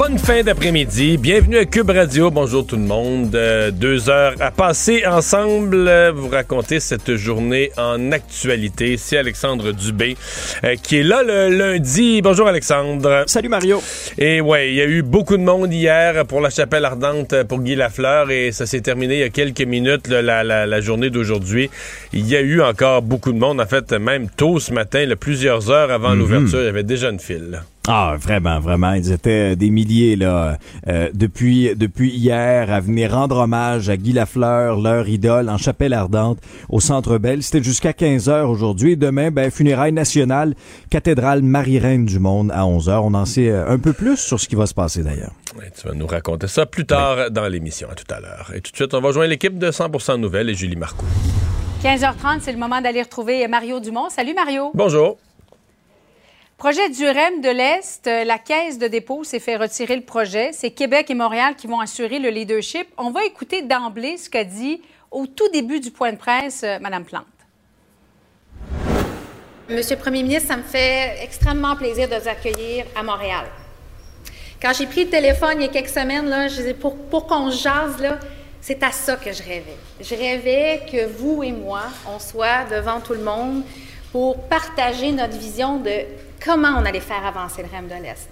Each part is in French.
Bonne fin d'après-midi. Bienvenue à Cube Radio. Bonjour tout le monde. Euh, deux heures à passer ensemble. Euh, vous raconter cette journée en actualité. C'est Alexandre Dubé euh, qui est là le lundi. Bonjour Alexandre. Salut Mario. Et ouais, il y a eu beaucoup de monde hier pour la chapelle ardente pour Guy Lafleur et ça s'est terminé il y a quelques minutes là, la, la, la, journée d'aujourd'hui. Il y a eu encore beaucoup de monde. En fait, même tôt ce matin, là, plusieurs heures avant mm -hmm. l'ouverture, il y avait déjà une file. Ah, vraiment, vraiment. Ils étaient des milliers là euh, depuis depuis hier à venir rendre hommage à Guy Lafleur, leur idole, en chapelle ardente au Centre Bell. C'était jusqu'à 15 heures aujourd'hui. Demain, ben, funérailles nationales, cathédrale Marie-Reine du Monde à 11 heures. On en sait un peu plus sur ce qui va se passer d'ailleurs. Tu vas nous raconter ça plus tard dans l'émission. À tout à l'heure. Et tout de suite, on va joindre l'équipe de 100% Nouvelles et Julie Marcoux. 15h30, c'est le moment d'aller retrouver Mario Dumont. Salut Mario. Bonjour. Projet du REM de l'Est, la caisse de dépôt s'est fait retirer le projet. C'est Québec et Montréal qui vont assurer le leadership. On va écouter d'emblée ce qu'a dit au tout début du point de presse Mme Plante. Monsieur le Premier ministre, ça me fait extrêmement plaisir de vous accueillir à Montréal. Quand j'ai pris le téléphone il y a quelques semaines, là, je disais pour, pour qu'on jase, là, c'est à ça que je rêvais. Je rêvais que vous et moi, on soit devant tout le monde pour partager notre vision de comment on allait faire avancer le REM de l'Est.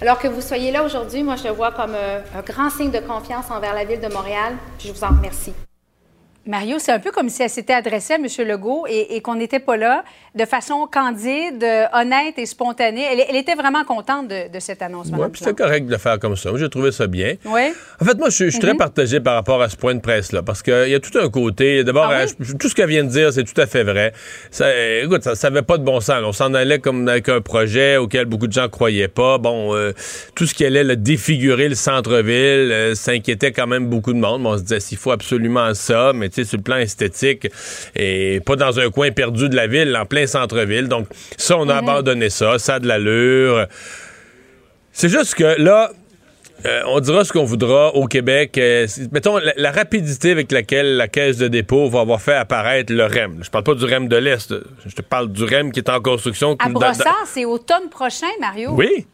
Alors que vous soyez là aujourd'hui, moi, je le vois comme un, un, grand signe de confiance envers la Ville de Montréal, je vous en remercie. Mario, c'est un peu comme si elle s'était adressée à M. Legault et, et qu'on n'était pas là de façon candide, honnête et spontanée. Elle, elle était vraiment contente de, de cette annonce. Oui, puis c'était correct de le faire comme ça. J'ai trouvé ça bien. Oui. En fait, moi, je, je suis mm -hmm. très partagé par rapport à ce point de presse-là parce qu'il y a tout un côté. D'abord, ah oui? tout ce qu'elle vient de dire, c'est tout à fait vrai. Ça, écoute, ça n'avait pas de bon sens. On s'en allait comme avec un projet auquel beaucoup de gens croyaient pas. Bon, euh, tout ce qui allait le défigurer le centre-ville, euh, s'inquiétait quand même beaucoup de monde. Bon, on se disait s'il faut absolument ça, mais sur le plan esthétique, et pas dans un coin perdu de la ville, en plein centre-ville. Donc, ça, on a -hmm. abandonné ça. Ça a de l'allure. C'est juste que là, euh, on dira ce qu'on voudra au Québec. Euh, mettons, la, la, rapidité avec laquelle la Caisse de dépôt va avoir fait apparaître le REM. Je parle pas du REM de l'Est. Je te parle du REM qui est en construction. À Brossard, c'est automne prochain, Mario. Oui.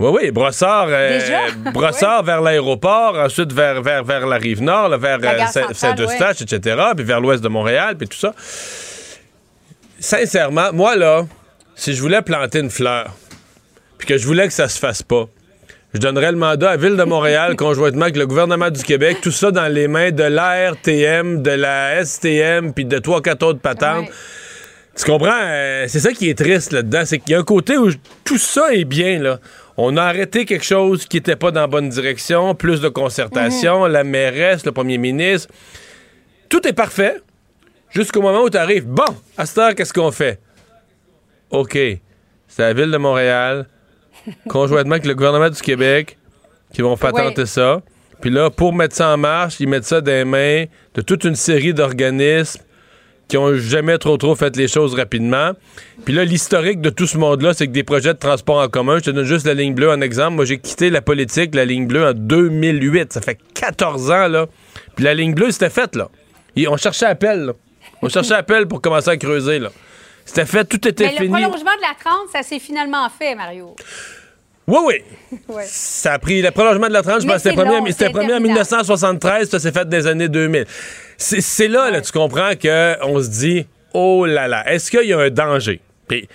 Oui, oui, Brossard, euh, Brossard vers l'aéroport, ensuite vers, vers, vers la rive nord, là, vers euh, Saint-Eustache, etc., puis vers l'ouest de Montréal, puis tout ça. Sincèrement, moi, là, si je voulais planter une fleur, puis que je voulais que ça se fasse pas, je donnerais le mandat à Ville de Montréal, conjointement avec le gouvernement du Québec, tout ça dans les mains de l'ARTM, de la STM, puis de trois, quatre autres patentes. Tu comprends? Euh, c'est ça qui est triste là-dedans. C'est qu'il y a un côté où tout ça est bien, là. On a arrêté quelque chose qui n'était pas dans la bonne direction, plus de concertation, -hmm. la mairesse, le premier ministre. Tout est parfait jusqu'au moment où tu arrives. Bon, à cette heure, qu'est-ce qu'on fait? OK. C'est la Ville de Montréal, conjointement avec le gouvernement du Québec, qui vont patenter oui. ça. Puis là, pour mettre ça en marche, ils mettent ça dans les mains de toute une série d'organismes qui ont jamais trop trop fait les choses rapidement. Puis là, l'historique de tout ce monde-là, c'est que des projets de transport en commun, je te donne juste la ligne bleue en exemple. Moi, j'ai quitté la politique, la ligne bleue, en 2008. Ça fait 14 ans, là. Puis la ligne bleue, c'était faite, là. Et on cherchait appel, là. On cherchait appel pour commencer à creuser, là. C'était fait, tout était Mais fini. le prolongement de la 30, ça s'est finalement fait, Mario. Oui, oui. ouais. Ça a pris le prolongement de la 30, je pense que c'était premier, premier en 1973, ça s'est fait des années 2000. C'est là, ouais. là, tu comprends qu'on se dit, oh là là, est-ce qu'il y a un danger? Puis,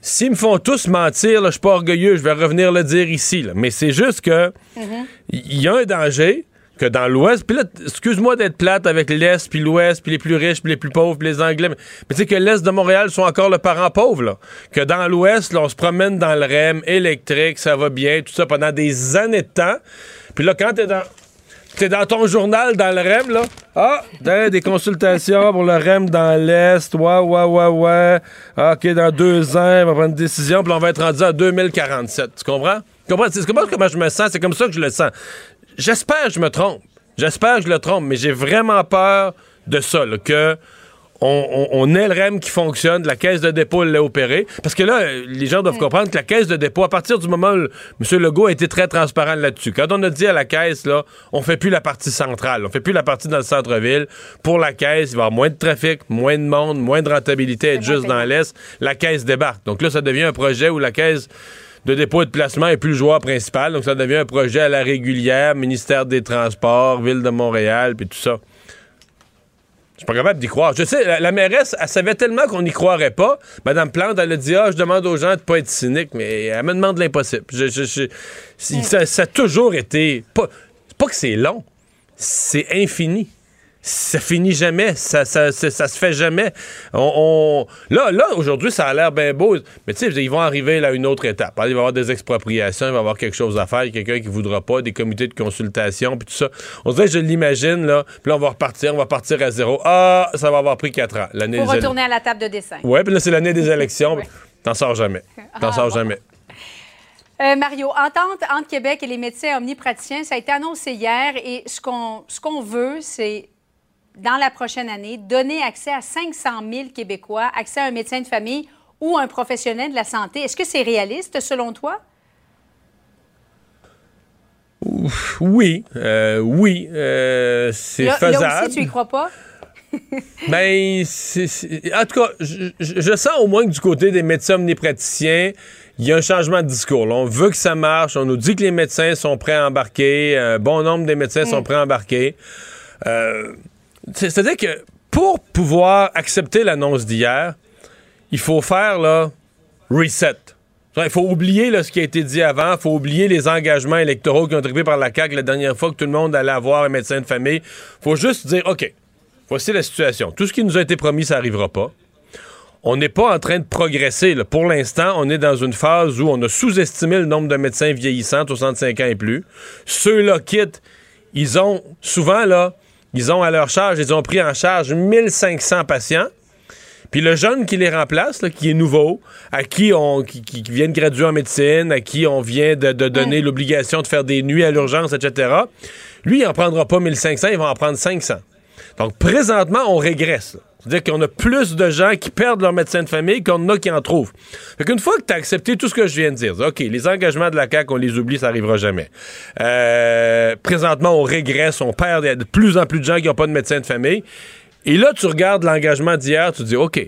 s'ils me font tous mentir, je suis pas orgueilleux, je vais revenir le dire ici, là. mais c'est juste que il mm -hmm. y a un danger, que dans l'Ouest. Puis là, excuse-moi d'être plate avec l'Est, puis l'Ouest, puis les plus riches, puis les plus pauvres, puis les Anglais. Mais, tu sais que l'Est de Montréal sont encore le parent pauvre, là. Que dans l'Ouest, là, on se promène dans le REM électrique, ça va bien, tout ça pendant des années de temps. Puis là, quand t'es dans... T'es dans ton journal dans le REM, là. Ah, t'as des consultations pour le REM dans l'Est. Ouais, ouais, ouais, ouais. Ah, OK, dans deux ans, on va prendre une décision, puis on va être rendu à 2047. Tu comprends? Tu comprends? Tu comprends comment je me sens? C'est comme ça que je le sens. J'espère que je me trompe. J'espère que je le trompe, mais j'ai vraiment peur de ça, là, que on, on, on ait le REM qui fonctionne, la caisse de dépôt l'a opéré. Parce que là, les gens doivent comprendre que la caisse de dépôt, à partir du moment où M. Legault a été très transparent là-dessus, quand on a dit à la caisse, là, on fait plus la partie centrale, on fait plus la partie dans le centre-ville. Pour la caisse, il va y avoir moins de trafic, moins de monde, moins de rentabilité, être juste dans l'Est. La caisse débarque. Donc là, ça devient un projet où la caisse de dépôt et de placement est plus le joueur principal. Donc ça devient un projet à la régulière, ministère des Transports, Ville de Montréal, puis tout ça. Je suis pas capable d'y croire. Je sais, la, la mairesse, elle savait tellement qu'on n'y croirait pas. Madame Plante, elle a dit Ah, je demande aux gens de pas être cyniques, mais elle me demande l'impossible. Je, je, je- si- ça, ça a toujours été. Pas, pas que c'est long, c'est infini. Ça finit jamais, ça, ça, ça, ça se fait jamais. On, on- Là, là aujourd'hui, ça a l'air bien beau, mais tu sais, ils vont arriver là, à une autre étape. Il va y avoir des expropriations, il va y avoir quelque chose à faire, quelqu'un qui voudra pas, des comités de consultation, puis tout ça. On dirait que je l'imagine, là, puis là, on va repartir, on va partir à zéro. Ah, ça va avoir pris quatre ans. L'année Pour retourner à la table de dessin. Ouais, puis là, c'est l'année des élections. T'en sors jamais. T'en Ah, sors bon. jamais. Euh, Mario, entente entre Québec et les médecins omnipraticiens, ça a été annoncé hier et ce qu'on ce qu'on veut, c'est, dans la prochaine année, donner accès à 500 000 Québécois, accès à un médecin de famille ou un professionnel de la santé. Est-ce que c'est réaliste, selon toi? Oui, euh, oui, euh, c'est faisable. là aussi, tu y crois pas? Ben, en tout cas, je, je- je sens au moins que du côté des médecins omnipraticiens, il y a un changement de discours. là. On veut que ça marche. On nous dit que les médecins sont prêts à embarquer. Un bon nombre des médecins sont prêts à embarquer. Euh, C'est-à-dire que pour pouvoir accepter l'annonce d'hier, il faut faire là, reset. Il faut oublier là, ce qui a été dit avant. Il faut oublier les engagements électoraux qui ont été pris par la CAQ la dernière fois que tout le monde allait avoir un médecin de famille. Il faut juste dire, OK, voici la situation. Tout ce qui nous a été promis, ça n'arrivera pas. On n'est pas en train de progresser. là. Pour l'instant, on est dans une phase où on a sous-estimé le nombre de médecins vieillissants, 65 ans et plus. Ceux-là quittent. Ils ont souvent, là, ils ont à leur charge, ils ont pris en charge 1500 patients. Puis le jeune qui les remplace, là, qui est nouveau, à qui on qui, qui- qui vient de graduer en médecine, à qui on vient de, de donner l'obligation de faire des nuits à l'urgence, etc., lui, il en prendra pas 1500, il va en prendre 500. Donc, présentement, on régresse. là. C'est-à-dire qu'on a plus de gens qui perdent leur médecin de famille qu'on en a qui en trouvent. Fait qu'une fois que tu as accepté tout ce que je viens de dire, OK, les engagements de la CAQ, on les oublie, ça arrivera jamais. Euh, présentement, on régresse, on perd il y a de plus en plus de gens qui n'ont pas de médecin de famille. Et là, tu regardes l'engagement d'hier, tu dis, OK,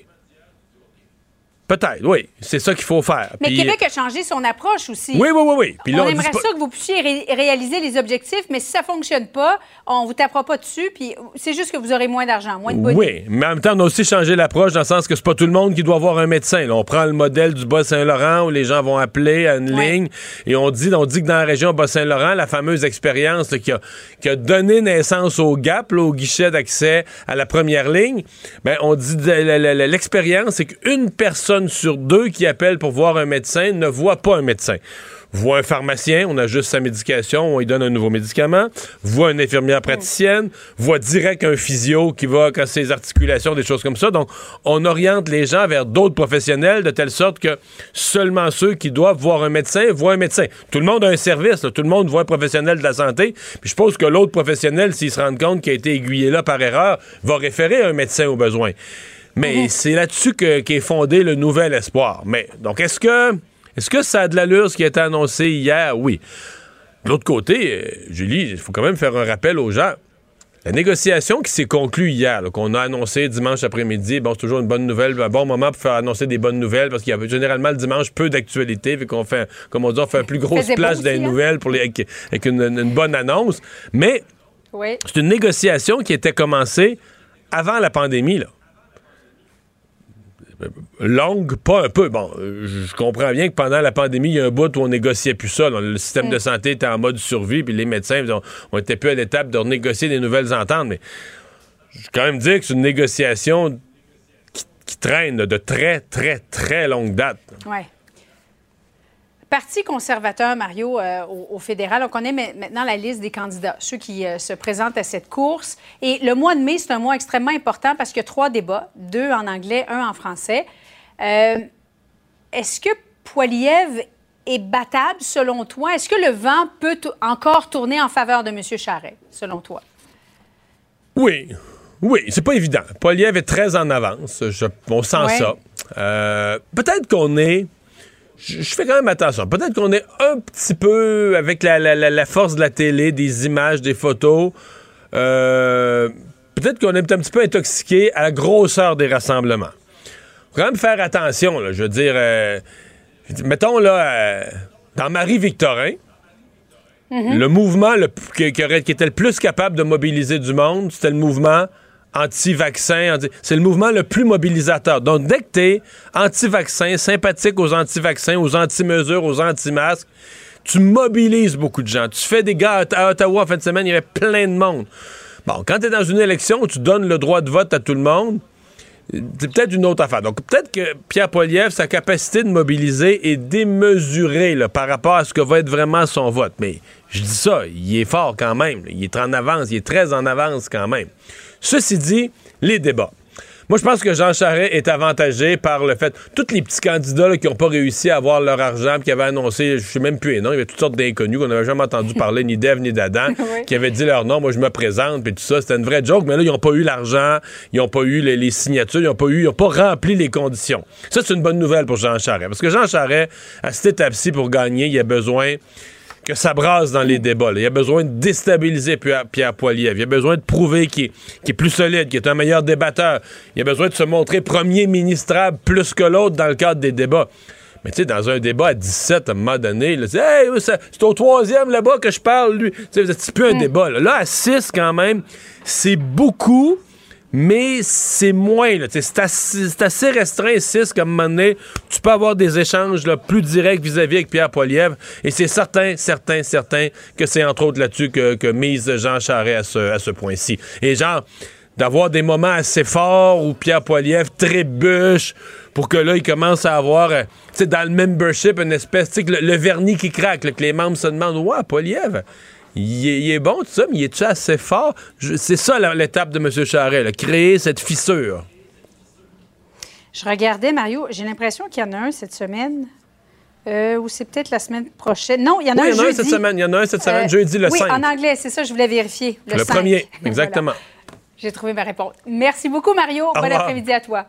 peut-être, oui, c'est ça qu'il faut faire. Mais Puis- Québec a changé son approche aussi. Oui, oui, oui, oui. Puis là, on, aimerait pas- ça que vous puissiez ré- réaliser les objectifs, mais si ça fonctionne pas, on vous tapera pas dessus, puis c'est juste que vous aurez moins d'argent, moins de bonus. Oui, mais en même temps, on a aussi changé l'approche dans le sens que c'est pas tout le monde qui doit avoir un médecin. là. on prend le modèle du Bas-Saint-Laurent où les gens vont appeler à une Ouais. ligne et on dit, on dit que dans la région Bas-Saint-Laurent, la fameuse expérience qui, a, qui a donné naissance au GAP, là, au guichet d'accès à la première ligne, ben, on dit l'expérience, c'est qu'une personne sur deux qui appelle pour voir un médecin ne voit pas un médecin voit un pharmacien, on ajuste sa médication, on lui donne un nouveau médicament, voit une infirmière praticienne, voit direct un physio qui va casser ses articulations, des choses comme ça. Donc, on oriente les gens vers d'autres professionnels de telle sorte que seulement ceux qui doivent voir un médecin voient un médecin. Tout le monde a un service, là. tout le monde voit un professionnel de la santé. Puis je suppose que l'autre professionnel, s'il se rend compte qu'il a été aiguillé là par erreur, va référer un médecin au besoin. Mais c'est là-dessus que- qu'est fondé le nouvel espoir. Mais donc, est-ce que est-ce que ça a de l'allure ce qui a été annoncé hier? Oui. De l'autre côté, euh, Julie, il faut quand même faire un rappel aux gens. La négociation qui s'est conclue hier, qu'on a annoncé dimanche après-midi, bon, c'est toujours une bonne nouvelle, un bon moment pour faire annoncer des bonnes nouvelles, parce qu'il y avait généralement le dimanche peu d'actualité, vu qu'on fait, comme on dit, on fait un plus gros faisait beau splash des hein? nouvelles pour les, avec, avec une, une bonne annonce. Mais Oui. c'est une négociation qui était commencée avant la pandémie. Là. Longue, pas un peu. Bon, je comprends bien que pendant la pandémie, il y a un bout où on négociait plus ça. Le système de santé était en mode survie, puis les médecins ont, ont été plus à l'étape de renégocier des nouvelles ententes. Mais je veux quand même dire que c'est une négociation qui, qui traîne de très, très, très longue date. Oui. Parti conservateur, Mario, euh, au, au fédéral, on connaît ma- maintenant la liste des candidats, ceux qui euh, se présentent à cette course. Et le mois de mai, c'est un mois extrêmement important parce qu'il y a trois débats, deux en anglais, un en français. Euh, Est-ce que Poiliev est battable, selon toi? Est-ce que le vent peut encore tourner en faveur de M. Charret, selon toi? Oui. Oui, c'est pas évident. Poliev est très en avance. Je- on sent Ouais. ça. Euh, Peut-être qu'on est. Je je fais quand même attention. Peut-être qu'on est un petit peu avec la, la- la- la force de la télé, des images, des photos. euh, Peut-être qu'on est un petit peu intoxiqué à la grosseur des rassemblements. Faut quand même faire attention. là. Je veux dire, euh, mettons là, euh, dans Marie-Victorin, le mouvement le, qui, aurait- qui était le plus capable de mobiliser du monde, c'était le mouvement anti-vaccin. anti- c'est le mouvement le plus mobilisateur. Donc, dès que t'es anti-vaccin, sympathique aux anti-vaccins, aux anti-mesures, aux anti-masques, tu mobilises beaucoup de gens. Tu fais des gars à Ottawa en fin de semaine, il y avait plein de monde. Bon, quand tu es dans une élection où tu donnes le droit de vote à tout le monde, c'est peut-être une autre affaire. Donc, peut-être que Pierre Poilievre, sa capacité de mobiliser est démesurée par rapport à ce que va être vraiment son vote. Mais je dis ça, il est fort quand même. Il est en avance, il est très en avance quand même. Ceci dit, les débats. Moi, je pense que Jean Charest est avantagé par le fait. Tous les petits candidats là, qui n'ont pas réussi à avoir leur argent, qui avaient annoncé, je sais même plus les noms, il y avait toutes sortes d'inconnus qu'on n'avait jamais entendu parler, ni d'Ève, ni d'Adam, Oui. qui avaient dit leur nom, moi je me présente, puis tout ça. C'était une vraie joke, mais là, ils n'ont pas eu l'argent, ils n'ont pas eu les, les signatures, ils n'ont pas eu, ils n'ont pas rempli les conditions. Ça, c'est une bonne nouvelle pour Jean Charest. Parce que Jean Charest, à cette étape-ci, pour gagner, il a besoin que ça brasse dans les débats. là. Il a besoin de déstabiliser Pierre, Pierre Poilievre. Il a besoin de prouver qu'il est, plus solide, qu'il est un meilleur débatteur. Il a besoin de se montrer premier ministrable plus que l'autre dans le cadre des débats. Mais tu sais, dans un débat à 17, à un moment donné, là, hey, c'est au troisième là-bas que je parle, lui. C'est plus un débat. Là. Là, à 6, quand même, c'est beaucoup, mais c'est moins. C'est assez, restreint, 6, comme moment donné, tu peux avoir des échanges là, plus directs vis-à-vis avec Pierre Poilievre. Et c'est certain, certain, certain que c'est entre autres là-dessus que, mise Jean Charest à ce, point-ci. Et genre, d'avoir des moments assez forts où Pierre Poilievre trébuche pour que là, il commence à avoir, euh, tu dans le membership, une espèce, tu le, vernis qui craque, que les membres se demandent, ouais, Poilievre, il est, il est bon, tout ça, mais il est-tu assez fort? C'est ça l'étape de M. Charest, là, créer cette fissure. Je regardais, Mario, j'ai l'impression qu'il y en a un cette semaine. Euh, ou c'est peut-être la semaine prochaine. Non, il y en a Oui, un il y en a un jeudi. cette semaine. Il y en a un cette semaine, Euh, jeudi le oui, 5. en anglais, c'est ça, je voulais vérifier. Le, Le 5. premier, Voilà. exactement. J'ai trouvé ma réponse. Merci beaucoup, Mario. Bon après-midi à toi.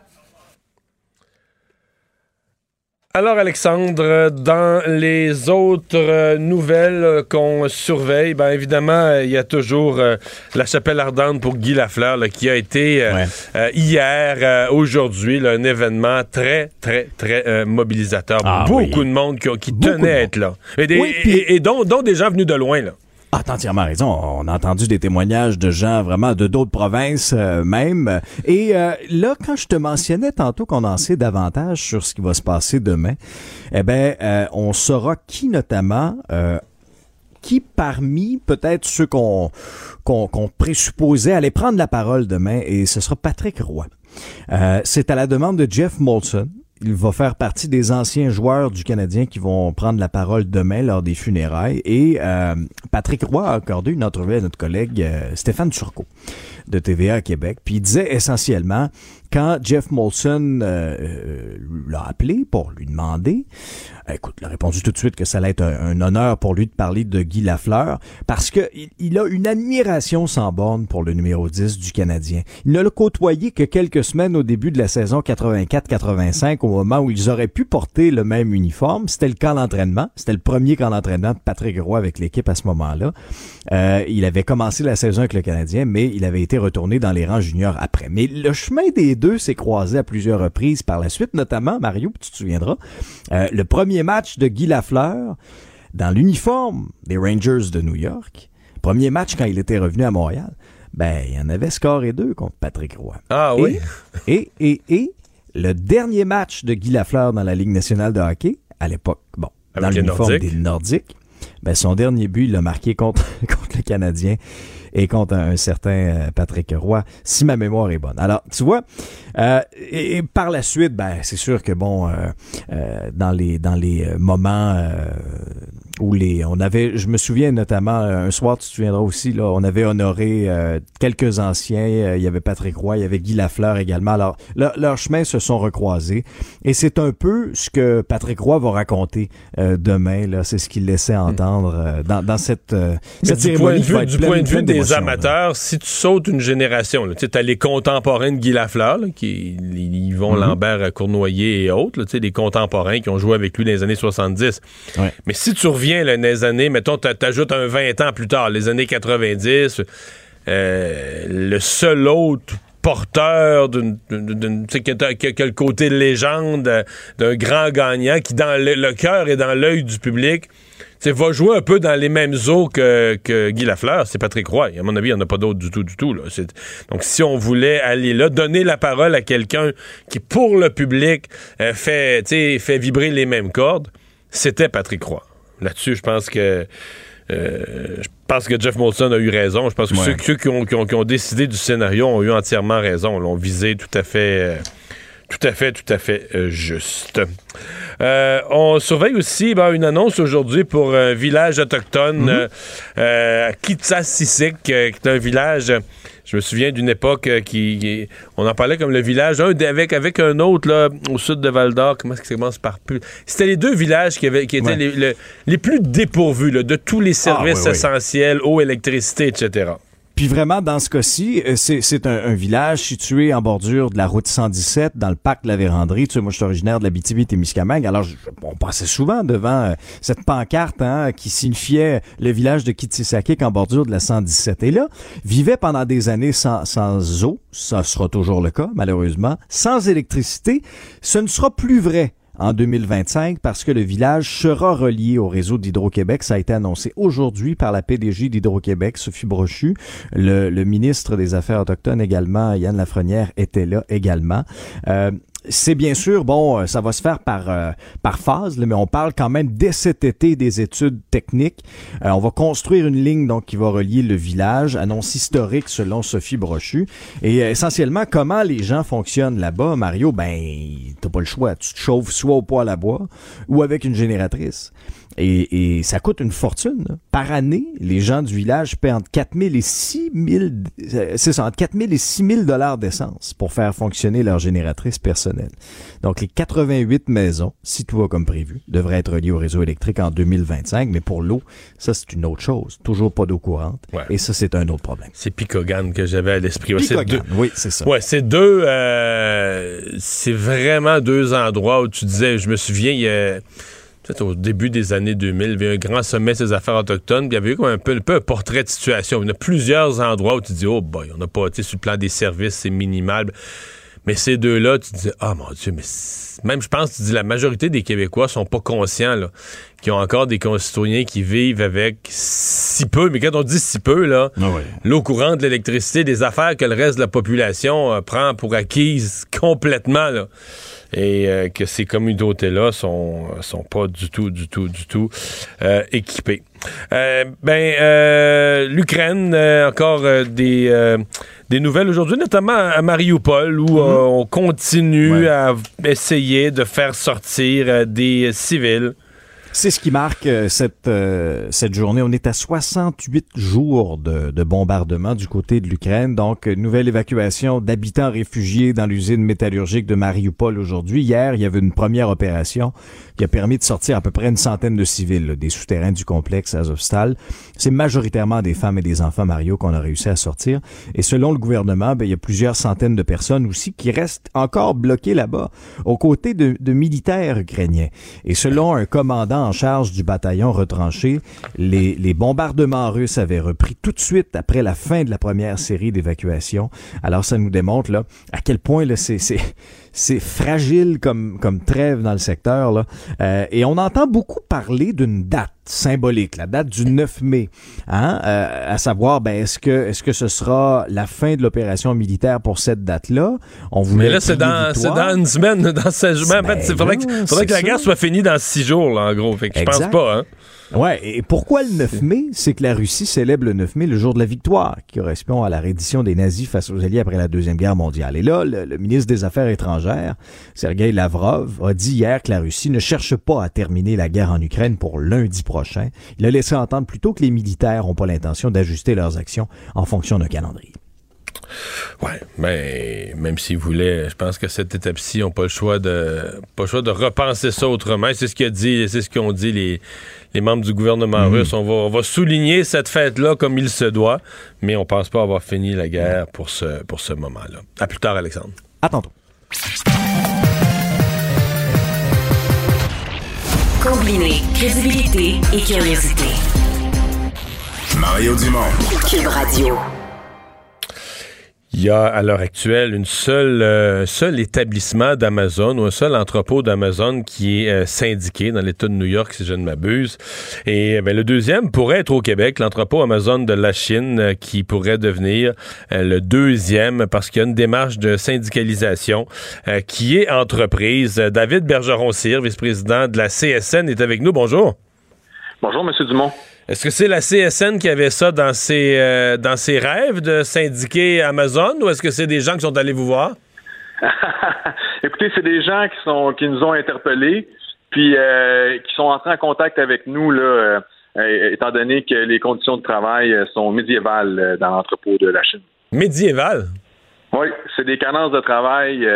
Alors, Alexandre, dans les autres euh, nouvelles euh, qu'on surveille, bien évidemment, euh, il y a toujours euh, la chapelle ardente pour Guy Lafleur là, qui a été Ouais. hier, aujourd'hui, un événement très, très, très mobilisateur. Ah Beaucoup oui. de monde qui, tenait à être là. Et, des- Oui, puis- et- et dont, dont des gens venus de loin. Là. Ah, t'as entièrement raison. On a entendu des témoignages de gens vraiment de d'autres provinces euh, même. Et euh, là, quand je te mentionnais tantôt qu'on en sait davantage sur ce qui va se passer demain, eh ben, euh, on saura qui notamment euh, qui parmi peut-être ceux qu'on qu'on qu'on présupposait allaient prendre la parole demain, et ce sera Patrick Roy. Euh, c'est à la demande de Jeff Molson. Il va faire partie des anciens joueurs du Canadien qui vont prendre la parole demain lors des funérailles. Et euh, Patrick Roy a accordé une entrevue à notre collègue euh, Stéphane Turcot de TVA à Québec. Puis il disait essentiellement, quand Jeff Molson euh, euh, l'a appelé pour lui demander, écoute, il a répondu tout de suite que ça allait être un, honneur pour lui de parler de Guy Lafleur, parce que il, il a une admiration sans borne pour le numéro 10 du Canadien. Il ne l'a côtoyé que quelques semaines au début de la saison 84-85, au moment où ils auraient pu porter le même uniforme. C'était le camp d'entraînement. C'était le premier camp d'entraînement de Patrick Roy avec l'équipe à ce moment-là. Euh, il avait commencé la saison avec le Canadien, mais il avait été retourné dans les rangs juniors après. Mais le chemin des deux s'est croisé à plusieurs reprises par la suite, notamment, Mario, tu te souviendras, euh, le premier match de Guy Lafleur dans l'uniforme des Rangers de New York, premier match quand il était revenu à Montréal, ben, il y en avait score et deux contre Patrick Roy. Ah Et- oui? Et, et, et, le dernier match de Guy Lafleur dans la Ligue nationale de hockey, à l'époque, bon, Avec dans l'uniforme Nordiques. des Nordiques, ben, son dernier but, il l'a marqué contre, contre le Canadien et contre un, certain euh, Patrick Roy, si ma mémoire est bonne. Alors, tu vois, euh, et, par la suite, ben, c'est sûr que bon, euh, dans les dans les moments où les, on avait, je me souviens notamment euh, un soir, tu te souviendras aussi là, on avait honoré euh, quelques anciens. euh, il y avait Patrick Roy, il y avait Guy Lafleur également. Alors, leur- leurs chemins se sont recroisés et c'est un peu ce que Patrick Roy va raconter euh, demain. Là, c'est ce qu'il laissait entendre euh, dans, dans cette, euh, cette du point de vue, du pleine- point de vue des là. amateurs, si tu sautes une génération, tu as les contemporains de Guy Lafleur, là, qui Yvon Mhm. Lambert, Cournoyer et autres, là, tu sais, les contemporains qui ont joué avec lui dans les années 70. Ouais. Mais si tu reviens les années, mettons, t'a- t'ajoutes un 20 ans plus tard, les années 90, euh, le seul autre porteur d'une, qui, qui côté légende euh, d'un grand gagnant qui, dans le, cœur et dans l'œil du public, va jouer un peu dans les mêmes eaux que, Guy Lafleur, c'est Patrick Roy. À mon avis, il n'y en a pas d'autre du tout, du tout. Là. Donc, si on voulait aller là, donner la parole à quelqu'un qui, pour le public, euh, fait, fait vibrer les mêmes cordes, c'était Patrick Roy. Là-dessus, je pense que euh, je pense que Jeff Molson a eu raison. Je pense que Ouais. ceux, ceux qui, ont, qui ont- qui ont décidé du scénario ont eu entièrement raison. L'ont visé tout à fait, euh, tout à fait, tout à fait euh, juste. Euh, on surveille aussi ben, une annonce aujourd'hui pour un village autochtone euh, euh, à Kitsasisik, euh, qui est un village. Je me souviens d'une époque euh, qui, qui- on en parlait comme le village un avec avec un autre là au sud de Val d'Or. Comment est-ce que ça commence par plus? C'était les deux villages qui avaient qui étaient Ouais. les, le- les plus dépourvus là, de tous les services oui, oui. essentiels, eau, électricité, etc. Puis vraiment, dans ce cas-ci, euh, c'est, un, un village situé en bordure de la route 117, dans le parc de la Vérandrie. Tu sais, moi, je suis originaire de la BTB-Témiscamingue. Alors, je- on passait souvent devant euh, cette pancarte hein, qui signifiait le village de Kitsisakik en bordure de la 117. Et là, vivait pendant des années sans, sans eau. Ça sera toujours le cas, malheureusement. Sans électricité. Ce ne sera plus vrai en 2025 parce que le village sera relié au réseau d'Hydro-Québec. Ça a été annoncé aujourd'hui par la PDG d'Hydro-Québec, Sophie Brochu. Le, ministre des Affaires autochtones également, Yann Lafrenière, était là également. Euh, c'est bien sûr, bon, euh, ça va se faire par, euh, par phase, mais on parle quand même dès cet été des études techniques. Euh, on va construire une ligne donc qui va relier le village, annonce historique selon Sophie Brochu. Et euh, essentiellement, comment les gens fonctionnent là-bas, Mario, ben, t'as pas le choix. Tu te chauffes soit au poêle à bois ou avec une génératrice. Et, et ça coûte une fortune. là. Par année, les gens du village paient entre 4 000 et 6 000, euh, c'est ça, entre 4 000 et 6 000 dollars d'essence pour faire fonctionner leur génératrice personnelle. Donc, les 88 maisons, si tout va comme prévu, devraient être reliées au réseau électrique en 2025. Mais pour l'eau, ça, c'est une autre chose. Toujours pas d'eau courante. Ouais. Et ça, c'est un autre problème. C'est Picogan que j'avais à l'esprit. Picogan, deux- Oui, c'est ça. Ouais, c'est deux. euh, c'est vraiment deux endroits où tu disais, je me souviens, il y a. peut-être au début des années 2000, il y avait un grand sommet des affaires autochtones, puis il y avait eu comme un peu, un peu un portrait de situation. Il y a plusieurs endroits où tu dis, oh boy, on n'a pas, tu sais, sur le plan des services, c'est minimal. Mais ces deux-là, tu te dis, ah mon Dieu, mais même je pense, tu dis, la majorité des Québécois sont pas conscients, là, qui ont encore des concitoyens qui vivent avec si peu, mais quand on dit si peu, là, Ah l'eau courante, l'électricité, des affaires que le reste de la population euh, prend pour acquises complètement, là. Et euh, que ces communautés-là sont, sont pas du tout, du tout, du tout euh, équipées. Euh, ben, euh, l'Ukraine, euh, encore des, des nouvelles aujourd'hui, notamment à Mariupol, où euh, on continue Ouais. à essayer de faire sortir des civils. C'est ce qui marque euh, cette, euh, cette journée. On est à 68 jours de, de bombardement du côté de l'Ukraine. Donc, euh, nouvelle évacuation d'habitants réfugiés dans l'usine métallurgique de Mariupol aujourd'hui. Hier, il y avait une première opération qui a permis de sortir à peu près une centaine de civils là, des souterrains du complexe Azovstal. C'est majoritairement des femmes et des enfants, Mario, qu'on a réussi à sortir. Et selon le gouvernement, ben, il y a plusieurs centaines de personnes aussi qui restent encore bloquées là-bas, aux côtés de, de militaires ukrainiens. Et selon un commandant en charge du bataillon retranché, les, bombardements russes avaient repris tout de suite après la fin de la première série d'évacuations. Alors ça nous démontre là à quel point c'est c'est fragile comme comme trêve dans le secteur là. Euh, et on entend beaucoup parler d'une date symbolique, la date du 9 mai, hein, euh, à savoir, ben, est-ce que, est-ce que ce sera la fin de l'opération militaire pour cette date-là? On voulait Mais là, c'est dans, c'est dans une semaine, dans 16 jours. En fait, il faudrait, que, faudrait que la guerre soit finie dans six jours, là, en gros. Fait que je pense pas, hein. Ouais, et pourquoi le 9 mai? C'est que la Russie célèbre le 9 mai le jour de la victoire, qui correspond à la reddition des nazis face aux Alliés après la Deuxième Guerre mondiale. Et là, le, ministre des Affaires étrangères, Sergei Lavrov, a dit hier que la Russie ne cherche pas à terminer la guerre en Ukraine pour lundi prochain. Il a laissé entendre plutôt que les militaires n'ont pas l'intention d'ajuster leurs actions en fonction d'un calendrier. Ouais, mais même s'ils voulaient, je pense que cette étape-ci, n'ont pas le choix de pas le choix de repenser ça autrement. C'est ce qu'a dit, c'est ce qu'ont dit les, les membres du gouvernement mhm. russe. On va, on va souligner cette fête-là comme il se doit, mais on pense pas avoir fini la guerre pour ce, pour ce moment-là. À plus tard, Alexandre. À tantôt. Combiner crédibilité et curiosité. Mario Dumont. Cube Radio. Il y a à l'heure actuelle une seule euh, seul établissement d'Amazon ou un seul entrepôt d'Amazon qui est euh, syndiqué dans l'État de New York, si je ne m'abuse. Et ben, le deuxième pourrait être au Québec, l'entrepôt Amazon de la Chine, euh, qui pourrait devenir le deuxième parce qu'il y a une démarche de syndicalisation qui est entreprise. David Bergeron-Cyr, vice-président de la CSN, est avec nous. Bonjour. Bonjour, Monsieur Dumont. Est-ce que c'est la CSN qui avait ça dans ses, euh, dans ses rêves de syndiquer Amazon ou est-ce que c'est des gens qui sont allés vous voir? Écoutez, c'est des gens qui sont qui nous ont interpellés puis euh, qui sont entrés en contact avec nous là, euh, étant donné que les conditions de travail sont médiévales dans l'entrepôt de la Chine. Médiévales? Oui, c'est des cadences de travail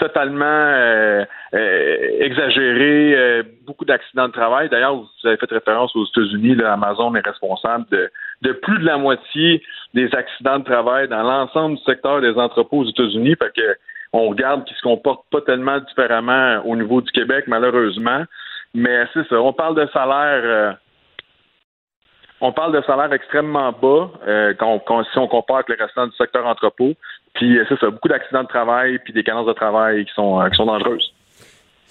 totalement exagéré, euh, beaucoup d'accidents de travail. D'ailleurs, vous avez fait référence aux États-Unis, Amazon est responsable de, plus de la moitié des accidents de travail dans l'ensemble du secteur des entrepôts aux États-Unis. Fait que on regarde qu'ils se comportent pas tellement différemment au niveau du Québec, malheureusement. Mais c'est ça, on parle de salaire on parle de salaire extrêmement bas si on compare avec le restant du secteur entrepôt. Puis euh, c'est ça, beaucoup d'accidents de travail, puis des cadences de travail qui sont, euh, qui sont dangereuses.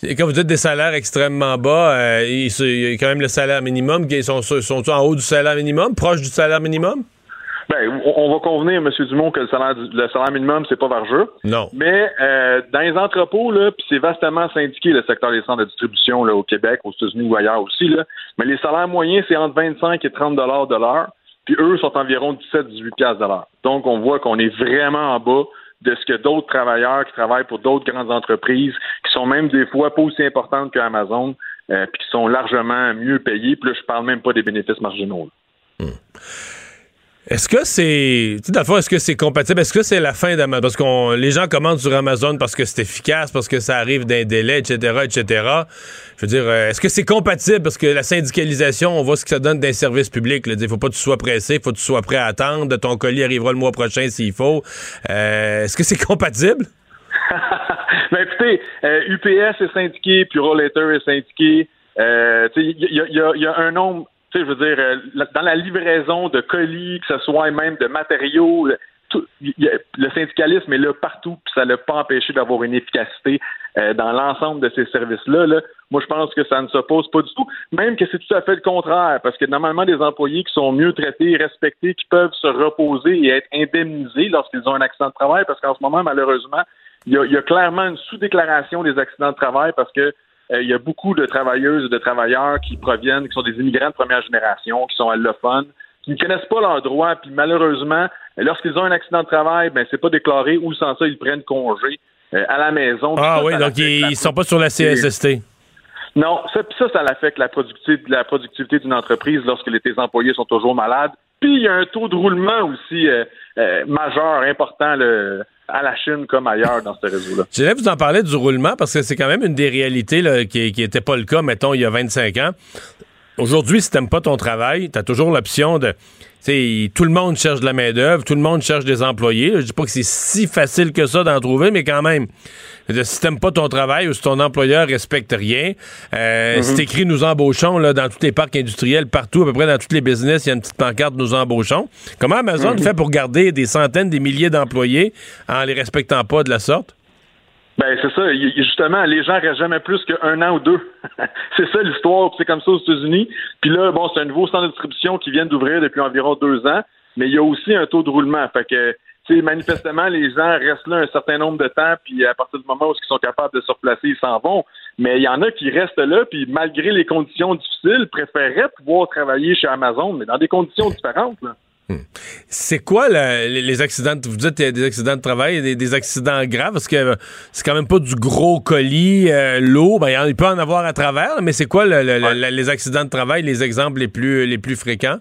Et quand vous dites des salaires extrêmement bas, euh, il, y a quand même le salaire minimum. Ils sont, sont en haut du salaire minimum, proche du salaire minimum? Ben, on va convenir, M. Dumont, que le salaire, le salaire minimum, c'est pas vargeux. Non. Mais dans les entrepôts, là, puis c'est vastement syndiqué le secteur des centres de distribution là, au Québec, aux États-Unis ou ailleurs aussi. Là. Mais les salaires moyens, c'est entre 25 et 30 dollars de l'heure. Puis eux sont environ 17-18 piastres de l'heure. Donc, on voit qu'on est vraiment en bas de ce que d'autres travailleurs qui travaillent pour d'autres grandes entreprises, qui sont même des fois pas aussi importantes qu'Amazon, euh, puis qui sont largement mieux payés. Puis là, je parle même pas des bénéfices marginaux. Hmm. Est-ce que c'est. Tu sais, est-ce que c'est compatible? Est-ce que c'est la fin d'Amazon? Parce que les gens commandent sur Amazon parce que c'est efficace, parce que ça arrive d'un délai, etc., etc. Je veux dire, euh, est-ce que c'est compatible? Parce que la syndicalisation, on voit ce que ça donne d'un service public. Il faut pas que tu sois pressé, faut que tu sois prêt à attendre. Ton colis arrivera le mois prochain s'il faut. Euh, est-ce que c'est compatible? ben écoutez, UPS euh, est syndiqué, puis Rollator est syndiqué. Il y a un nombre je veux dire, euh, dans la livraison de colis, que ce soit même de matériaux, le syndicalisme est là partout, puis ça ne l'a pas empêché d'avoir une efficacité euh, dans l'ensemble de ces services-là. Moi, je pense que ça ne s'oppose pas du tout, même que c'est tout à fait le contraire, parce que normalement, des employés qui sont mieux traités, respectés, qui peuvent se reposer et être indemnisés lorsqu'ils ont un accident de travail, parce qu'en ce moment, malheureusement, il y a clairement une sous-déclaration des accidents de travail parce que euh, il y a beaucoup de travailleuses et de travailleurs qui proviennent, qui sont des immigrants de première génération, qui sont allophones, qui ne connaissent pas leurs droits, puis malheureusement, lorsqu'ils ont un accident de travail, ben c'est pas déclaré ou sans ça, ils prennent congé euh, à la maison. Ah oui, donc ils, ne sont pas sur la CSST. Non, ça, ça, ça affecte la productivité, la productivité d'une entreprise lorsque les, tes employés sont toujours malades. Puis il y a un taux de roulement aussi euh, majeur, important. Le, à la Chine comme ailleurs dans ce réseau-là. Je vous en parler du roulement parce que c'est quand même une des réalités qui n'était pas le cas, mettons, il y a 25 ans. Aujourd'hui, si t'aimes pas ton travail, tu as toujours l'option de tout le monde cherche de la main-d'œuvre, tout le monde cherche des employés. Je dis pas que c'est si facile que ça d'en trouver, mais quand même. Si t'aimes pas ton travail ou si ton employeur respecte rien, euh, mm écrit nous embauchons là, dans tous les parcs industriels, partout, à peu près dans tous les business, il y a une petite pancarte nous embauchons. Comment Amazon mhm. fait pour garder des centaines, des milliers d'employés en les respectant pas de la sorte? Ben c'est ça. Justement, les gens restent jamais plus qu'un an ou deux. c'est ça l'histoire. C'est comme ça aux États-Unis. Puis là, bon, c'est un nouveau centre de distribution qui vient d'ouvrir depuis environ deux ans, mais il y a aussi un taux de roulement. Fait que, tu sais, manifestement, les gens restent là un certain nombre de temps, puis à partir du moment où ils sont capables de se replacer, ils s'en vont. Mais il y en a qui restent là, puis malgré les conditions difficiles, préféreraient pouvoir travailler chez Amazon, mais dans des conditions différentes. Là. Hmm. C'est quoi les, accidents? Vous dites des accidents de travail, des, des accidents graves, parce que c'est quand même pas du gros colis, euh, lourd. Ben, il peut en avoir à travers, mais c'est quoi les accidents de travail, les exemples les plus, les plus fréquents?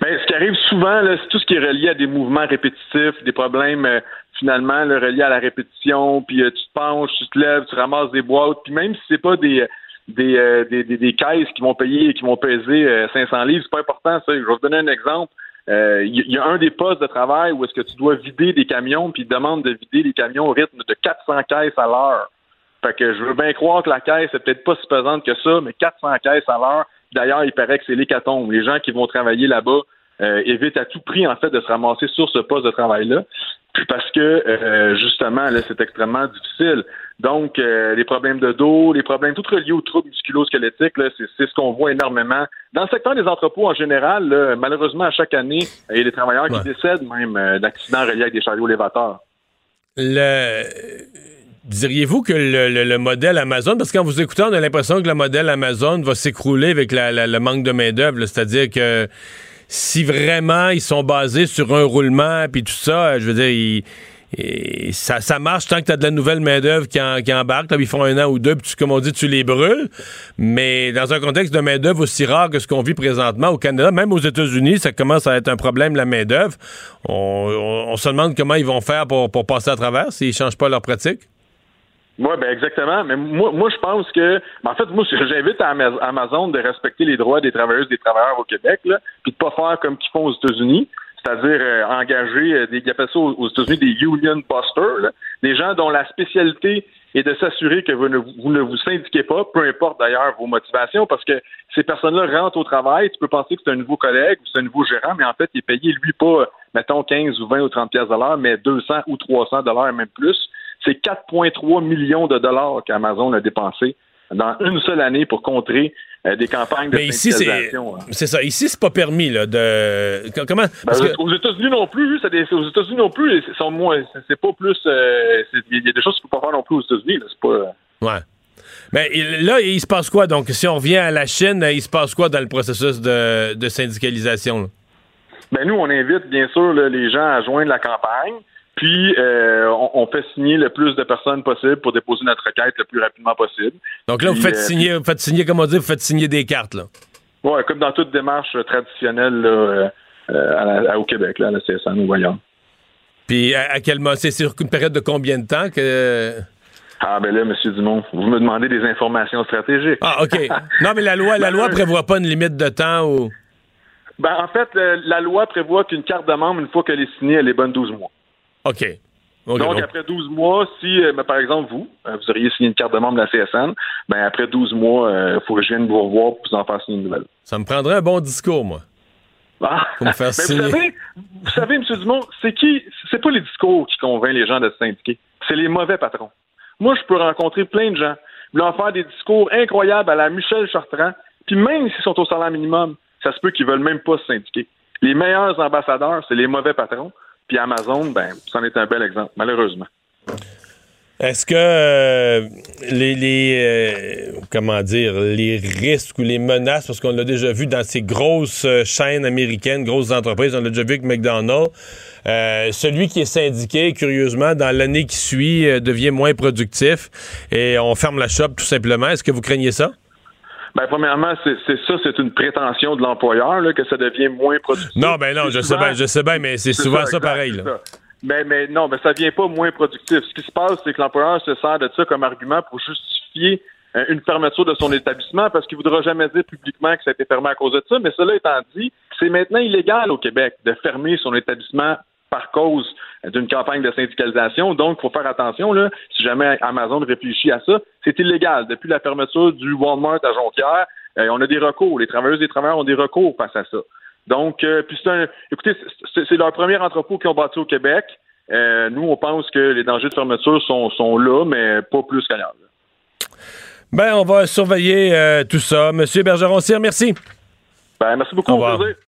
Ben, ce qui arrive souvent, c'est tout ce qui est relié à des mouvements répétitifs, des problèmes euh, finalement reliés à la répétition, puis euh, tu te penches, tu te lèves, tu ramasses des boîtes, puis même si c'est pas des des, des, des, caisses qui vont payer qui vont peser 500 livres, c'est pas important ça. Je vais vous donner un exemple. Il euh, y, a un des postes de travail où est-ce que tu dois vider des camions, puis ils demandent de vider les camions au rythme de 400 caisses à l'heure. Fait que je veux bien croire que la caisse est peut-être pas si pesante que ça, mais 400 caisses à l'heure. D'ailleurs, il paraît que c'est l'hécatombe. Les gens qui vont travailler là-bas euh, évitent à tout prix en fait de se ramasser sur ce poste de travail-là. Puis parce que euh, justement, là, c'est extrêmement difficile. Donc, euh, les problèmes de dos, les problèmes tout reliés aux troubles musculo-squelettiques, c'est ce qu'on voit énormément. Dans le secteur des entrepôts en général, malheureusement, à chaque année, il y a des travailleurs qui décèdent même euh, d'accidents reliés avec des chariots élévateurs. Le... Diriez-vous que le, modèle Amazon, parce que quand vous écoutez, on a l'impression que le modèle Amazon va s'écrouler avec le manque de main-d'œuvre, c'est-à-dire que si vraiment ils sont basés sur un roulement puis tout ça, je veux dire, ça, ça marche tant que tu as de la nouvelle main-d'œuvre qui, qui embarque. Là, ils font un an ou deux, puis comme on dit, tu les brûles. Mais dans un contexte de main-d'œuvre aussi rare que ce qu'on vit présentement au Canada, même aux États-Unis, ça commence à être un problème, la main-d'œuvre. On, se demande comment ils vont faire pour, pour passer à travers s'ils changent pas leur pratique. Oui, ben exactement. Mais moi, moi je pense que, ben, en fait, moi, j'invite Amazon de respecter les droits des travailleuses et des travailleurs au Québec, là, puis de pas faire comme qu'ils font aux États-Unis, c'est-à-dire euh, engager euh, des, ils appellent ça aux, États-Unis des union busters, des gens dont la spécialité est de s'assurer que vous ne, vous ne vous syndiquez pas, peu importe d'ailleurs vos motivations, parce que ces personnes-là rentrent au travail, tu peux penser que c'est un nouveau collègue ou c'est un nouveau gérant, mais en fait, il est payé, lui, pas, mettons, 15 ou 20 ou 30 pièces de l'heure, mais 200 ou 300 dollars même plus c'est 4,3 millions de dollars qu'Amazon a dépensé dans une seule année pour contrer euh, des campagnes de Mais ici, hein. c'est ça. Ici, c'est pas permis là, de. Comment? Ben, Aux États-Unis non plus, des... aux États-Unis non plus, sont moins. C'est pas plus. Euh, il y a des choses qu'il faut pas faire non plus aux États-Unis. C'est pas. Euh. Ouais. Mais là, il se passe quoi? Donc, si on revient à la Chine, il se passe quoi dans le processus de, syndicalisation? Ben, nous, on invite bien sûr les gens à joindre la campagne. Puis, euh, on, fait signer le plus de personnes possible pour déposer notre requête le plus rapidement possible. Donc là, vous faites euh, signer, vous faites signer, comment dire, vous faites signer des cartes, là? Oui, comme dans toute démarche traditionnelle euh, au Québec, là, à la CSN ou ailleurs. Puis, à, quel moment? C'est sur une période de combien de temps que. Ah ben là, M. Dumont, vous me demandez des informations stratégiques. Ah, OK. non, mais la loi, la loi prévoit pas une limite de temps ou. Ben, en fait, la loi prévoit qu'une carte de membre, une fois qu'elle est signée, elle est bonne 12 mois. OK. donc, après 12 mois, si, euh, ben, par exemple, vous, euh, vous auriez signé une carte de membre de la CSN, ben, après 12 mois, il euh, faut que je vienne vous revoir pour vous en faire signer une nouvelle. Ça me prendrait un bon discours, moi. Ah. Pour me faire signer. Vous savez, vous savez, M. Dumont, c'est qui, c'est pas les discours qui convainquent les gens de se syndiquer. C'est les mauvais patrons. Moi, je peux rencontrer plein de gens, leur faire des discours incroyables à la Michel Chartrand, puis même s'ils sont au salaire minimum, ça se peut qu'ils veulent même pas se syndiquer. Les meilleurs ambassadeurs, c'est les mauvais patrons. Amazon, ben, c'en est un bel exemple, malheureusement. Est-ce que euh, les, euh, comment dire les risques ou les menaces, parce qu'on l'a déjà vu dans ces grosses euh, chaînes américaines, grosses entreprises, on l'a déjà vu avec McDonald's, celui qui est syndiqué, curieusement, dans l'année qui suit, devient moins productif et on ferme la shop tout simplement. Est-ce que vous craignez ça? Ben, premièrement, c'est ça, c'est une prétention de l'employeur que ça devient moins productif. Non, ben non, je sais bien, je sais bien, mais c'est souvent ça, pareil. Là. Mais, mais non, mais ça devient pas moins productif. Ce qui se passe, c'est que l'employeur se sert de ça comme argument pour justifier euh, une fermeture de son établissement parce qu'il voudra jamais dire publiquement que ça a été fermé à cause de ça. Mais cela étant dit, c'est maintenant illégal au Québec de fermer son établissement par cause d'une campagne de syndicalisation. Donc, il faut faire attention, là, si jamais Amazon réfléchit à ça, c'est illégal. Depuis la fermeture du Walmart à Jonquière, euh, on a des recours. Les travailleuses et les travailleurs ont des recours face à ça. Donc, euh, puis c'est un, écoutez, c'est leur premier entrepôt qu'ils ont bâti au Québec. euh, nous, on pense que les dangers de fermeture sont, sont là, mais pas plus qu'ailleurs. Ben, on va surveiller tout ça. Monsieur Bergeron-Cyr, merci. Ben, merci beaucoup. Au.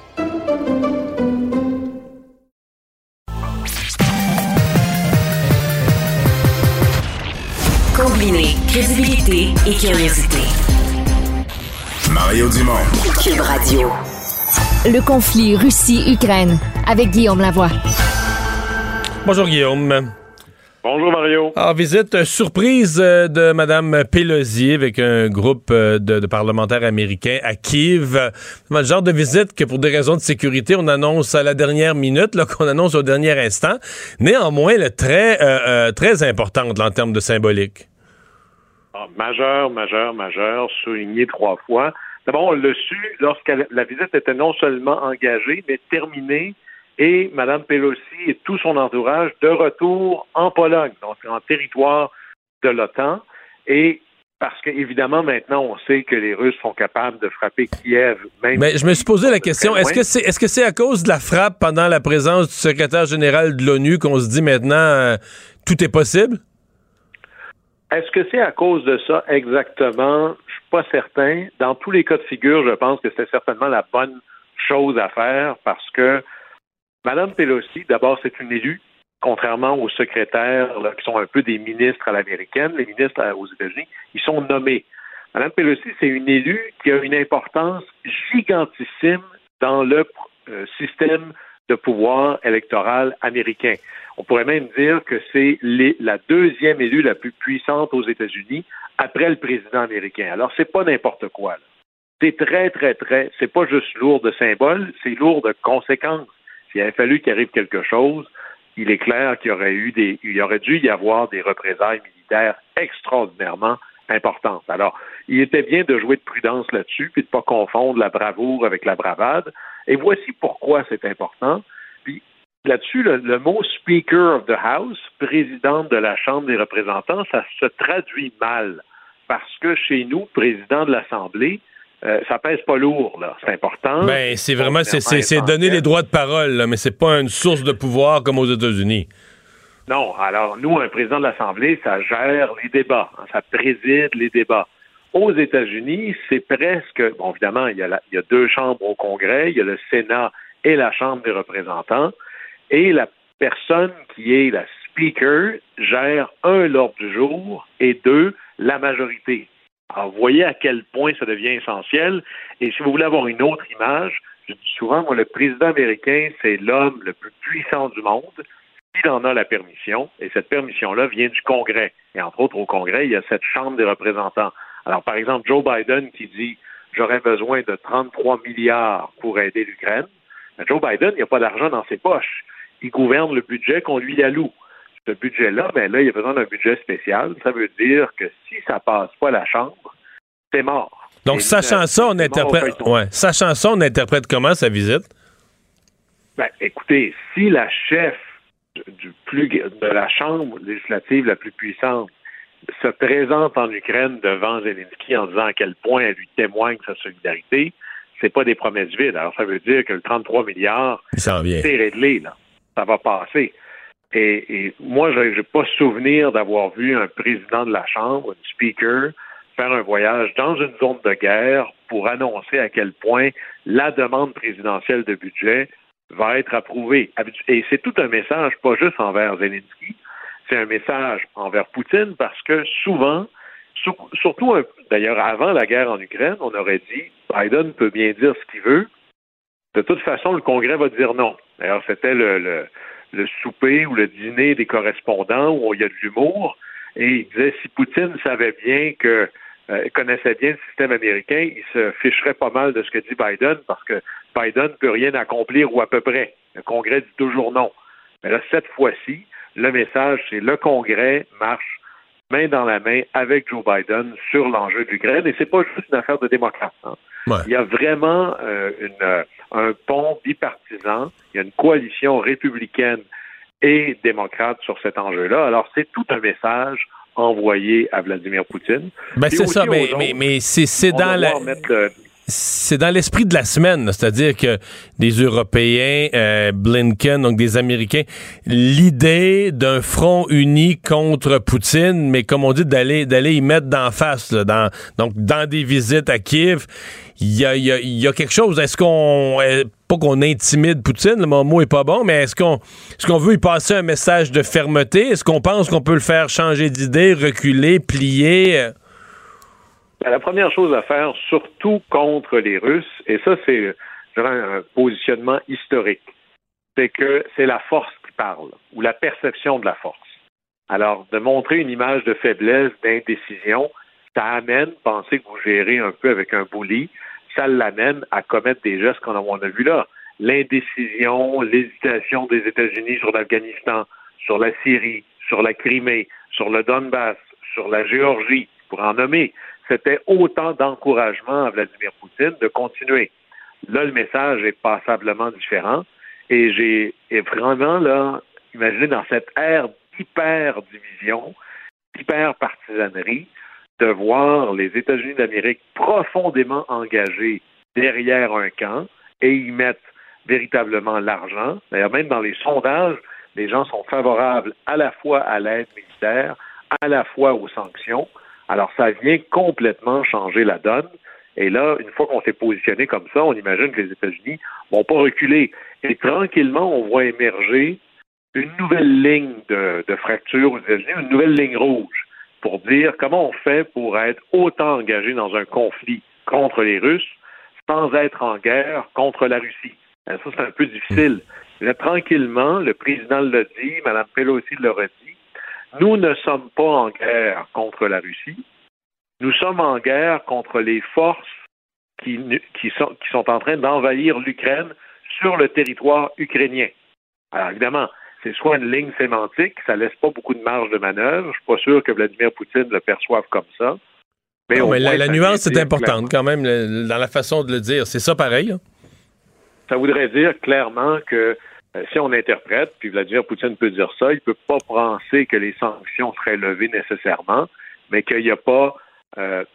Combiner crédibilité et curiosité. Mario Dumont. Cube Radio. Le conflit Russie-Ukraine avec Guillaume Lavoie. Bonjour, Guillaume. Bonjour, Mario. Alors, visite euh, surprise euh, de Mme Pelosi avec un groupe euh, de, de parlementaires américains à Kiev. C'est le genre de visite que, pour des raisons de sécurité, on annonce à la dernière minute, là, qu'on annonce au dernier instant. Néanmoins, là, très, euh, euh, très importante là, en termes de symbolique. Ah, majeur, majeur, majeur, souligné trois fois. D'abord, on l'a su lorsque la visite était non seulement engagée, mais terminée, et Mme Pelosi et tout son entourage de retour en Pologne, donc en territoire de l'OTAN. Et parce qu'évidemment, maintenant, on sait que les Russes sont capables de frapper Kiev. Même Mais je me suis posé la question, est-ce loin. que c'est est-ce que c'est à cause de la frappe pendant la présence du secrétaire général de l'ONU qu'on se dit maintenant euh, tout est possible? Est-ce que c'est à cause de ça exactement? Je suis pas certain. Dans tous les cas de figure, je pense que c'est certainement la bonne chose à faire parce que Mme Pelosi, d'abord, c'est une élue, contrairement aux secrétaires là, qui sont un peu des ministres à l'américaine. Les ministres aux États-Unis, ils sont nommés. Mme Pelosi, c'est une élue qui a une importance gigantissime dans le euh, système de pouvoir électoral américain. On pourrait même dire que c'est la deuxième élue la plus puissante aux États-Unis après le président américain. Alors, c'est pas n'importe quoi. C'est très, très, très. C'est pas juste lourd de symboles, c'est lourd de conséquences. S'il avait fallu qu'il arrive quelque chose, il est clair qu'il y aurait eu des, il aurait dû y avoir des représailles militaires extraordinairement importantes. Alors, il était bien de jouer de prudence là-dessus, puis de pas confondre la bravoure avec la bravade. Et voici pourquoi c'est important. Là-dessus, le, le mot Speaker of the House, présidente de la Chambre des représentants, ça se traduit mal. Parce que chez nous, président de l'Assemblée, euh, ça pèse pas lourd, là. C'est important. Ben, c'est vraiment, c'est- donner les droits de parole, là, mais c'est pas une source de pouvoir comme aux États-Unis. Non, alors nous, un président de l'Assemblée, ça gère les débats, hein, ça préside les débats. Aux États-Unis, c'est presque, bon, évidemment, il y, a la- il y a deux chambres au Congrès, il y a le Sénat et la Chambre des représentants, et la personne qui est la Speaker gère un l'ordre du jour et deux la majorité. Alors, vous voyez à quel point ça devient essentiel. Et si vous voulez avoir une autre image, je dis souvent, moi, le président américain, c'est l'homme le plus puissant du monde il en a la permission, et cette permission-là vient du Congrès. Et entre autres, au Congrès, il y a cette Chambre des représentants. Alors, par exemple, Joe Biden qui dit J'aurais besoin de 33 milliards pour aider l'Ukraine. Joe Biden, il n'y a pas d'argent dans ses poches. Il gouverne le budget qu'on lui alloue. Ce budget-là, ben là, il a besoin d'un budget spécial. Ça veut dire que si ça passe pas à la Chambre, c'est mort. Donc, Et, sachant ça, on interprète, ouais, sachant ça, on interprète comment sa visite? Ben, écoutez, si la chef du plus, de la Chambre législative la plus puissante se présente en Ukraine devant Zelensky en disant à quel point elle lui témoigne sa solidarité, c'est pas des promesses vides. Alors, ça veut dire que le 33 milliards, c'est réglé, là. Ça va passer. Et, moi, je n'ai pas souvenir d'avoir vu un président de la Chambre, un speaker, faire un voyage dans une zone de guerre pour annoncer à quel point la demande présidentielle de budget va être approuvée. Et c'est tout un message, pas juste envers Zelensky, c'est un message envers Poutine parce que souvent, sur- surtout d'ailleurs avant la guerre en Ukraine, on aurait dit Biden peut bien dire ce qu'il veut. De toute façon, le Congrès va dire non. D'ailleurs, c'était le, le, le souper ou le dîner des correspondants où il y a de l'humour. Et il disait si Poutine savait bien que euh, connaissait bien le système américain, il se ficherait pas mal de ce que dit Biden parce que Biden peut rien accomplir ou à peu près. Le Congrès dit toujours non. Mais là, cette fois-ci, le message, c'est le Congrès marche main dans la main avec Joe Biden sur l'enjeu de. Et c'est pas juste une affaire de démocrates. hein. Il y a vraiment euh, une, euh, un pont bipartisan, il y a une coalition républicaine et démocrate sur cet enjeu-là. Alors, c'est tout un message envoyé à Vladimir Poutine. Ben, c'est ça, mais, autres. mais, mais c'est dans la. devoir mettre le- c'est dans l'esprit de la semaine, là. c'est-à-dire que des Européens, euh, Blinken, donc des Américains, l'idée d'un front uni contre Poutine, mais comme on dit, d'aller d'aller y mettre d'en face, là, donc dans des visites à Kiev, il y a, quelque chose. Est-ce qu'on, euh, pas qu'on intimide Poutine, le mon mot est pas bon, mais est-ce qu'on, est-ce qu'on veut y passer un message de fermeté? Est-ce qu'on pense qu'on peut le faire changer d'idée, reculer, plier? Ben, La première chose à faire, surtout contre les Russes, et ça, c'est un positionnement historique, c'est que c'est la force qui parle, ou la perception de la force. Alors, de montrer une image de faiblesse, d'indécision, ça amène, penser que vous gérez un peu avec un bully, ça l'amène à commettre des gestes qu'on a, a vu là. L'indécision, l'hésitation des États-Unis sur l'Afghanistan, sur la Syrie, sur la Crimée, sur le Donbass, sur la Géorgie, pour en nommer. C'était autant d'encouragement à Vladimir Poutine de continuer. Là, le message est passablement différent. Et j'ai vraiment, là, imaginez dans cette ère d'hyper-division, d'hyper-partisanerie, de voir les États-Unis d'Amérique profondément engagés derrière un camp et y mettre véritablement l'argent. D'ailleurs, même dans les sondages, les gens sont favorables à la fois à l'aide militaire, à la fois aux sanctions. Alors, ça vient complètement changer la donne. Et là, une fois qu'on s'est positionné comme ça, on imagine que les États-Unis vont pas reculer. Et tranquillement, on voit émerger une nouvelle ligne de, fracture aux États-Unis, une nouvelle ligne rouge pour dire comment on fait pour être autant engagé dans un conflit contre les Russes sans être en guerre contre la Russie. Ça, c'est un peu difficile. Là, tranquillement, le président l'a dit, Mme Pelosi l'a dit, nous ne sommes pas en guerre contre la Russie. Nous sommes en guerre contre les forces qui, qui, sont, qui sont en train d'envahir l'Ukraine sur le territoire ukrainien. Alors, évidemment, c'est soit une ligne sémantique, ça laisse pas beaucoup de marge de manœuvre. Je suis pas sûr que Vladimir Poutine le perçoive comme ça. Mais, mais la, nuance est importante quand même le- dans la façon de le dire. C'est ça pareil. là? Ça voudrait dire clairement que si on interprète, puis Vladimir Poutine peut dire ça, il peut pas penser que les sanctions seraient levées nécessairement, mais qu'il n'y a pas euh,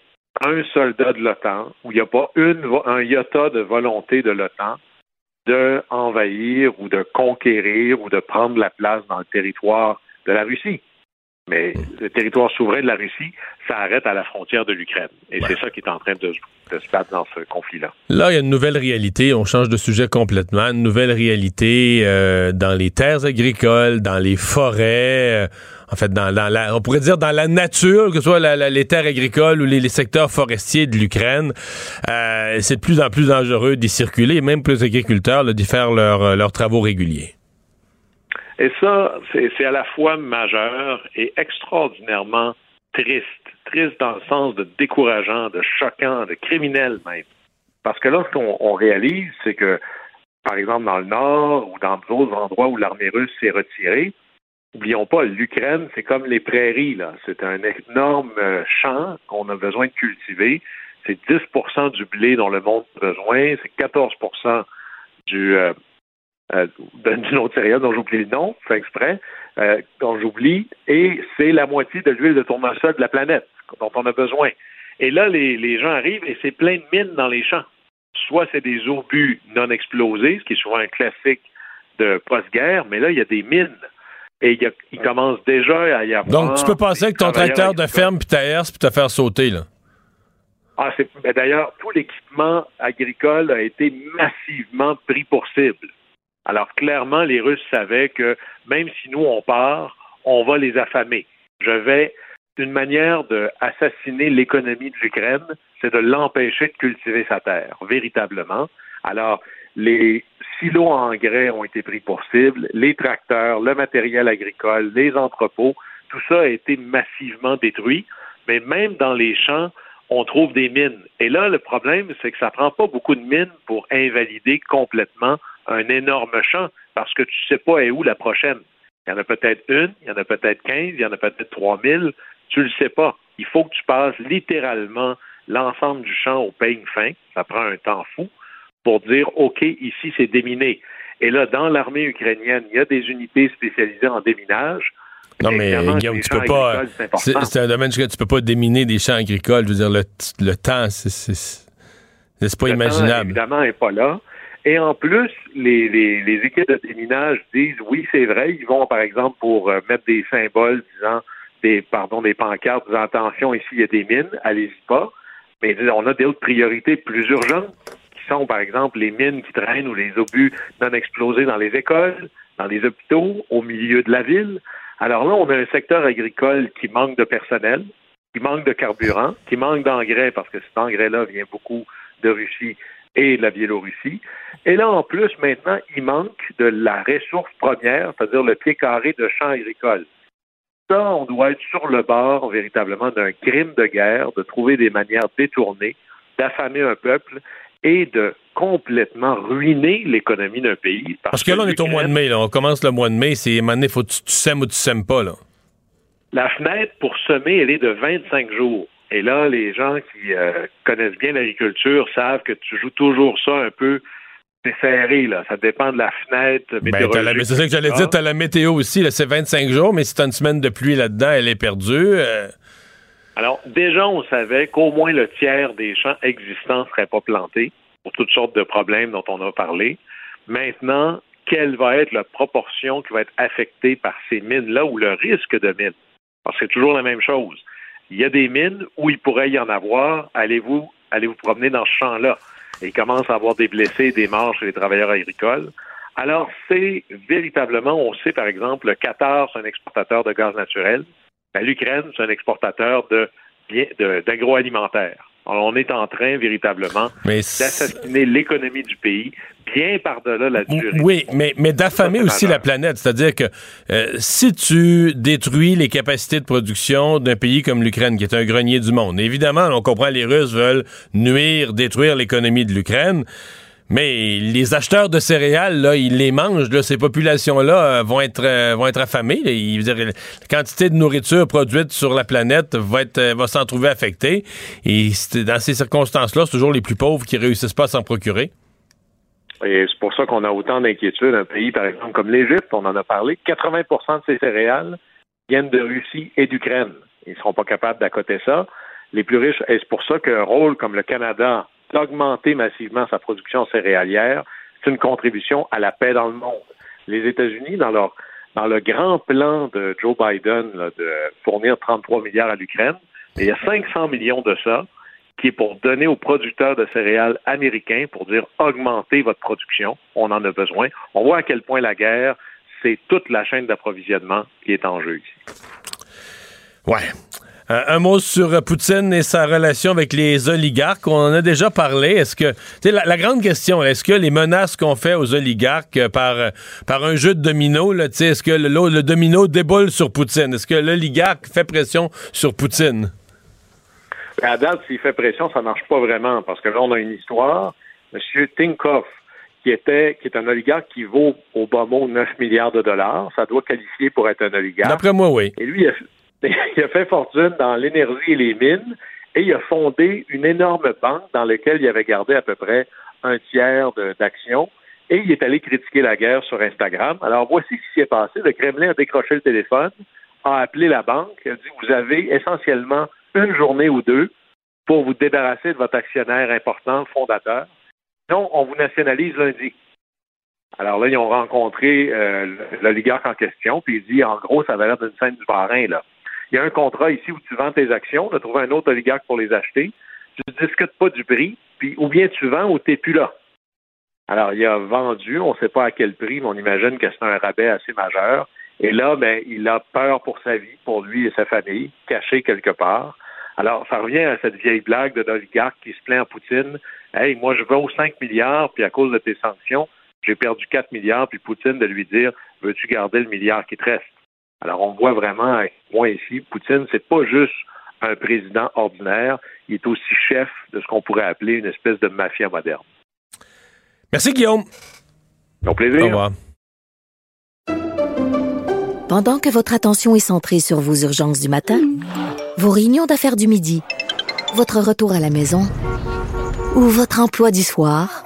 un soldat de l'OTAN ou il n'y a pas une, un iota de volonté de l'OTAN de envahir ou de conquérir ou de prendre la place dans le territoire de la Russie. Mais le territoire souverain de la Russie, ça arrête à la frontière de l'Ukraine. Et c'est ça qui est en train de, de se battre dans ce conflit-là. Là, il y a une nouvelle réalité. On change de sujet complètement. Une nouvelle réalité euh, dans les terres agricoles, dans les forêts, euh, en fait, dans, dans la, on pourrait dire dans la nature, que ce soit la- la- les terres agricoles ou les, les secteurs forestiers de l'Ukraine. Euh, c'est de plus en plus dangereux d'y circuler, même pour les agriculteurs, là, d'y faire leurs leurs travaux réguliers. Et ça, c'est à la fois majeur et extraordinairement triste. Triste dans le sens de décourageant, de choquant, de criminel même. Parce que là, ce qu'on on réalise, c'est que, par exemple, dans le Nord ou dans d'autres endroits où l'armée russe s'est retirée, Oublions pas, l'Ukraine, c'est comme les prairies, là. C'est un énorme euh, champ qu'on a besoin de cultiver. C'est 10% du blé dont le monde a besoin. C'est 14% du, euh, euh, d'une autre céréale dont j'oublie le nom, fait exprès, euh, dont j'oublie, et c'est la moitié de l'huile de tournesol de la planète dont on a besoin. Et là, les, les gens arrivent et c'est plein de mines dans les champs. Soit c'est des obus non explosés, ce qui est souvent un classique de post-guerre, mais là, il y a des mines. Et il, y a, il commence déjà à y avoir. Donc, tu peux passer avec ton tracteur de ferme puis ta herse puis te faire sauter, là. Ah, c'est, d'ailleurs, tout l'équipement agricole a été massivement pris pour cible. Alors, clairement, les Russes savaient que même si nous, on part, on va les affamer. Je vais, une manière d'assassiner l'économie de l'Ukraine, c'est de l'empêcher de cultiver sa terre, véritablement. Alors, les silos en engrais ont été pris pour cible, les tracteurs, le matériel agricole, les entrepôts, tout ça a été massivement détruit. Mais même dans les champs, on trouve des mines. Et là, le problème, c'est que ça prend pas beaucoup de mines pour invalider complètement un énorme champ parce que tu sais pas est où la prochaine. Il y en a peut-être une, il y en a peut-être 15, il y en a peut-être 3000. Tu le sais pas. Il faut que tu passes littéralement l'ensemble du champ au peigne fin. Ça prend un temps fou pour dire, OK, ici, c'est déminé. Et là, dans l'armée ukrainienne, il y a des unités spécialisées en déminage. Non, mais Guillaume, tu peux pas. C'est un domaine que tu peux pas déminer des champs agricoles. Je veux dire, le, le temps, c'est pas imaginable. évidemment, n'est pas là. Et en plus, les, équipes de déminage disent oui, c'est vrai, ils vont, par exemple, pour euh, mettre des symboles disant des pardon, des pancartes disant attention, ici il y a des mines, allez-y pas. Mais on a d'autres priorités plus urgentes sont, par exemple, les mines qui traînent ou les obus non explosés dans les écoles, dans les hôpitaux, au milieu de la ville. Alors là, on a un secteur agricole qui manque de personnel, qui manque de carburant, qui manque d'engrais parce que cet engrais-là vient beaucoup de Russie et la Biélorussie. Et là, en plus, maintenant, il manque de la ressource première, c'est-à-dire le pied carré de champs agricoles. Ça, on doit être sur le bord véritablement d'un crime de guerre, de trouver des manières détournées d'affamer un peuple et de complètement ruiner l'économie d'un pays. Parce, que, là, on est au mois de mai, là. on commence le mois de mai, c'est il faut que tu, sèmes ou tu sèmes pas. Là. La fenêtre pour semer, elle est de 25 jours. Et là, les gens qui euh, connaissent bien l'agriculture savent que tu joues toujours ça un peu c'est serré, là. Ça dépend de la fenêtre ben, c'est ça que j'allais dire, tu as la météo aussi, là, c'est 25 jours, mais si tu as une semaine de pluie là-dedans, elle est perdue. Euh, alors, déjà, on savait qu'au moins le tiers des champs existants ne seraient pas plantés pour toutes sortes de problèmes dont on a parlé. Maintenant, quelle va être la proportion qui va être affectée par ces mines-là ou le risque de mines? Parce que c'est toujours la même chose. Il y a des mines où il pourrait y en avoir. Allez-vous allez vous promener dans ce champ-là? Et il commence à avoir des blessés, des morts chez les travailleurs agricoles. Alors, c'est véritablement, on sait par exemple, le Qatar, c'est un exportateur de gaz naturel. Ben, L'Ukraine, c'est un exportateur de d'agroalimentaire. on est en train véritablement d'assassiner l'économie du pays bien par-delà la durée. Oui, mais, mais d'affamer aussi la planète. C'est-à-dire que euh, si tu détruis les capacités de production d'un pays comme l'Ukraine, qui est un grenier du monde, évidemment, on comprend les Russes veulent nuire, détruire l'économie de l'Ukraine. Mais les acheteurs de céréales, là, ils les mangent. Là, ces populations-là euh, vont être euh, vont être affamées. la quantité de nourriture produite sur la planète va euh, s'en trouver affectée. Et dans ces circonstances-là, c'est toujours les plus pauvres qui réussissent pas à s'en procurer. Et c'est pour ça qu'on a autant d'inquiétudes. Un pays, par exemple, comme l'Égypte, on en a parlé, 80% de ces céréales viennent de Russie et d'Ukraine. Ils ne seront pas capables d'accoter ça. Les plus riches, et c'est pour ça qu'un rôle comme le Canada d'augmenter massivement sa production céréalière, c'est une contribution à la paix dans le monde. Les États-Unis, dans leur dans le grand plan de Joe Biden de fournir 33 milliards à l'Ukraine, il y a 500 millions de ça qui est pour donner aux producteurs de céréales américains pour dire augmentez votre production, on en a besoin. On voit à quel point la guerre, c'est toute la chaîne d'approvisionnement qui est en jeu ici. Ouais. Euh, un mot sur Poutine et sa relation avec les oligarques. On en a déjà parlé. Est-ce que, la, la grande question, est-ce que les menaces qu'on fait aux oligarques par, par un jeu de domino, est-ce que le, le, domino déboule sur Poutine? Est-ce que l'oligarque fait pression sur Poutine? À date, s'il fait pression, ça marche pas vraiment parce que là, on a une histoire. Monsieur Tinkoff, qui était, qui est un oligarque qui vaut au bas mot 9 milliards de dollars, ça doit qualifier pour être un oligarque. D'après moi, oui. Et lui, il a, il a fait fortune dans l'énergie et les mines et il a fondé une énorme banque dans laquelle il avait gardé à peu près un tiers d'actions et il est allé critiquer la guerre sur Instagram. Alors voici ce qui s'est passé. Le Kremlin a décroché le téléphone, a appelé la banque, a dit vous avez essentiellement une journée ou deux pour vous débarrasser de votre actionnaire important, fondateur. Non, on vous nationalise lundi. Alors là, ils ont rencontré euh, l'oligarque en question, puis il dit, en gros, ça va l'air d'une scène du parrain, là il y a un contrat ici où tu vends tes actions, tu as trouvé un autre oligarque pour les acheter, tu ne discutes pas du prix, puis ou bien tu vends ou tu n'es plus là. Alors, il a vendu, on ne sait pas à quel prix, mais on imagine que c'est un rabais assez majeur. Et là, ben, il a peur pour sa vie, pour lui et sa famille, caché quelque part. Alors, ça revient à cette vieille blague de l'oligarque qui se plaint à Poutine. Hey, moi, je vaux 5 milliards, puis à cause de tes sanctions, j'ai perdu 4 milliards, puis Poutine de lui dire, veux-tu garder le milliard qui te reste? Alors, on voit vraiment, moi ici, Poutine, c'est pas juste un président ordinaire, il est aussi chef de ce qu'on pourrait appeler une espèce de mafia moderne. Merci, Guillaume. Au plaisir. Au revoir. Pendant que votre attention est centrée sur vos urgences du matin, vos réunions d'affaires du midi, votre retour à la maison ou votre emploi du soir,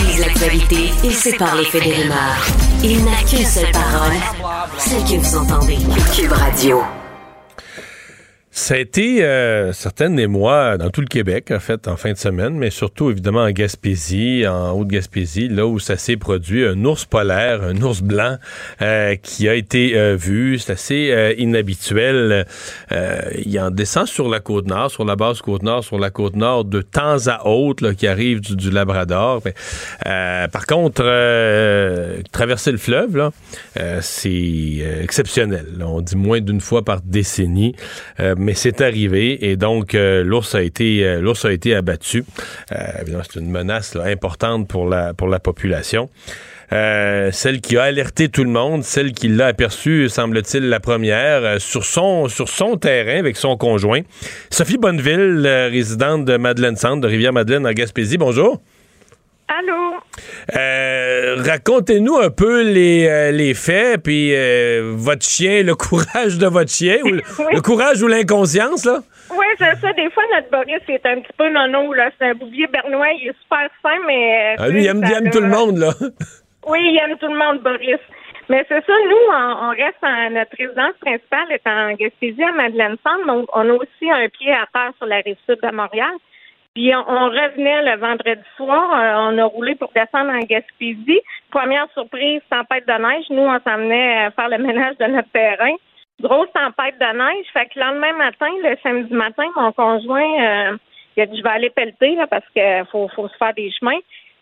Analyse l'actualité et sépare les faits des rumeurs. Il n'a qu'une seule parole, celle que vous entendez. Cube Radio. Ça a été euh, certaines émois dans tout le Québec, en fait, en fin de semaine, mais surtout évidemment en Gaspésie, en Haute-Gaspésie, là où ça s'est produit, un ours polaire, un ours blanc euh, qui a été euh, vu. C'est assez euh, inhabituel. Il en descend sur la côte nord, sur la base côte nord, sur la côte nord de temps à autre, qui arrive du, Labrador. Mais, par contre, traverser le fleuve, là, c'est exceptionnel. On dit moins d'une fois par décennie. C'est arrivé et donc euh, l'ours a été euh, l'ours abattu. Euh, c'est une menace importante pour la population. Celle qui a alerté tout le monde, celle qui l'a aperçu, semble-t-il, la première, sur son sur son terrain avec son conjoint. Sophie Bonneville, résidente de Madeleine Centre, de Rivière-Madeleine en Gaspésie. Bonjour. Allô? Euh, Racontez-nous un peu les, euh, les faits, puis euh, votre chien, le courage de votre chien, ou le, Oui. le courage ou l'inconscience, là? Oui, c'est ça. Des fois, notre Boris est un petit peu nono, là. C'est un bouvier bernois. Il est super fin, mais. Ah, lui, il aime, il aime tout le monde, là. Oui, il aime tout le monde, Boris. Mais c'est ça, nous, on, on reste en notre résidence principale est en Gaspésie à Madeleine Centre, donc on a aussi un pied à terre sur la rive sud de Montréal. Puis on, on revenait le vendredi soir, euh, on a roulé pour descendre en Gaspésie. Première surprise, tempête de neige. Nous, on s'emmenait euh, faire le ménage de notre terrain. Grosse tempête de neige. Fait que le lendemain matin, le samedi matin, mon conjoint, euh, il a dit je vais aller pelleter là, parce que faut, faut se faire des chemins.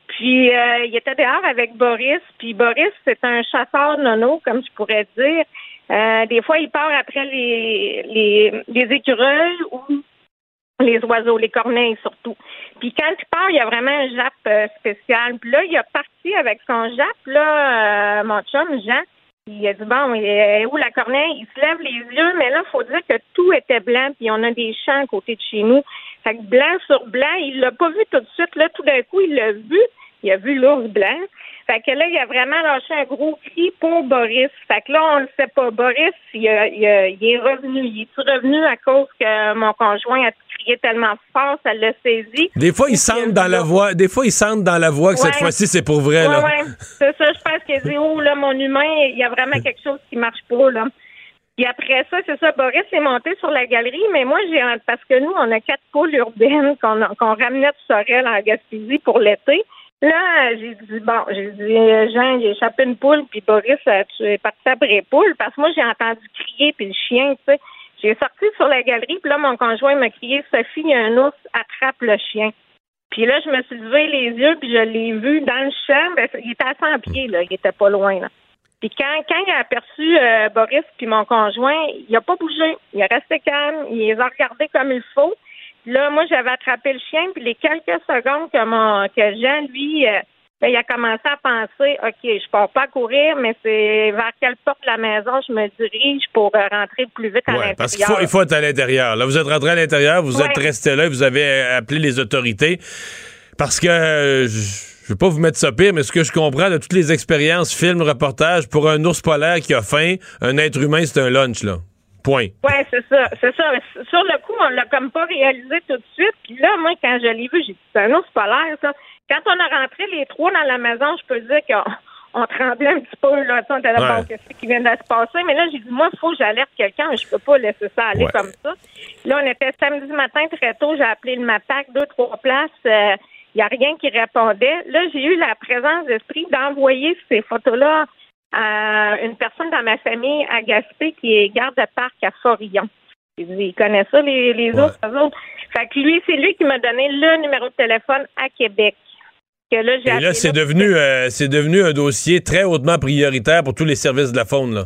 Puis euh, il était dehors avec Boris. Puis Boris, c'est un chasseur nono, comme je pourrais dire. Euh, des fois, il part après les, les, les écureuils ou les oiseaux, les corneilles surtout. Puis quand il part, il y a vraiment un jappe euh, spécial. Puis là, il a parti avec son jappe, là, euh, mon chum, Jean. Il a dit, bon, où la corneille? Il se lève les yeux, mais là, il faut dire que tout était blanc, puis on a des champs à côté de chez nous. Fait que blanc sur blanc, il l'a pas vu tout de suite. Là, tout d'un coup, il l'a vu. Il a vu l'ours blanc. Fait que là, il a vraiment lâché un gros cri pour Boris. Fait que là, on le sait pas. Boris, il a- il est revenu. Il est revenu à cause que mon conjoint a crié tellement fort, ça l'a saisi. Des fois, ils sentent dans la voix. Des fois, ils sentent dans la voix que cette fois-ci, c'est pour vrai, ouais. C'est ça, je pense qu'il a dit, oh, là, mon humain, il y a vraiment quelque chose qui marche pas, là. Puis après ça, c'est ça, Boris est monté sur la galerie, mais moi, j'ai parce que nous, on a quatre poules urbaines qu'on a- qu'on ramenait de Sorel en Gaspésie pour l'été. Là, j'ai dit, bon, j'ai dit, euh, Jean, j'ai échappé une poule, puis Boris, euh, tu es parti après poule, parce que moi, j'ai entendu crier, puis le chien, tu sais. J'ai sorti sur la galerie, puis là, mon conjoint m'a crié, Sophie, y a un ours, attrape le chien. Puis là, je me suis levé les yeux, puis je l'ai vu dans le champ. Ben, il était à 100 pieds, là. Il était pas loin. Puis quand, quand il a aperçu euh, Boris puis mon conjoint, il a pas bougé. Il est resté calme. Il les a regardés comme il faut. Là, moi, j'avais attrapé le chien. Puis les quelques secondes que, mon, que Jean, lui, euh, ben, il a commencé à penser, OK, je pars pas courir, mais c'est vers quelle porte de la maison je me dirige pour euh, rentrer plus vite à Ouais, l'intérieur. parce qu'il faut, il faut être à l'intérieur. Là, vous êtes rentré à l'intérieur, vous Ouais. êtes resté là, vous avez euh, appelé les autorités. Parce que euh, je je veux pas vous mettre ça pire, mais ce que je comprends de toutes les expériences, films, reportages, pour un ours polaire qui a faim, un être humain, c'est un lunch, là. Point. Ouais, c'est ça, c'est ça. Sur le coup, on l'a comme pas réalisé tout de suite. Puis là, moi, quand je l'ai vu, j'ai dit, c'est un ours polaire, ça. Quand on a rentré les trois dans la maison, je peux dire qu'on on tremblait un petit peu, là. On était là, Ouais. qu'est-ce qui vient de se passer? Mais là, j'ai dit, moi, il faut que j'alerte quelqu'un. Je peux pas laisser ça aller Ouais. comme ça. Là, on était samedi matin très tôt. J'ai appelé le MAPAC, deux, trois places. euh, il n'y a rien qui répondait. Là, j'ai eu la présence d'esprit d'envoyer ces photos-là à une personne dans ma famille à Gaspé qui est garde de parc à Forillon. Il connaît ça, les, les Ouais. autres, eux autres. Fait que lui, c'est lui qui m'a donné le numéro de téléphone à Québec. Que là, j'ai Et là, c'est devenu, euh, c'est devenu un dossier très hautement prioritaire pour tous les services de la faune, là.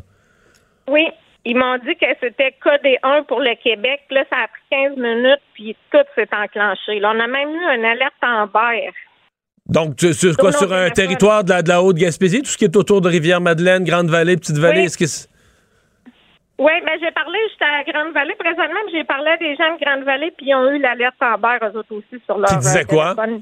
Oui, Ils m'ont dit que c'était codé 1 pour le Québec. Là, ça a pris 15 minutes, puis tout s'est enclenché. Là, on a même eu une alerte en berre. Donc, tu, sur quoi, Sur un territoire de la, de la Haute-Gaspésie, tout ce qui est autour de Rivière-Madeleine, Grande-Vallée, Petite-Vallée, Oui. est-ce que c'est- Oui, mais j'ai parlé, j'étais à Grande-Vallée présentement, puis j'ai parlé à des gens de Grande-Vallée, puis ils ont eu l'alerte en berre, eux autres aussi, sur leur Qui disait euh, quoi? téléphone.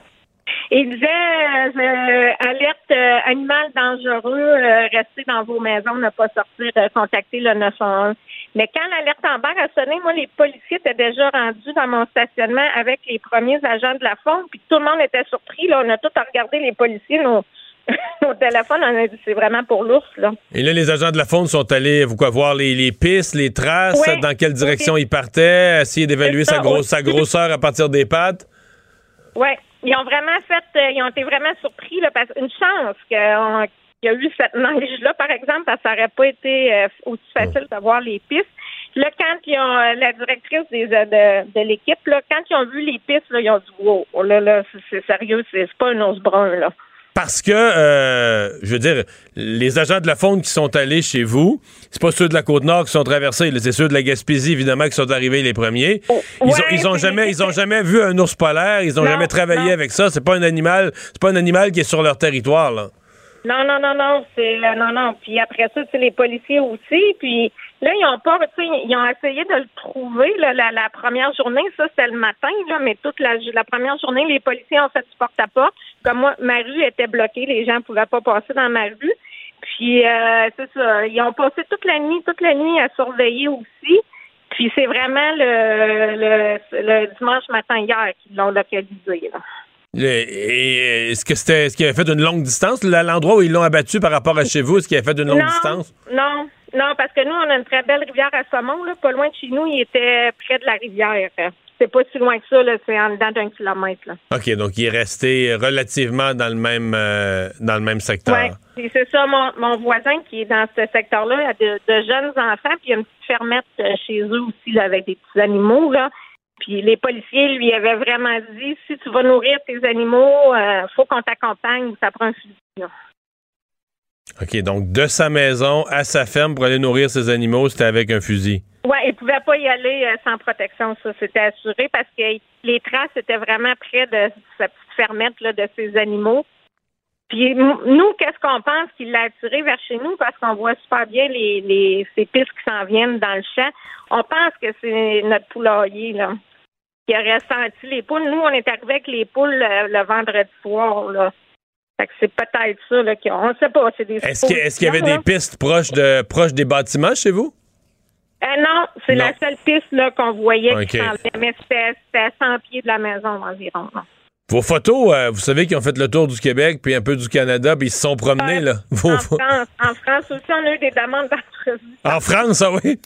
Ils disaient euh, alerte euh, animal dangereux, euh, restez dans vos maisons, ne pas sortir, euh, contacter le 911. Mais quand l'alerte en berre a sonné, moi, les policiers étaient déjà rendus dans mon stationnement avec les premiers agents de la faune, puis tout le monde était surpris. Là, on a tout regardé les policiers, nos, nos téléphones, on a dit c'est vraiment pour l'ours, là. Et là, les agents de la faune sont allés vous quoi, voir les, les pistes, les traces, Ouais. dans quelle direction ils partaient, essayer d'évaluer sa, sa grosseur à partir des pattes? Oui, ils ont vraiment fait, euh, ils ont été vraiment surpris, là, parce une chance qu'on- qu'il y a eu cette neige-là, par exemple, parce que ça n'aurait pas été euh, aussi facile de voir les pistes. Là, quand ils ont, euh, la directrice des, euh, de, de l'équipe, là, quand ils ont vu les pistes, là, ils ont dit, wow, oh là, là, c'est- sérieux, c'est c'est pas un ours brun, là. Parce que, euh, je veux dire, les agents de la faune qui sont allés chez vous, c'est pas ceux de la Côte-Nord qui sont traversés, c'est ceux de la Gaspésie, évidemment, qui sont arrivés les premiers. ils, ont, ils ont jamais, ils ont jamais vu un ours polaire, ils ont Non, jamais travaillé non. avec ça. C'est pas un animal, c'est pas un animal qui est sur leur territoire, là. Non, non, non, non, c'est euh, non, non. Puis après ça, c'est les policiers aussi. Puis là, ils ont pas, tu sais, ils ont essayé de le trouver. là, la, la première journée, ça c'était le matin, là, mais toute la, la première journée, les policiers ont fait du porte-à-porte. Comme moi, ma rue était bloquée, les gens pouvaient pas passer dans ma rue. Puis euh, c'est ça, ils ont passé toute la nuit, toute la nuit à surveiller aussi. Puis c'est vraiment le, le, le dimanche matin hier qu'ils l'ont localisé. Là. Et est-ce que c'était, est-ce qu'il avait fait une longue distance? L'endroit où ils l'ont abattu par rapport à chez vous, est-ce qu'il avait fait une longue non, distance? Non, non, parce que nous, on a une très belle rivière à saumon, là, pas loin de chez nous, il était près de la rivière. C'est pas si loin que ça, c'est en dedans d'un kilomètre. Là. OK, donc il est resté relativement dans le même, euh, dans le même secteur. Puis c'est ça, mon, mon voisin qui est dans ce secteur-là a de, de jeunes enfants, puis il y a une petite fermette euh, chez eux aussi là, avec des petits animaux. Là. Puis les policiers lui avaient vraiment dit si tu vas nourrir tes animaux, euh, faut qu'on t'accompagne ou ça prend un fusil. OK, donc de sa maison à sa ferme pour aller nourrir ses animaux, c'était avec un fusil? Ouais, il pouvait pas y aller euh, sans protection, ça c'était assuré parce que les traces étaient vraiment près de sa petite fermette là, de ces animaux. Puis nous, qu'est-ce qu'on pense qu'il l'a attiré vers chez nous? Parce qu'on voit super bien les, les ces pistes qui s'en viennent dans le champ. On pense que c'est notre poulailler là qui aurait senti les poules. Nous, on est arrivé avec les poules euh, le vendredi soir là. C'est peut-être ça là on sait pas. Est-ce qu'il y avait des pistes proches, de, proches des bâtiments chez vous? Euh, non, c'est la seule piste qu'on voyait qui mais c'était à 100 pieds de la maison environ. là. Vos photos, euh, vous savez qu'ils ont fait le tour du Québec puis un peu du Canada, puis ils se sont promenés, là. Vos- En France, en France aussi, on a eu des demandes d'entrevue. en France, ah oui?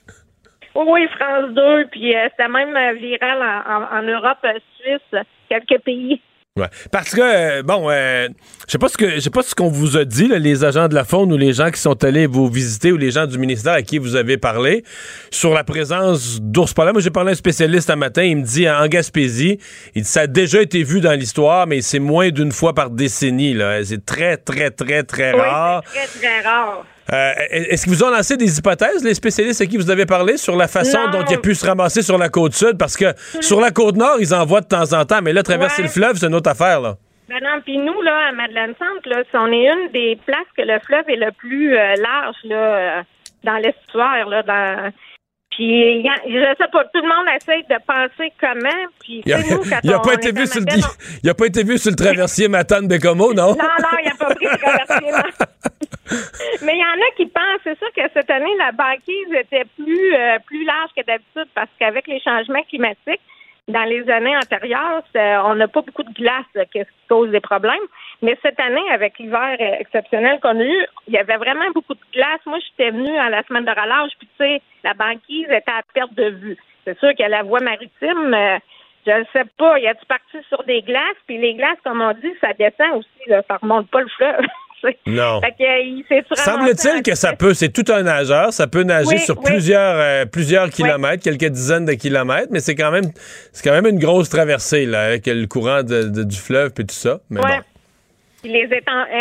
Oui, France 2, puis euh, c'était même euh, viral en, en- en Europe, euh, Suisse, quelques pays. Ouais. Parce que euh, bon, euh, je sais pas ce que je sais pas ce qu'on vous a dit, là, les agents de la faune ou les gens qui sont allés vous visiter ou les gens du ministère à qui vous avez parlé sur la présence d'ours polaires. Moi, j'ai parlé à un spécialiste un matin, il me dit en Gaspésie, il dit ça a déjà été vu dans l'histoire, mais c'est moins d'une fois par décennie. Là, c'est très très très très rare. C'est très, très rare. Euh, Est-ce qu'ils vous ont lancé des hypothèses, les spécialistes à qui vous avez parlé, sur la façon Non. dont il a pu se ramasser sur la côte sud? Parce que sur la côte nord, ils en voient de temps en temps, mais là, traverser Ouais. le fleuve, c'est une autre affaire. Là. Ben non, puis nous, là, à Madeleine-Centre, là, on est une des places que le fleuve est le plus euh, large, là, euh, dans l'estuaire, là, dans... Puis, il y a- je sais pas, tout le monde essaye de penser comment, puis, Il a, sais, nous, quand il a on pas été à vu sur le, Madeleine, il a pas été vu sur le traversier Matane Bécomo, non? Non, non, il n'a pas pris le traversier. Mais il y en a qui pensent, c'est sûr que cette année, la banquise était plus, euh, plus large que d'habitude parce qu'avec les changements climatiques, dans les années antérieures, c'est- on n'a pas beaucoup de glace qui cause des problèmes. Mais cette année, avec l'hiver euh, exceptionnel qu'on a eu, il y avait vraiment beaucoup de glace. Moi, j'étais venue à la semaine de relâche, puis tu sais, la banquise était à perte de vue. C'est sûr que la voie maritime, euh, je ne sais pas, il y a-tu parti sur des glaces, puis les glaces, comme on dit, ça descend aussi, là, ça remonte pas le fleuve. sais. Non. Fait que, Semble-t-il que ça peut, c'est tout un nageur, ça peut nager Oui, sur oui. plusieurs, euh, plusieurs kilomètres, quelques dizaines de kilomètres, mais c'est quand même, c'est quand même une grosse traversée là, avec le courant de- de- du fleuve et tout ça. Mais Ouais. bon. Puis les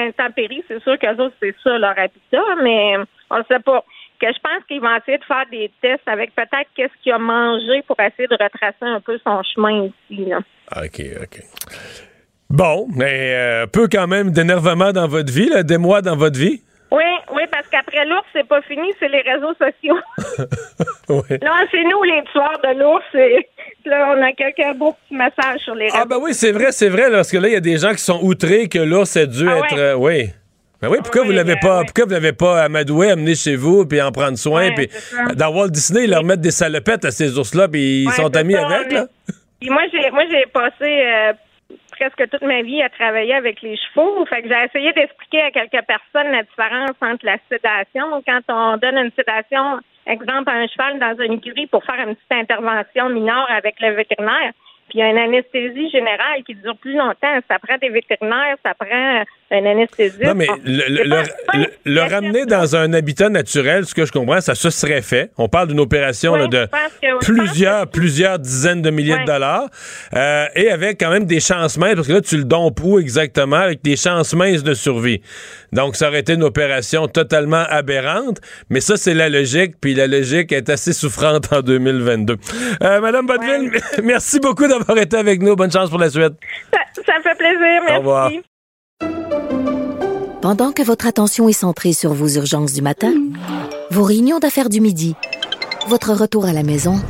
intempéries, c'est sûr qu'eux autres, c'est ça leur habitat, mais on ne sait pas. que je pense qu'ils vont essayer de faire des tests avec peut-être qu'est-ce qu'il a mangé pour essayer de retracer un peu son chemin ici. Là. OK, OK. Bon, mais euh, peu quand même d'énervement dans votre vie, là, des mois dans votre vie. Oui, oui, parce qu'après l'ours, c'est pas fini, c'est les réseaux sociaux. Oui. Là, c'est nous les tueurs de l'ours. et Là, on a quelques beaux petits messages sur les réseaux. Ah ben oui, c'est vrai, c'est vrai, parce que là, il y a des gens qui sont outrés que l'ours a dû Ah être... ouais. euh, oui. Ben oui, pourquoi vous l'avez euh, pas, pourquoi vous l'avez pas amadoué, amené chez vous, puis en prendre soin, Ouais, puis dans Walt Disney, ils leur mettent des salopettes à ces ours-là, puis ils Ouais, sont amis ça, avec, mais- là. Puis moi, j'ai moi j'ai passé euh, presque toute ma vie à travailler avec les chevaux. Fait que j'ai essayé d'expliquer à quelques personnes la différence entre la sédation. Quand on donne une sédation, exemple, à un cheval dans une écurie pour faire une petite intervention mineure avec le vétérinaire, puis il y a une anesthésie générale qui dure plus longtemps. Ça prend des vétérinaires, ça prend un anesthésiste. Non, mais le, ramener dans un habitat naturel, ce que je comprends, ça se serait fait. On parle d'une opération Oui, là, de que- plusieurs, dizaines de milliers de dollars. euh, et avec quand même des chances minces, parce que là, tu le dompes où exactement, avec des chances minces de survie. Donc, ça aurait été une opération totalement aberrante, mais ça, c'est la logique, puis la logique est assez souffrante en 2022. Euh, Madame Bodville, merci beaucoup d'avoir été avec nous. Bonne chance pour la suite. Ça, ça fait plaisir, merci. Au revoir. Pendant que votre attention est centrée sur vos urgences du matin, vos réunions d'affaires du midi, votre retour à la maison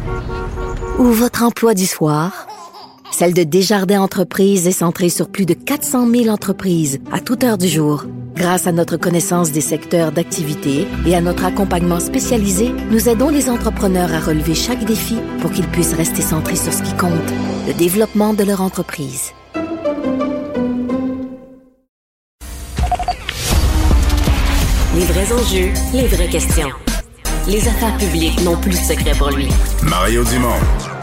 ou votre emploi du soir, celle de Desjardins Entreprises est centrée sur plus de 400 000 entreprises à toute heure du jour. Grâce à notre connaissance des secteurs d'activité et à notre accompagnement spécialisé, nous aidons les entrepreneurs à relever chaque défi pour qu'ils puissent rester centrés sur ce qui compte, le développement de leur entreprise. Les vrais enjeux, les vraies questions. Les affaires publiques n'ont plus de secret pour lui. Mario Dumont.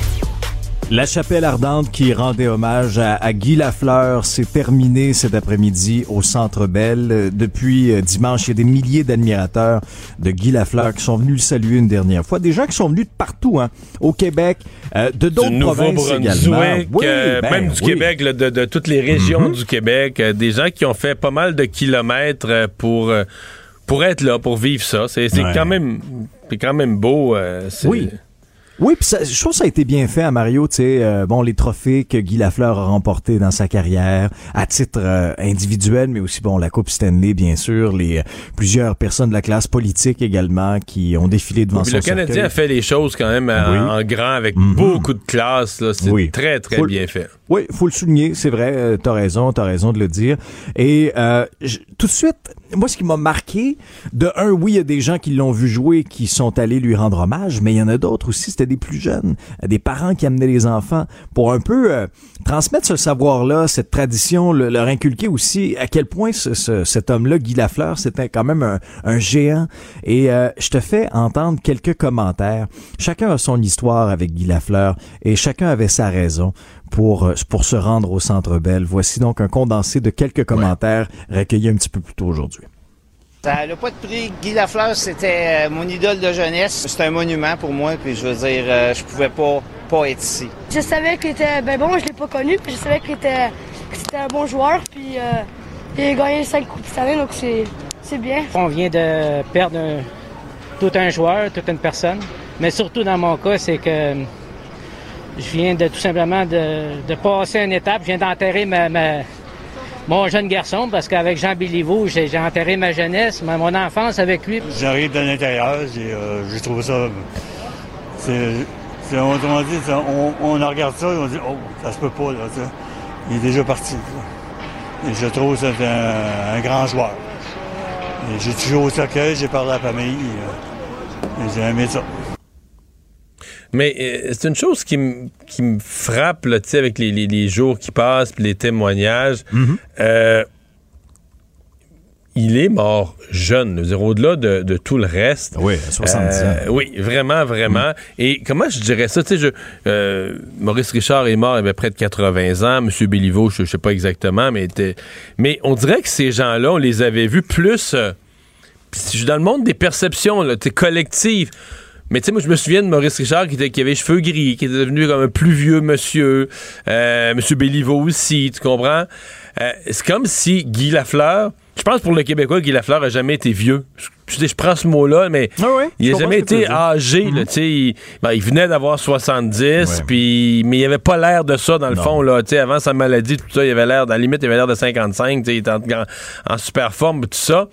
La chapelle ardente qui rendait hommage à, à Guy Lafleur s'est terminée cet après-midi au Centre Bell. Depuis euh, dimanche, il y a des milliers d'admirateurs de Guy Lafleur qui sont venus le saluer une dernière fois. Des gens qui sont venus de partout, hein, au Québec, euh, de d'autres provinces également. Oui, euh, ben même du oui. Québec, là, de, de toutes les régions Mhm. du Québec, euh, des gens qui ont fait pas mal de kilomètres pour, pour être là, pour vivre ça. C'est Ouais. quand même c'est quand même beau. euh, c'est- Oui. Oui, puis ça- je trouve que ça a été bien fait à Mario, tu sais, euh, bon, les trophées que Guy Lafleur a remportés dans sa carrière, à titre euh, individuel, mais aussi, bon, la Coupe Stanley, bien sûr, les euh, plusieurs personnes de la classe politique également qui ont défilé devant Puis son le Canadien a fait les choses quand même en, Oui. en grand avec Mhm. beaucoup de classe. là. C'est Oui. très, très Faut- bien fait. Oui, faut le souligner, c'est vrai, euh, t'as raison, t'as raison de le dire. Et euh, tout de suite, moi, ce qui m'a marqué, de un, oui, il y a des gens qui l'ont vu jouer, qui sont allés lui rendre hommage, mais il y en a d'autres aussi, c'était des plus jeunes, des parents qui amenaient les enfants pour un peu euh, transmettre ce savoir-là, cette tradition, le- leur inculquer aussi à quel point ce- ce- cet homme-là, Guy Lafleur, c'était quand même un, un géant. Et euh, je te fais entendre quelques commentaires. Chacun a son histoire avec Guy Lafleur et chacun avait sa raison pour, euh, pour se rendre au Centre Bell. Voici donc un condensé de quelques commentaires recueillis un petit peu plus tôt aujourd'hui. Ça n'a pas de prix. Guy Lafleur, c'était euh, mon idole de jeunesse. C'est un monument pour moi, puis je veux dire, euh, je pouvais pas, pas être ici. Je savais qu'il était ben bon, je l'ai pas connu, puis je savais qu'il était que c'était un bon joueur, puis euh, il a gagné 5 coupes cette année, donc c'est c'est bien. On vient de perdre un- tout un joueur, toute une personne. Mais surtout dans mon cas, c'est que je viens de tout simplement de, passer une étape. Je viens d'enterrer mon jeune garçon parce qu'avec Jean Béliveau, j'ai j'ai enterré ma jeunesse, ma- mon enfance avec lui. J'arrive de l'intérieur, j'ai euh, j'ai trouvé ça. Autrement dit, on, regarde ça et on dit Oh, ça se peut pas, là, ça. Il est déjà parti. Et je trouve que c'est un, grand joueur. J'ai toujours au cercueil, j'ai parlé à la famille. euh, et j'ai aimé ça. Mais euh, c'est une chose qui, m- qui me frappe, là, tu sais, avec les, les- les jours qui passent, puis les témoignages. Euh, il est mort jeune. Au-delà de, de tout le reste. Oui, à 70 ans. Euh, oui, vraiment, vraiment. Et comment je dirais ça? Tu sais, je, euh, Maurice Richard est mort, il avait près de 80 ans. M. Béliveau, je, je sais pas exactement, mais, était- mais on dirait que ces gens-là, on les avait vus plus. euh, pis je suis dans le monde des perceptions, là, collectives. Mais tu sais, moi, je me souviens de Maurice Richard qui, était, qui avait les cheveux gris, qui était devenu comme un plus vieux monsieur. Euh, monsieur Béliveau aussi, tu comprends? Euh, c'est comme si Guy Lafleur, je pense pour le Québécois, Guy Lafleur a jamais été vieux. Je, je- je prends ce mot-là, mais Ah il a jamais été âgé. Mhm. là, tu sais, il, ben, il venait d'avoir 70, puis mais il avait pas l'air de ça dans le Non. fond. Là, tu sais, avant sa maladie, tout ça, il avait l'air, à la limite, il avait l'air de 55, tu sais, il était en, en- en super forme, tout ça.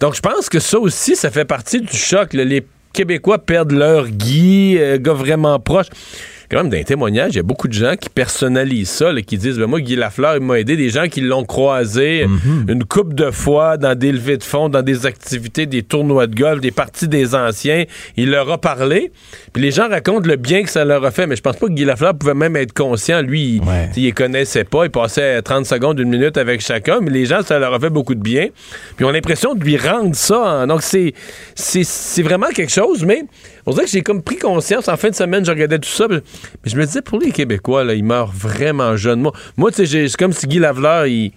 Donc, je pense que ça aussi, ça fait partie du choc. là. Les Québécois perdent leur Guy, euh, gars vraiment proche. Quand même, dans les témoignages, il y a beaucoup de gens qui personnalisent ça, là, qui disent ben, Moi, Guy Lafleur, il m'a aidé. Des gens qui l'ont croisé une coupe de fois dans des levées de fonds, dans des activités, des tournois de golf, des parties des anciens. Il leur a parlé. Puis les gens racontent le bien que ça leur a fait. Mais je pense pas que Guy Lafleur pouvait même être conscient. Lui, sais, il les connaissait pas. Il passait 30 secondes, une minute avec chacun. Mais les gens, ça leur a fait beaucoup de bien. Puis on a l'impression de lui rendre ça. hein. Donc c'est, c'est, c'est vraiment quelque chose. Mais on dirait que j'ai comme pris conscience. En fin de semaine, je regardais tout ça. Mais je me disais, pour les Québécois, là, ils meurent vraiment jeunes. Moi, moi tu sais, j'ai- c'est comme si Guy Lafleur, il.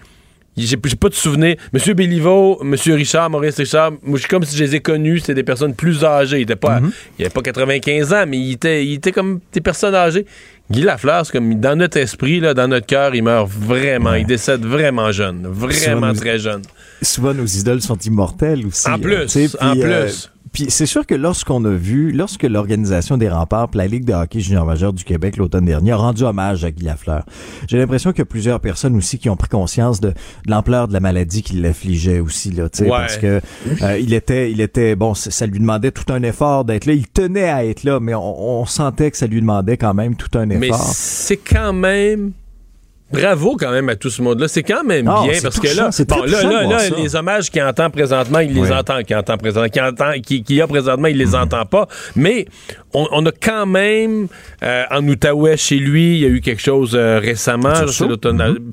J'ai pas de souvenir. Monsieur Béliveau, Monsieur Richard, Maurice Richard, moi, je suis comme si je les ai connus, c'était des personnes plus âgées. Il était pas, il avait pas 95 ans, mais il était, il était comme des personnes âgées. Guy Lafleur, c'est comme dans notre esprit, là, dans notre cœur, il meurt vraiment. Il décède vraiment jeune. Vraiment très jeune. souvent nos idoles sont immortelles aussi. En hein, plus, en euh, plus. Puis c'est sûr que lorsqu'on a vu, lorsque l'organisation des remparts, la Ligue de hockey junior majeur du Québec l'automne dernier a rendu hommage à Guy Lafleur, j'ai l'impression qu'il y a plusieurs personnes aussi qui ont pris conscience de, de l'ampleur de la maladie qui l'affligeait aussi là, tu sais, Ouais. parce que euh, il était, il était bon, ça lui demandait tout un effort d'être là. Il tenait à être là, mais on, on sentait que ça lui demandait quand même tout un Mais effort. c'est quand même. Bravo quand même à tout ce monde-là. C'est quand même Ah, bien parce que là, bon, là, là, là, ça. les hommages qu'il entend présentement, il les Oui. entend, qu'il entend présentement, qu'il entend, qu'il qu'il y a présentement, il les Mhm. entend pas. Mais on, on a quand même euh, en Outaouais chez lui, il y a eu quelque chose euh, récemment. Là, c'est l'automne. Mhm.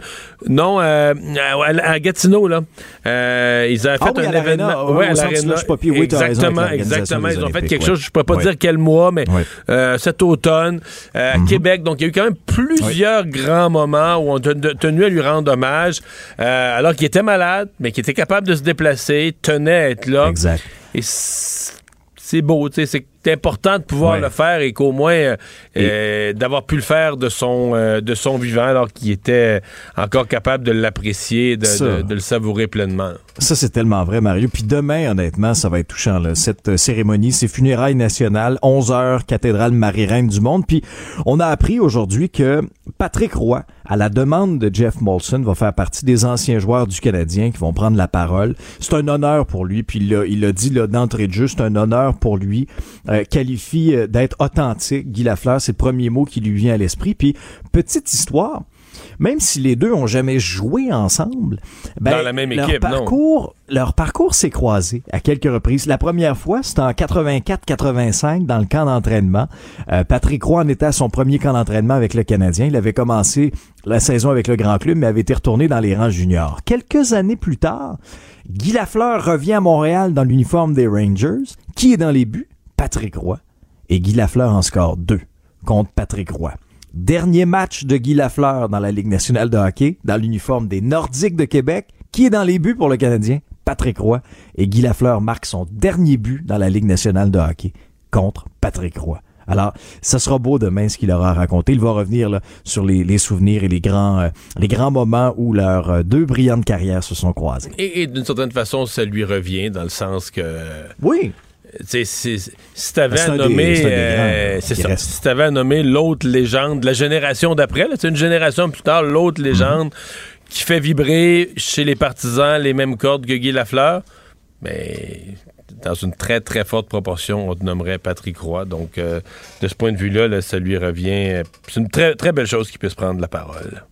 Non, euh, à, à Gatineau là, euh, ils avaient Ah fait oui, un à événement. oui, à l'Arena. Oui, exactement, exactement. Ils ont fait quelque ouais. chose. Je peux pas Ouais. dire quel mois, mais Ouais. cet automne à Mhm. Québec. Donc, il y a eu quand même plusieurs grands moments où on a ten- tenu à lui rendre hommage, alors qu'il était malade, mais qu'il était capable de se déplacer, tenait à être là. Exact. Et c'est beau, tu sais, c'est important de pouvoir Ouais. le faire et qu'au moins euh, euh, d'avoir pu le faire de son euh, de son vivant alors qu'il était encore capable de l'apprécier, de, Ça. de- de le savourer pleinement. Ça, c'est tellement vrai, Mario. Puis demain, honnêtement, ça va être touchant. Là. Cette euh, cérémonie, c'est funérailles nationales, 11 heures, cathédrale Marie-Reine du Monde. Puis on a appris aujourd'hui que Patrick Roy, à la demande de Jeff Molson, va faire partie des anciens joueurs du Canadien qui vont prendre la parole. C'est un honneur pour lui. Puis il l'a- il a dit d'entrée de jeu, c'est un honneur pour lui. Euh, qualifie euh, d'être authentique. Guy Lafleur, c'est le premier mot qui lui vient à l'esprit. Puis petite histoire, même si les deux ont jamais joué ensemble, ben, Dans la même leur équipe, non. parcours, leur parcours s'est croisé à quelques reprises. La première fois, c'était en 84-85 dans le camp d'entraînement. Euh, Patrick Roy en était à son premier camp d'entraînement avec le Canadien. Il avait commencé la saison avec le grand club, mais avait été retourné dans les rangs juniors. Quelques années plus tard, Guy Lafleur revient à Montréal dans l'uniforme des Rangers. Qui est dans les buts? Patrick Roy. Et Guy Lafleur en score 2 contre Patrick Roy. Dernier match de Guy Lafleur dans la Ligue nationale de hockey, dans l'uniforme des Nordiques de Québec. Qui est dans les buts pour le Canadien? Patrick Roy. Et Guy Lafleur marque son dernier but dans la Ligue nationale de hockey contre Patrick Roy. Alors, ça sera beau demain ce qu'il aura raconté. Il va revenir là, sur les, les souvenirs et les grands, euh, les grands moments où leurs euh, deux brillantes carrières se sont croisées. Et, et d'une certaine façon, ça lui revient dans le sens que. Oui. Si, si t'avais des euh. Si t'avais à nommer l'autre légende de la génération d'après, c'est une génération plus tard, l'autre Mhm. légende qui fait vibrer chez les partisans les mêmes cordes que Guy Lafleur, mais dans une très très forte proportion, on te nommerait Patrick Roy. Donc, euh, de ce point de vue-là, là, ça lui revient. euh, C'est une très très belle chose qu'il puisse prendre la parole.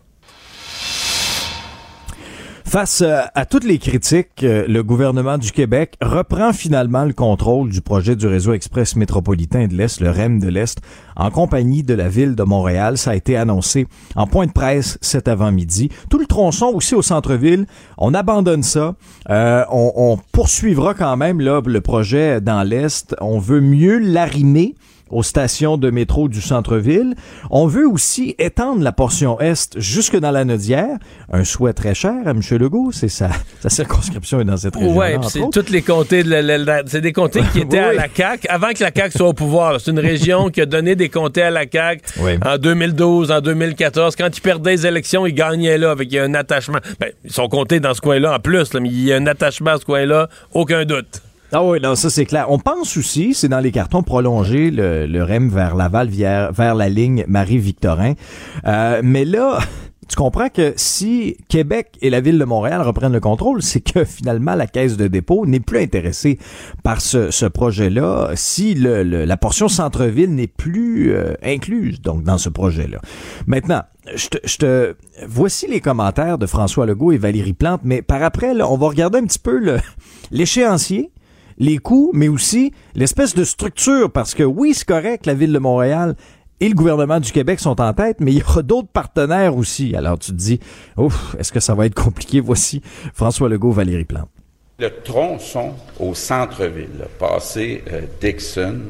Face euh, à toutes les critiques, euh, le gouvernement du Québec reprend finalement le contrôle du projet du réseau express métropolitain de l'Est, le REM de l'Est, en compagnie de la ville de Montréal. Ça a été annoncé en point de presse cet avant-midi. Tout le tronçon aussi au centre-ville, on abandonne ça. Euh, on, poursuivra quand même là, le projet dans l'Est. On veut mieux l'arrimer aux stations de métro du centre-ville. On veut aussi étendre la portion est jusque dans la Nodière. Un souhait très cher à M. Legault, c'est sa, sa circonscription est dans cette région. Puis c'est toutes les comtés, de la- la- la- c'est des comtés qui étaient à Oui. la CAQ avant que la CAQ soit au pouvoir. C'est une région qui a donné des comtés à la CAQ en 2012, en 2014. Quand ils perdaient les élections, ils gagnaient là avec un attachement. Ben, ils sont comptés dans ce coin-là en plus, là, mais il y a un attachement à ce coin-là, aucun doute. Ah oui, non, ça c'est clair. On pense aussi, c'est dans les cartons, prolonger le, le REM vers Laval, vers, vers la ligne Marie-Victorin. Euh, mais là, tu comprends que si Québec et la ville de Montréal reprennent le contrôle, c'est que finalement la caisse de dépôt n'est plus intéressée par ce, ce projet-là. Si le, le- la portion centre-ville n'est plus euh, incluse donc dans ce projet-là. Maintenant, je te, voici les commentaires de François Legault et Valérie Plante, mais par après, là, on va regarder un petit peu l'échéancier les coûts, mais aussi l'espèce de structure, parce que oui, c'est correct, la ville de Montréal et le gouvernement du Québec sont en tête, mais il y aura d'autres partenaires aussi. Alors tu te dis, ouf, est-ce que ça va être compliqué? Voici François Legault, Valérie Plante. Le tronçon au centre-ville, passé euh, Dixon,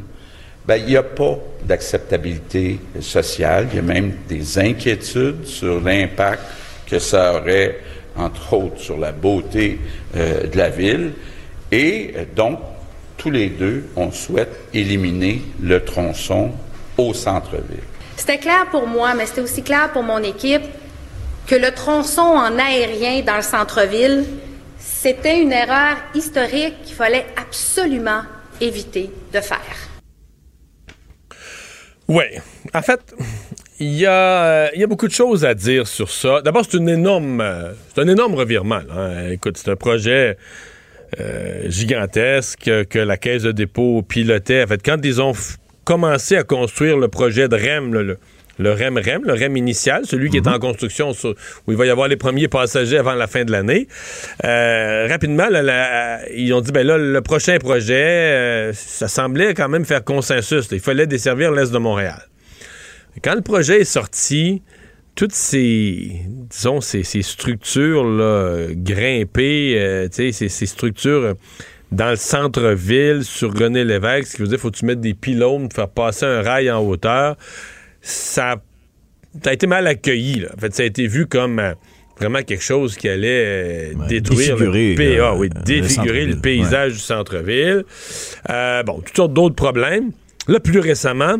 ben, il n'y a pas d'acceptabilité sociale. Il y a même des inquiétudes sur l'impact que ça aurait, entre autres, sur la beauté euh, de la ville. Et donc, tous les deux, on souhaite éliminer le tronçon au centre-ville. C'était clair pour moi, mais c'était aussi clair pour mon équipe que le tronçon en aérien dans le centre-ville, c'était une erreur historique qu'il fallait absolument éviter de faire. Oui. En fait, il y, a, euh, il y a beaucoup de choses à dire sur ça. D'abord, c'est une énorme, euh, c'est un énorme revirement. là, hein. Écoute, c'est un projet euh, gigantesque que, la Caisse de dépôt pilotait. En fait, quand ils ont commencé à construire le projet de REM, là, le, le REM-REM, le REM initial, celui qui est en construction, sur- où il va y avoir les premiers passagers avant la fin de l'année, euh, rapidement, là, ils ont dit, ben là, le prochain projet, euh, ça semblait quand même faire consensus. là. Il fallait desservir l'Est de Montréal. Quand le projet est sorti, toutes ces, disons, ces, ces structures là, grimpées, euh, tu sais, ces, ces structures euh, dans le centre-ville, sur René Lévesque, ce qui veut dire qu'il faut que tu mettes des pylônes pour faire passer un rail en hauteur, ça, a- ça a été mal accueilli. là. En fait, ça a été vu comme euh, vraiment quelque chose qui allait euh, détruire le PA, oui, défigurer le, centre-ville, paysage du centre-ville. Euh, bon, toutes sortes d'autres problèmes. Là, plus récemment,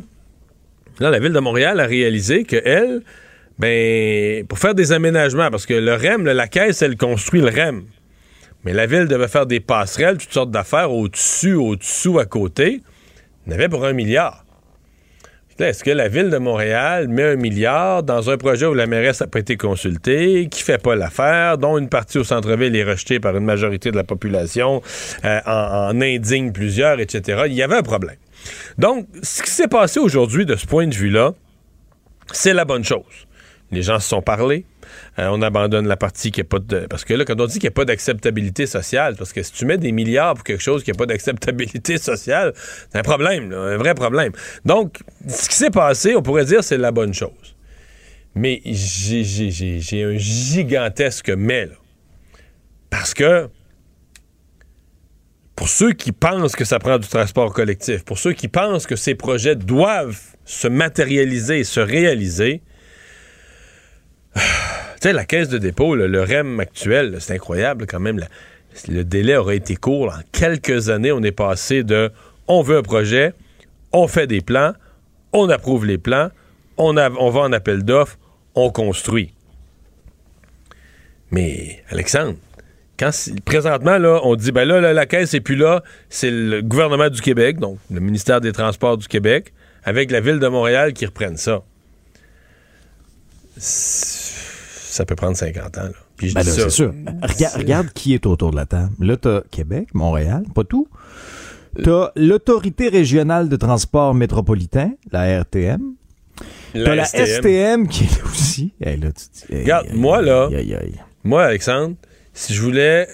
Là, la ville de Montréal a réalisé que elle, ben, pour faire des aménagements, parce que le REM, là, la caisse, elle construit le REM. Mais la ville devait faire des passerelles, toutes sortes d'affaires au-dessus, au-dessous, à côté. Il y avait pour un milliard. Est-ce que la ville de Montréal met un milliard dans un projet où la mairesse n'a pas été consultée, qui fait pas l'affaire, dont une partie au centre-ville est rejetée par une majorité de la population, euh, en indigne plusieurs, etc. Il y avait un problème. Donc, ce qui s'est passé aujourd'hui de ce point de vue-là, c'est la bonne chose. Les gens se sont parlé. Euh, on abandonne la partie qui n'a pas de. Parce que là, quand on dit qu'il n'y a pas d'acceptabilité sociale, parce que si tu mets des milliards pour quelque chose qui n'a pas d'acceptabilité sociale, c'est un problème, un vrai problème. Donc, ce qui s'est passé, on pourrait dire c'est la bonne chose. Mais j'ai- un gigantesque mais. Parce que pour ceux qui pensent que ça prend du transport collectif, pour ceux qui pensent que ces projets doivent se matérialiser et se réaliser, tu sais, la caisse de dépôt, le REM actuel, c'est incroyable quand même. le délai aurait été court. En quelques années, on est passé de on veut un projet, on fait des plans, on approuve les plans, on, on va en appel d'offres, on construit. Mais, Alexandre, quand présentement, là, on dit, ben là, là, la caisse n'est plus là, c'est le gouvernement du Québec, donc le ministère des Transports du Québec, avec la ville de Montréal qui reprennent ça. Ça peut prendre 50 ans. Là. Puis je Ben dis là, ça. c'est sûr. Regarde, regarde qui est autour de la table. Là, t'as Québec, Montréal, pas tout. T'as l'Autorité régionale de transport métropolitain, la RTM. La T'as la STM. STM qui est là aussi. Hey, là, tu te dis, hey, Regarde, aïe, moi, là, aïe, aïe, aïe. moi, Alexandre, si je voulais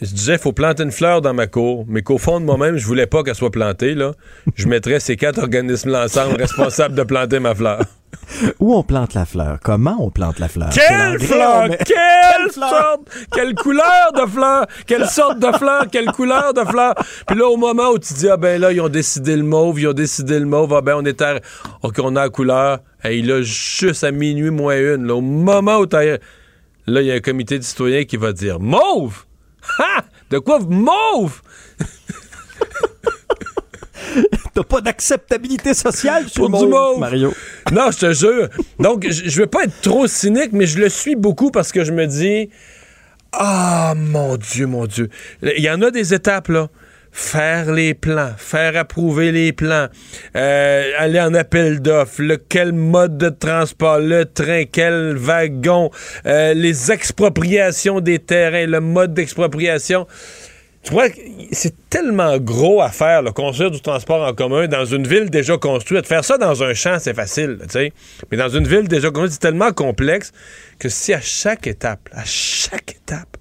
je disais, il faut planter une fleur dans ma cour, mais qu'au fond de moi-même, je voulais pas qu'elle soit plantée, là. Je mettrais ces quatre organismes-là ensemble responsables de planter ma fleur. Où on plante la fleur? Comment on plante la fleur? Quelle fleur? mais- Quelle sorte? Quelle couleur de fleur? Quelle sorte de fleur? Quelle couleur de fleur? Puis là, au moment où tu dis, ah ben là, ils ont décidé le mauve, ils ont décidé le mauve, ah ben on est à... OK, on a la couleur. Hey, là, juste à minuit moins une, là, au moment où t'as... Là, il y a un comité de citoyens qui va dire, mauve? Ha! De quoi mauve? T'as pas d'acceptabilité sociale sur le mauve. Mario. Non, je te jure. Donc, je je veux pas être trop cynique, mais je le suis beaucoup parce que je me dis, ah, mon Dieu, mon Dieu. Il y en a des étapes, là. Faire les plans, faire approuver les plans, euh, aller en appel d'offres, quel mode de transport, le train, quel wagon, euh, les expropriations des terrains, le mode d'expropriation. Tu vois, c'est tellement gros à faire, le construire du transport en commun dans une ville déjà construite. Faire ça dans un champ, c'est facile, tu sais. Mais dans une ville déjà construite, c'est tellement complexe que si à chaque étape, à chaque étape,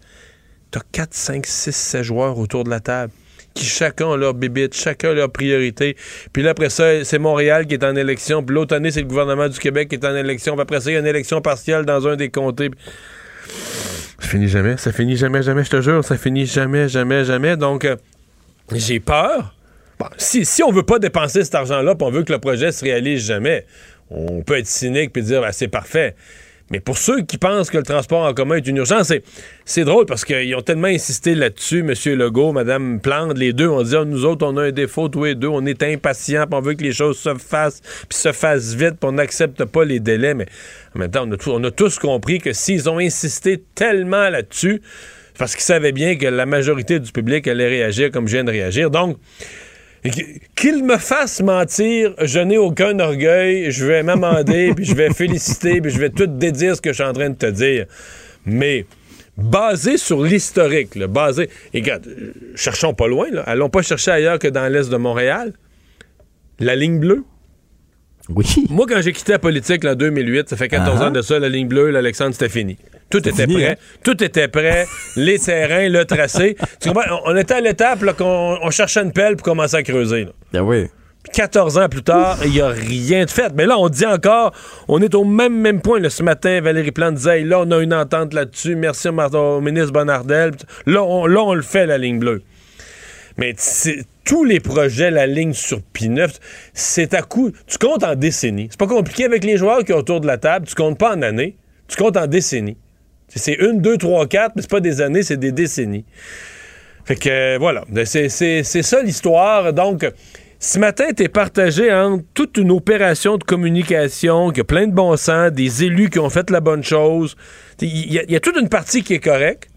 t'as 4, 5, 6, 7 joueurs autour de la table qui chacun ont leur bébite, chacun leur priorité. Puis là, après ça, c'est Montréal qui est en élection. Puis l'autre année, c'est le gouvernement du Québec qui est en élection. Après ça, il y a une élection partielle dans un des comtés. Ça finit jamais, ça finit jamais, jamais, je te jure, ça finit jamais, jamais, jamais. Donc, euh, j'ai peur. Si, si on veut pas dépenser cet argent-là, puis on veut que le projet se réalise jamais, on peut être cynique puis dire ben, c'est parfait. Mais pour ceux qui pensent que le transport en commun est une urgence, c'est, drôle parce qu'ils ont tellement insisté là-dessus, M. Legault, Mme Plante, les deux ont dit Ah, nous autres, on a un défaut, tous les deux, on est impatients, on veut que les choses se fassent, puis se fassent vite, puis on n'accepte pas les délais. Mais en même temps, on a, on a tous compris que s'ils ont insisté tellement là-dessus, parce qu'ils savaient bien que la majorité du public allait réagir comme je viens de réagir. Donc, Qu'il me fasse mentir, je n'ai aucun orgueil, je vais m'amender, puis je vais féliciter, puis je vais tout dédire ce que je suis en train de te dire. Mais basé sur l'historique, basé... Et regarde, euh, cherchons pas loin, là. allons pas chercher ailleurs que dans l'est de Montréal. La ligne bleue. Oui. Moi, quand j'ai quitté la politique en 2008, ça fait 14 Ah. ans de ça, la ligne bleue, l'Alexandre, c'était fini. Tout était fini, prêt. hein? Tout était prêt. les terrains, le tracé. Tu comprends? On, était à l'étape là, qu'on on cherchait une pelle pour commencer à creuser. là. Ben oui. Puis 14 ans plus tard, il n'y a rien de fait. Mais là, on dit encore, on est au même, même point. là. ce matin, Valérie Plante disait, Hey, là, on a une entente là-dessus. Merci au, ministre Bonardel. Là on, là, on le fait, la ligne bleue. Mais tous les projets, la ligne sur P9, c'est à coup. Tu comptes en décennies. C'est pas compliqué avec les joueurs qui sont autour de la table. Tu comptes pas en années. Tu comptes en décennies. C'est- une, deux, trois, quatre, mais c'est pas des années, c'est des décennies. Fait que euh, voilà, Ben, c'est ça l'histoire. Donc, ce matin, t'es partagé entre toute une opération de communication qui a plein de bon sens, des élus qui ont fait la bonne chose. Il y a toute une partie qui est correcte.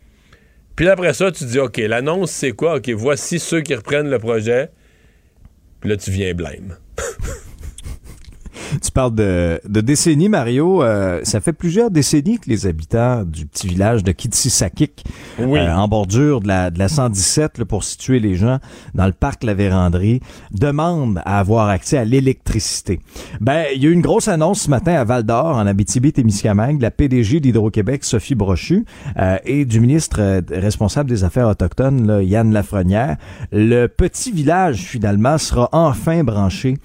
Puis après ça, tu dis, OK, l'annonce, c'est quoi? OK, voici ceux qui reprennent le projet. Puis là, tu viens blême. Tu parles de, de décennies, Mario. Euh, ça fait plusieurs décennies que les habitants du petit village de Kitsisakik, Oui. euh, en bordure de la, de la 117, là, pour situer les gens dans le parc La Vérandrie, demandent à avoir accès à l'électricité. Ben, il y a eu une grosse annonce ce matin à Val d'Or, en Abitibi-Témiscamingue, de la PDG d'Hydro-Québec, Sophie Brochu, euh, et du ministre responsable des Affaires autochtones, là, Yann Lafrenière. Le petit village, finalement, sera enfin branché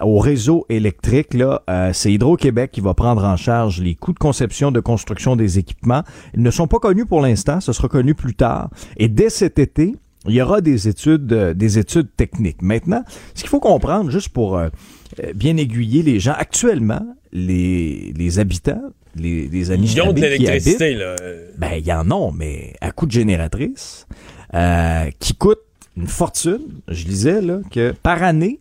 au réseau électrique, là, euh, c'est Hydro-Québec qui va prendre en charge les coûts de conception, de construction des équipements. Ils ne sont pas connus pour l'instant, ce sera connu plus tard. Et dès cet été, il y aura des études, euh, des études techniques. Maintenant, ce qu'il faut comprendre, juste pour euh, euh, bien aiguiller les gens, actuellement, les, les habitants, les, les Ils ont de l'électricité, là. ben, il y en a, mais à coût de génératrice, euh, qui coûte une fortune. Je lisais, là, que par année,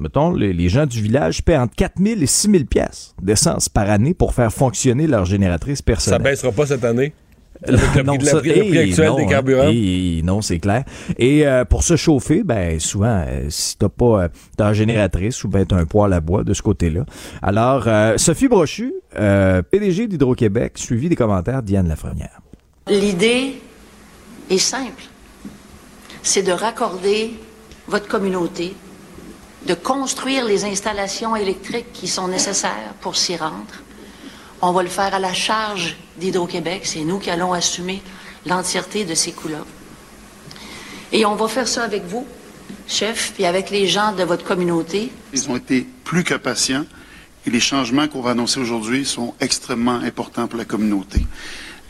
mettons, les, les gens du village paient entre 4 000 et 6 000 piastres d'essence par année pour faire fonctionner leur génératrice Ça personnelle. baissera pas cette année? Avec le prix, de la- ça- le prix- le prix hey, actuel non, des carburants? Non, c'est clair. Et euh, pour se chauffer, ben souvent, euh, si t'as pas euh, t'as une génératrice ou ben t'as un poêle à bois de ce côté-là. Alors, euh, Sophie Brochu, euh, PDG d'Hydro-Québec, suivi des commentaires d'Yann Lafrenière. L'idée est simple. C'est de raccorder votre communauté, de construire les installations électriques qui sont nécessaires pour s'y rendre. On va le faire à la charge d'Hydro-Québec. C'est nous qui allons assumer l'entièreté de ces coûts-là. Et on va faire ça avec vous, chef, puis avec les gens de votre communauté. Ils ont été plus que patients et les changements qu'on va annoncer aujourd'hui sont extrêmement importants pour la communauté.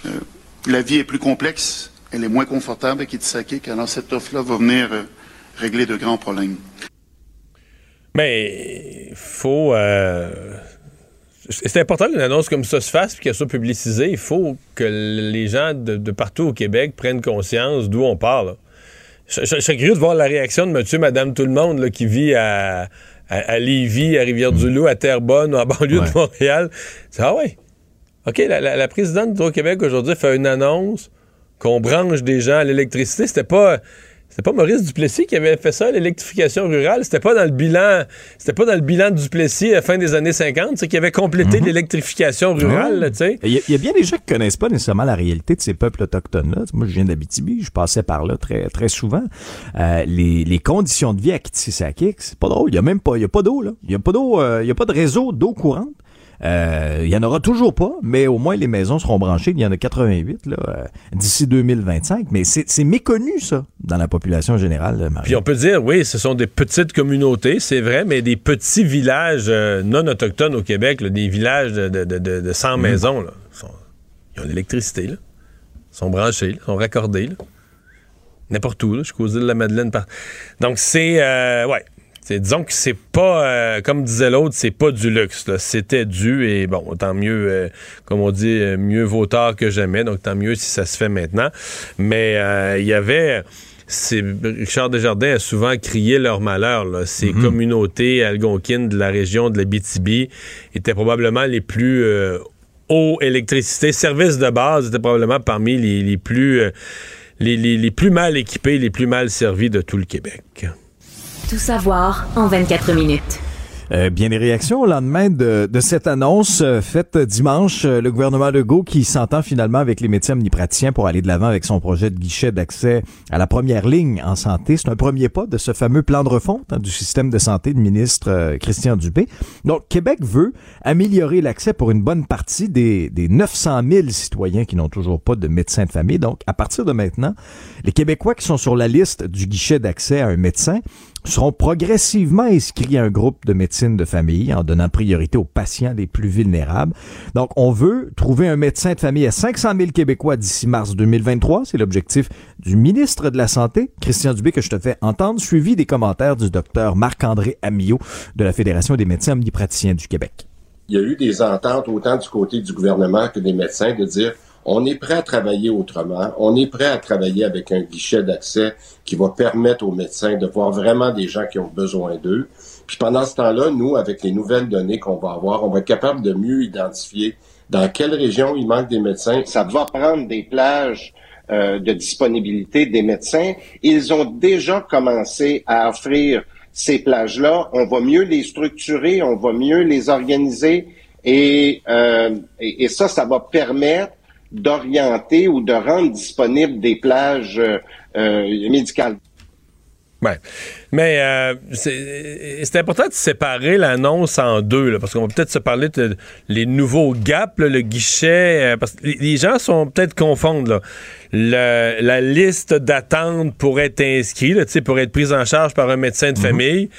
Euh, la vie est plus complexe, elle est moins confortable avec Itisakik, alors cette offre-là va venir euh, régler de grands problèmes. Mais il faut. Euh, c'est important qu'une annonce comme ça se fasse et qu'elle soit publicisée. Il faut que les gens de, partout au Québec prennent conscience d'où on parle. Je, serais curieux de voir la réaction de monsieur, madame, tout le monde qui vit à, à, Lévis, à Rivière-du-Loup, à Terrebonne à banlieue de Montréal. C'est ah ouais. OK, la, la, la présidente du Québec aujourd'hui fait une annonce qu'on branche des gens à l'électricité. C'était pas c'était pas Maurice Duplessis qui avait fait ça, l'électrification rurale? C'était pas dans le bilan, c'était pas dans le bilan de Duplessis à la fin des années 50, c'est qui avait complété mhm. l'électrification rurale. Il y, a bien des gens qui connaissent pas nécessairement la réalité de ces peuples autochtones-là. Moi, je viens d'Abitibi, je passais par là très, très souvent. Euh, les, les, conditions de vie à Kitsisakik, c'est pas drôle. Il y a même pas, il y a pas d'eau, là. Il y a pas d'eau, euh, il y a pas de réseau d'eau courante. Euh, il y en aura toujours pas, mais au moins les maisons seront branchées. Il y en a 88 là, euh, d'ici 2025. Mais c'est méconnu, ça, dans la population générale. Puis on peut dire, oui, ce sont des petites communautés, c'est vrai, mais des petits villages euh, non autochtones au Québec, des villages de, de, de, de 100 mm. maisons, là, ils ont l'électricité, là. Ils sont branchés, ils sont raccordés. N'importe où, là, jusqu'aux îles de la Madeleine. Donc, c'est. ouais, disons que c'est pas, euh, comme disait l'autre, c'est pas du luxe. C'était dû et bon, tant mieux, euh, comme on dit, euh, mieux vaut tard que jamais. Donc tant mieux si ça se fait maintenant. Mais il y avait. Richard Desjardins a souvent crié leur malheur. Ces mm-hmm. communautés algonquines de la région de la BTB étaient probablement les plus eau, électricité, services de base étaient probablement parmi les, plus les plus mal équipés, les plus mal servis de tout le Québec. Tout savoir en 24 minutes. Euh, bien des réactions au lendemain de, de cette annonce euh, faite dimanche. Euh, le gouvernement Legault qui s'entend finalement avec les médecins omnipraticiens pour aller de l'avant avec son projet de guichet d'accès à la première ligne en santé. C'est un premier pas de ce fameux plan de refonte hein, du système de santé de ministre Christian Dubé. Donc, Québec veut améliorer l'accès pour une bonne partie des, des 900 000 citoyens qui n'ont toujours pas de médecin de famille. Donc, à partir de maintenant, les Québécois qui sont sur la liste du guichet d'accès à un médecin seront progressivement inscrits à un groupe de médecine de famille en donnant priorité aux patients les plus vulnérables. Donc, on veut trouver un médecin de famille à 500 000 Québécois d'ici mars 2023. C'est l'objectif du ministre de la Santé, Christian Dubé, que je te fais entendre, suivi des commentaires du docteur Marc-André Amillot de la Fédération des médecins omnipraticiens du Québec. Il y a eu des ententes autant du côté du gouvernement que des médecins de dire on est prêt à travailler autrement. On est prêt à travailler avec un guichet d'accès qui va permettre aux médecins de voir vraiment des gens qui ont besoin d'eux. Puis pendant ce temps-là, nous, avec les nouvelles données qu'on va avoir, on va être capable de mieux identifier dans quelle région il manque des médecins. Ça va prendre des plages euh, de disponibilité des médecins. Ils ont déjà commencé à offrir ces plages-là. On va mieux les structurer, on va mieux les organiser. Et, euh, et, et ça, ça va permettre d'orienter ou de rendre disponibles des plages euh, euh, médicales. Ouais. Mais euh, c'est important de séparer l'annonce en deux, là, parce qu'on va peut-être se parler de les nouveaux gaps, le guichet, parce que les gens sont peut-être confondre la liste d'attente pour être inscrit, là, pour être pris en charge par un médecin de mm-hmm. famille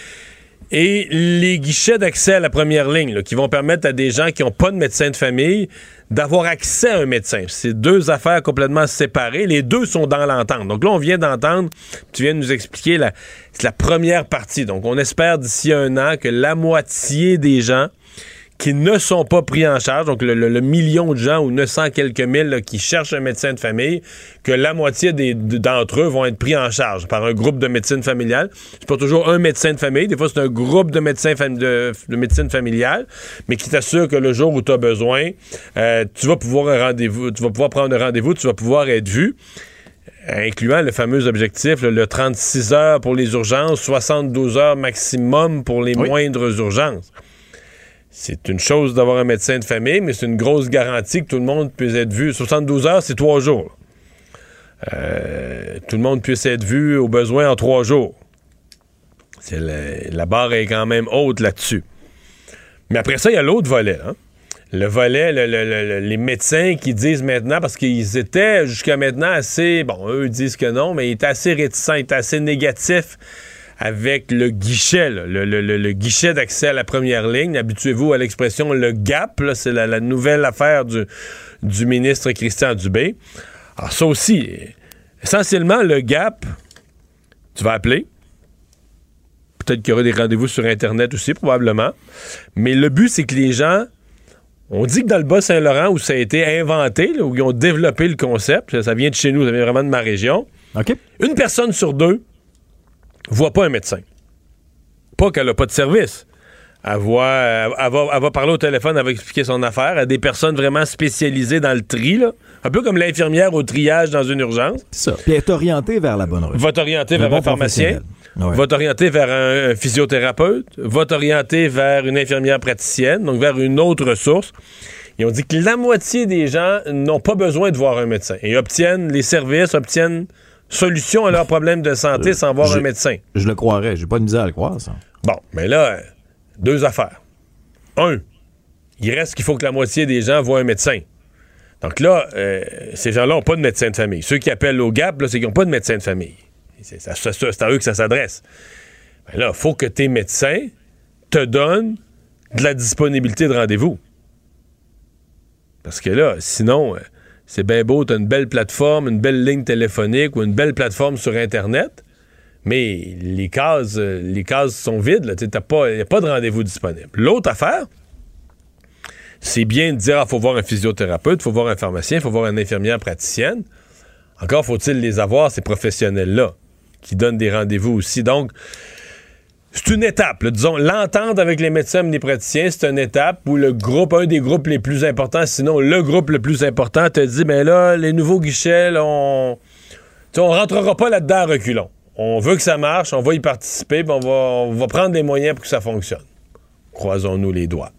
et les guichets d'accès à la première ligne, qui vont permettre à des gens qui n'ont pas de médecin de famille d'avoir accès à un médecin. C'est deux affaires complètement séparées. Les deux sont dans l'entente. Donc là, on vient d'entendre, tu viens de nous expliquer la, la première partie. Donc on espère d'ici un an que la moitié des gens qui ne sont pas pris en charge, donc le, million de gens ou 900 quelques mille qui cherchent un médecin de famille, que la moitié d'entre eux vont être pris en charge par un groupe de médecine familiale. C'est pas toujours un médecin de famille, des fois c'est un groupe de médecins de, médecine familiale, mais qui t'assure que le jour où tu as besoin, euh, tu vas pouvoir un rendez-vous, tu vas pouvoir prendre un rendez-vous, tu vas pouvoir être vu incluant le fameux objectif, le, 36 heures pour les urgences, 72 heures maximum pour les moindres urgences c'est une chose d'avoir un médecin de famille, mais c'est une grosse garantie que tout le monde puisse être vu. 72 heures, c'est trois jours. Euh, tout le monde puisse être vu au besoin en trois jours. la barre est quand même haute là-dessus. Mais après ça, il y a l'autre volet. Hein. le volet, le- le- le- le- les médecins qui disent maintenant, parce qu'ils étaient jusqu'à maintenant assez, bon, eux disent que non, mais ils étaient assez réticents, ils étaient assez négatifs avec le guichet, là, le, le- le- le guichet d'accès à la première ligne. Habituez-vous à l'expression le GAP, c'est la, la nouvelle affaire du, du ministre Christian Dubé. Alors ça aussi, essentiellement, le GAP, tu vas appeler. Peut-être qu'il y aura des rendez-vous sur Internet aussi, probablement. Mais le but, c'est que les gens on dit que dans le Bas-Saint-Laurent, où ça a été inventé, là, où ils ont développé le concept, ça, ça vient de chez nous, ça vient vraiment de ma région, une personne sur deux voit pas un médecin. Pas qu'elle n'a pas de service. Elle, voit, elle, elle va, elle va parler au téléphone, elle va expliquer son affaire à des personnes vraiment spécialisées dans le tri, là. un peu comme l'infirmière au triage dans une urgence. C'est ça. Puis être orienté vers la bonne rue. Va t'orienter vers bon un pharmacien. Ouais. va t'orienter vers un, un physiothérapeute, va t'orienter vers une infirmière praticienne, donc vers une autre ressource. Ils ont dit que la moitié des gens n'ont pas besoin de voir un médecin et obtiennent les services, obtiennent solution à leurs problèmes de santé sans voir je- un médecin. Je le croirais. J'ai pas de misère à le croire, ça. Bon, mais là, euh, deux affaires. Un, il reste qu'il faut que la moitié des gens voient un médecin. Donc là, euh, ces gens-là n'ont pas de médecin de famille. Ceux qui appellent au GAP, c'est qu'ils n'ont pas de médecin de famille. C'est à eux que ça s'adresse. Ben là, il faut que tes médecins te donnent de la disponibilité de rendez-vous. Parce que là, sinon, euh, c'est bien beau, tu as une belle plateforme, une belle ligne téléphonique ou une belle plateforme sur Internet, mais les cases, euh, les cases sont vides. Il n'y a pas de rendez-vous disponible. L'autre affaire, c'est bien de dire il faut voir un physiothérapeute, il faut voir un pharmacien, il faut voir une infirmière praticienne. Encore faut-il les avoir, ces professionnels-là, qui donnent des rendez-vous aussi. Donc, c'est une étape. disons, l'entente avec les médecins et les praticiens, c'est une étape où le groupe, un des groupes les plus importants, sinon le groupe le plus important, te dit, ben là, les nouveaux guichets, on... on rentrera pas là-dedans à reculons. On veut que ça marche, on va y participer, on va prendre des moyens pour que ça fonctionne. Croisons-nous les doigts.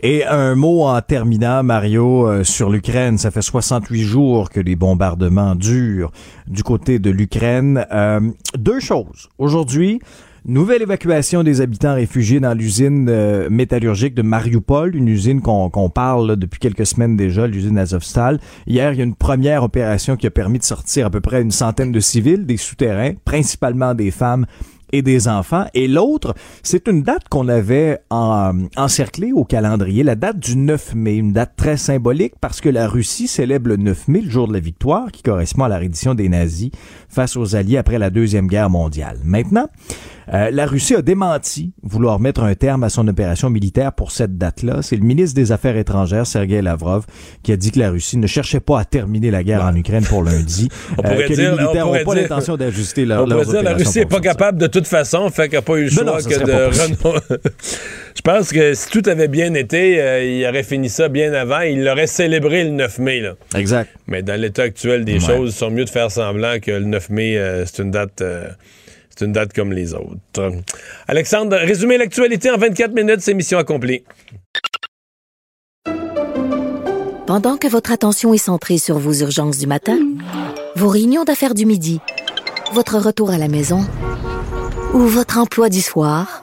Et un mot en terminant, Mario, euh, sur l'Ukraine. Ça fait 68 jours que les bombardements durent du côté de l'Ukraine. Euh, deux choses. Aujourd'hui, nouvelle évacuation des habitants réfugiés dans l'usine euh, métallurgique de Mariupol, une usine qu'on parle depuis quelques semaines déjà, l'usine Azovstal. Hier, il y a une première opération qui a permis de sortir à peu près une centaine de civils des souterrains, principalement des femmes et des enfants. Et l'autre, c'est une date qu'on avait en, encerclée au calendrier, la date du 9 mai, une date très symbolique parce que la Russie célèbre le 9 mai, le jour de la victoire, qui correspond à la reddition des nazis face aux Alliés après la Deuxième Guerre mondiale. Maintenant, euh, la Russie a démenti vouloir mettre un terme à son opération militaire pour cette date-là. C'est le ministre des Affaires étrangères, Sergei Lavrov, qui a dit que la Russie ne cherchait pas à terminer la guerre en Ukraine pour lundi. On euh, pourrait que dire, les militaires n'ont pas l'intention d'ajuster leur, On pourrait leurs dire la opérations Russie n'est pas capable de toute façon, fait qu'elle n'a pas eu le choix non, que de. Je pense que si tout avait bien été, euh, il aurait fini ça bien avant. Il l'aurait célébré le 9 mai. Là. Exact. Mais dans l'état actuel des Ouais. choses, ils sont mieux de faire semblant que le 9 mai, euh, c'est une date. C'est une date comme les autres. Alexandre, résumer l'actualité en 24 minutes, c'est mission accomplie. Pendant que votre attention est centrée sur vos urgences du matin, vos réunions d'affaires du midi, votre retour à la maison ou votre emploi du soir,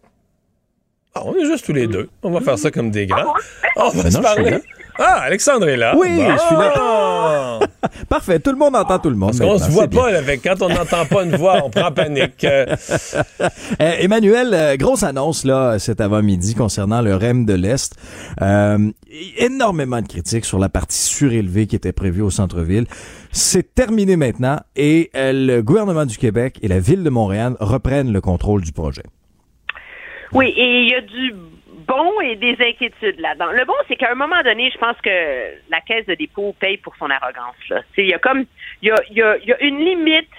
Ah, on est juste tous les deux. On va faire ça comme des grands. On va Ben se non, parler. Ah, Alexandre est là. Oui, Bon. je suis là. Parfait, tout le monde entend tout le monde. Parce qu'on se voit pas, là, avec quand on n'entend pas une voix, on prend panique. Euh, Euh, Emmanuel, euh, grosse annonce là cet avant-midi concernant le REM de l'Est. Euh, énormément de critiques sur la partie surélevée qui était prévue au centre-ville. C'est terminé maintenant et euh, le gouvernement du Québec et la ville de Montréal reprennent le contrôle du projet. Oui, et il y a du bon et des inquiétudes là-dedans. Le bon, c'est qu'à un moment donné, je pense que la caisse de dépôt paye pour son arrogance. Il y a comme il y a, y a- y a une limite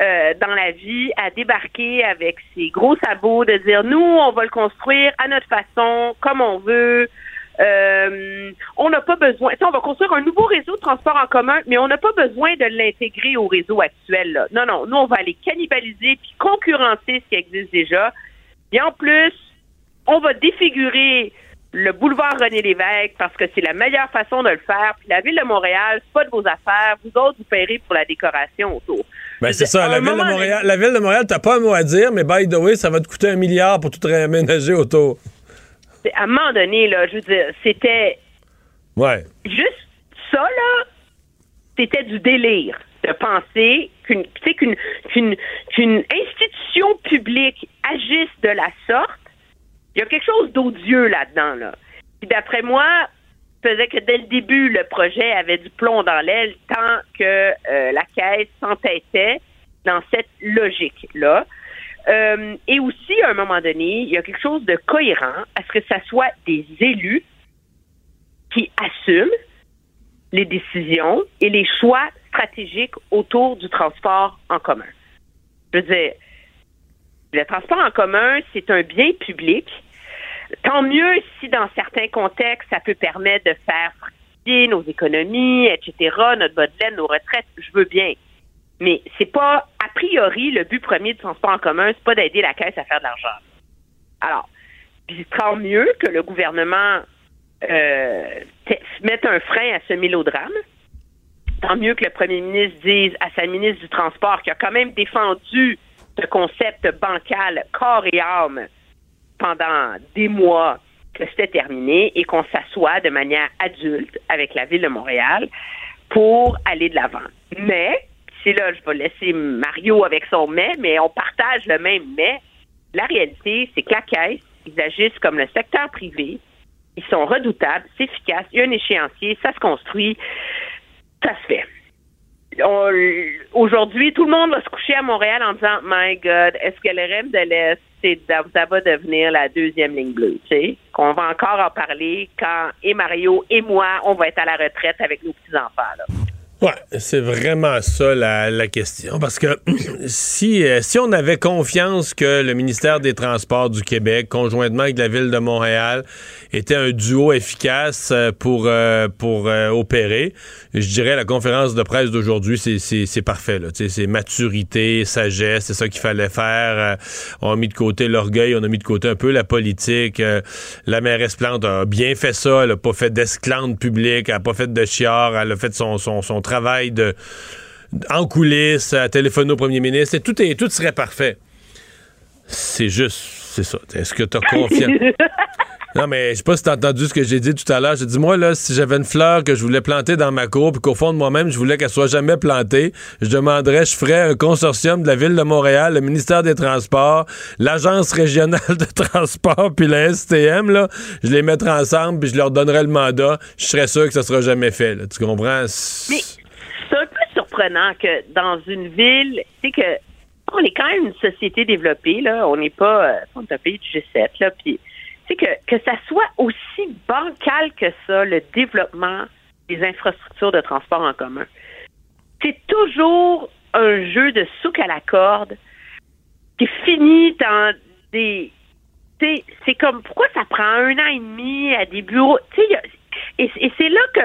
euh, dans la vie à débarquer avec ses gros sabots, de dire nous, on va le construire à notre façon, comme on veut. Euh, on n'a pas besoin. on va construire un nouveau réseau de transport en commun, mais on n'a pas besoin de l'intégrer au réseau actuel. Là. Non, non. Nous, on va aller cannibaliser puis concurrencer ce qui existe déjà. Et en plus, on va défigurer le boulevard René Lévesque parce que c'est la meilleure façon de le faire. Puis la ville de Montréal, c'est pas de vos affaires. Vous autres, vous paierez pour la décoration autour. Ben, c'est ça, la ville, de Montréal, la ville de Montréal, t'as pas un mot à dire, mais by the way, ça va te coûter un milliard pour tout réaménager autour. À un moment donné, là, je veux dire, c'était Ouais. juste ça, là, c'était du délire de penser qu'une institution publique agisse de la sorte. Il y a quelque chose d'odieux là-dedans, là. Puis d'après moi, faisait que dès le début, le projet avait du plomb dans l'aile tant que euh, la caisse s'entêtait dans cette logique-là. Euh, et aussi, à un moment donné, il y a quelque chose de cohérent à ce que ça soit des élus qui assument les décisions et les choix stratégiques autour du transport en commun. Je veux dire, le transport en commun, c'est un bien public. Tant mieux si dans certains contextes, ça peut permettre de faire fructifier nos économies, etc., notre bas nos retraites, je veux bien. Mais c'est pas, a priori, le but premier du transport en commun, c'est pas d'aider la caisse à faire de l'argent. Alors, tant mieux que le gouvernement euh, mette un frein à ce mélodrame. Tant mieux que le premier ministre dise à sa ministre du Transport, qui a quand même défendu ce concept bancal corps et âme pendant des mois, que c'était terminé et qu'on s'assoit de manière adulte avec la ville de Montréal pour aller de l'avant. Mais, c'est là, je vais laisser Mario avec son mais, mais on partage le même mais. La réalité, c'est que la caisse, ils agissent comme le secteur privé. Ils sont redoutables, c'est efficace, il y a un échéancier, ça se construit, ça se fait. Aujourd'hui, tout le monde va se coucher à Montréal en disant My God, est-ce que le rêve de l'Est, ça va devenir la deuxième ligne bleue, tu sais? Qu'on va encore en parler quand et Mario et moi, on va être à la retraite avec nos petits-enfants, là. Ouais, c'est vraiment ça la, question. Parce que si, euh, si on avait confiance que le ministère des Transports du Québec, conjointement avec la ville de Montréal, était un duo efficace euh, pour, euh, opérer, je dirais la conférence de presse d'aujourd'hui, c'est- parfait. C'est maturité, sagesse, c'est ça qu'il fallait faire. On a mis de côté l'orgueil, on a mis de côté un peu la politique. La mairesse Plante a bien fait ça, elle a pas fait d'esclandre publique, elle a pas fait de chiard, elle a fait son, son, son travail de en coulisses, à téléphoner au premier ministre, et tout, est, tout serait parfait. C'est juste, c'est ça. Est-ce que tu as confiance? Non, mais je sais pas si t'as entendu ce que j'ai dit tout à l'heure. J'ai dit, moi, là, si j'avais une fleur que je voulais planter dans ma cour, puis qu'au fond de moi-même, je voulais qu'elle soit jamais plantée, je demanderais, je ferais un consortium de la Ville de Montréal, le ministère des Transports, l'Agence régionale de transport, puis la STM, là. Je les mettrais ensemble, puis je leur donnerais le mandat. Je serais sûr que ça sera jamais fait, là. Tu comprends? Mais c'est un peu surprenant que dans une ville, tu sais que on est quand même une société développée, là. On n'est pas, on est un pays du G7, là. Puis, sais que, que ça soit aussi bancal que ça, le développement des infrastructures de transport en commun. C'est toujours un jeu de souk à la corde qui finit dans des. C'est comme pourquoi ça prend un an et demi à des bureaux? Et, et c'est là que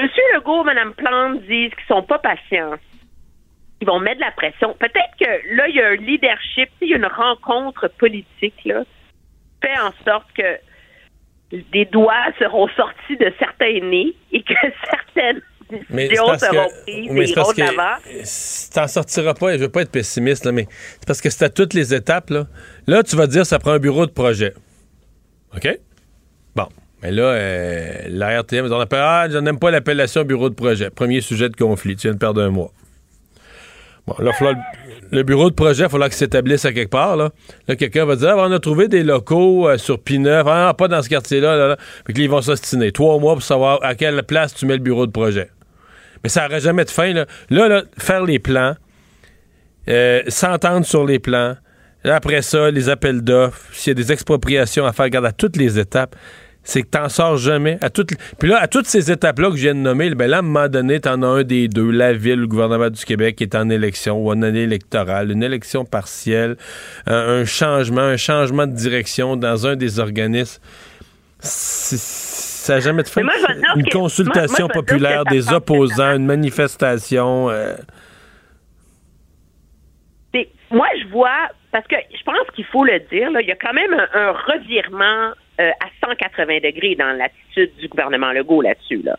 M. Legault, Mme Plante disent qu'ils sont pas patients. Ils vont mettre de la pression. Peut-être que là, il y a un leadership, il y a une rencontre politique, là, fait en sorte que des doigts seront sortis de certains nez et que certaines Mais c'est parce seront que- l'avant. T'en sortiras pas, et je veux pas être pessimiste, là, mais c'est parce que c'est à toutes les étapes. Là, là tu vas dire ça prend un bureau de projet. OK? Bon. Mais là, euh, la RTM, on appelle, ah, je n'aime pas l'appellation bureau de projet. Premier sujet de conflit. Tu viens de perdre un mois. Bon, là, falloir- le bureau de projet, il falloir qu'il s'établisse à quelque part. Là, quelqu'un va dire ah, on a trouvé des locaux euh, sur P9. Ah, pas dans ce quartier-là. Là, là. Puis que là, ils vont s'ostiner. Trois mois pour savoir à quelle place tu mets le bureau de projet. Mais ça n'aurait jamais de fin. Là, là, faire les plans, euh, s'entendre sur les plans. Après ça, les appels d'offres, s'il y a des expropriations à faire, regarde à toutes les étapes, c'est que t'en sors jamais. À toutes, puis là, à toutes ces étapes-là que je viens de nommer, ben là, à un moment donné, t'en as un des deux, la ville, le gouvernement du Québec qui est en élection ou en année électorale, une élection partielle, un, un changement, un changement de direction dans un des organismes. Ça n'a jamais de moi, dire Une que- consultation moi- moi, populaire, des opposants, une manifestation. euh, moi, je vois, parce que je pense qu'il faut le dire, là, il y a quand même un, un revirement euh, à 180 degrés dans l'attitude du gouvernement Legault là-dessus. Là.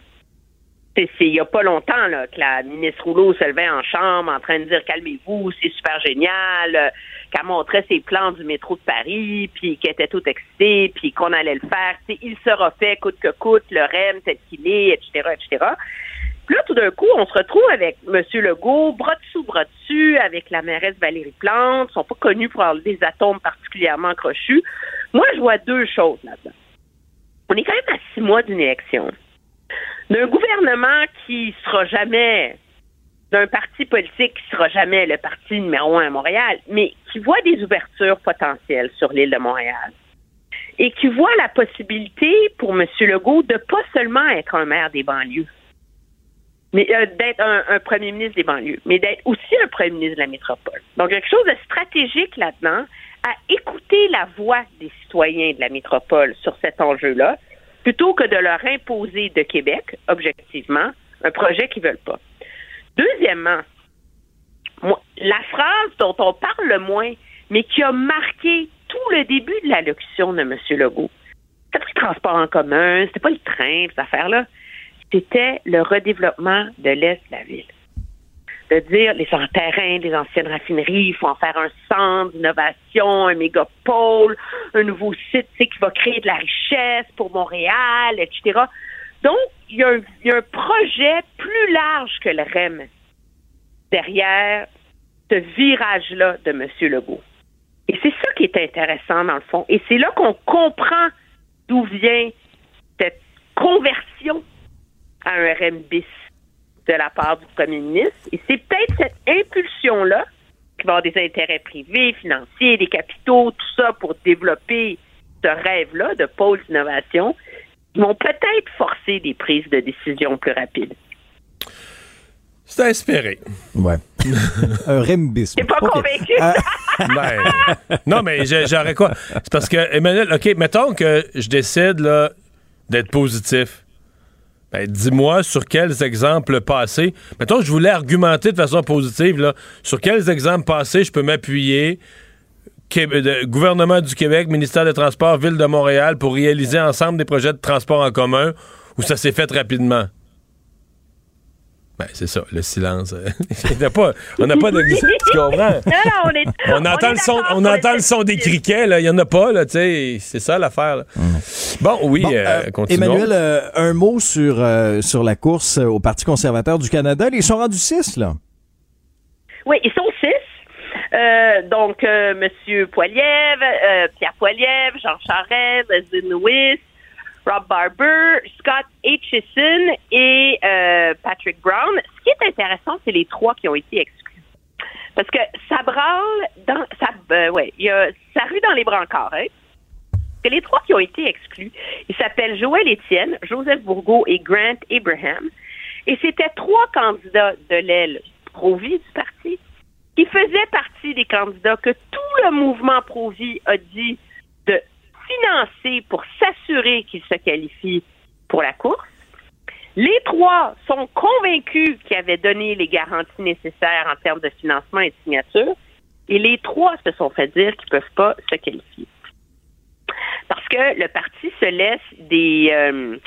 C'est il n'y a pas longtemps là, que la ministre Rouleau se levait en chambre en train de dire calmez-vous, c'est super génial, euh, qu'elle montrait ses plans du métro de Paris, puis qu'elle était toute excitée, puis qu'on allait le faire. Il sera fait coûte que coûte, le REM tel qu'il est, etc., etc. Là, tout d'un coup, on se retrouve avec M. Legault, bras dessous, bras dessus, avec la mairesse Valérie Plante. Ils sont pas connus pour avoir des atomes particulièrement crochus. Moi, je vois deux choses là-dedans. On est quand même à six mois d'une élection. D'un gouvernement qui sera jamais, d'un parti politique qui sera jamais le parti numéro un à Montréal, mais qui voit des ouvertures potentielles sur l'île de Montréal et qui voit la possibilité pour M. Legault de pas seulement être un maire des banlieues, mais euh, d'être un, premier ministre des banlieues, mais d'être aussi un premier ministre de la métropole. Donc, a quelque chose de stratégique là-dedans à écouter la voix des citoyens de la métropole sur cet enjeu-là, plutôt que de leur imposer de Québec, objectivement, un projet qu'ils veulent pas. Deuxièmement, moi, la phrase dont on parle le moins, mais qui a marqué tout le début de l'allocution de M. Legault, c'était pas le transport en commun, c'était pas le train, cette affaire-là c'était le redéveloppement de l'Est de la ville. De dire les terrains, les anciennes raffineries, il faut en faire un centre d'innovation, un mégapôle, un nouveau site tu sais, qui va créer de la richesse pour Montréal, etc. Donc, il y, un, il y a un projet plus large que le REM derrière ce virage-là de M. Legault. Et c'est ça qui est intéressant dans le fond. Et c'est là qu'on comprend d'où vient cette conversion à un REM bis de la part du premier ministre. Et c'est peut-être cette impulsion-là qui va avoir des intérêts privés, financiers, des capitaux, tout ça pour développer ce rêve-là de pôle d'innovation, qui vont peut-être forcer des prises de décision plus rapides. C'est à espérer. Ouais. un rembis. T'es pas convaincu? Euh, Ben, non, mais j'aurais quoi? C'est parce que, Emmanuel, OK, mettons que je décide là, d'être positif. Ben, dis-moi sur quels exemples passés. Mettons je voulais argumenter de façon positive, là, sur quels exemples passés je peux m'appuyer. De- gouvernement du Québec, ministère des Transports, Ville de Montréal, pour réaliser ensemble des projets de transport en commun où ça s'est fait rapidement? Ben, c'est ça, le silence. Pas- on n'a pas d'exemple. Tu comprends? Non, non, on est- On on entend, le son, on entend le son des criquets, là. Il n'y en a pas, là, tu sais. C'est ça l'affaire. là. Bon, oui, Bon, euh, euh, continuons. Emmanuel, euh, un mot sur, euh, sur la course euh, au Parti conservateur du Canada. Ils sont rendus six, là. Oui, ils sont six. Euh, donc, euh, Monsieur Poiliev, euh, Pierre Poiliev, Jean Charest, Leslie Lewis, Rob Barber, Scott Aitchison et euh, Patrick Brown. Ce qui est intéressant, c'est les trois qui ont été exclus. Parce que ça branle dans ça euh, rue dans les brancards, hein. Parce que les trois qui ont été exclus, ils s'appellent Joël Étienne, Joseph Bourgault et Grant Abraham. Et c'était trois candidats de l'aile pro-vie du parti qui faisaient partie des candidats que tout le mouvement pro-vie a dit de financer pour s'assurer qu'ils se qualifient pour la course. Les trois sont convaincus qu'ils avaient donné les garanties nécessaires en termes de financement et de signature. Et les trois se sont fait dire qu'ils ne peuvent pas se qualifier. Parce que le parti se laisse des euh,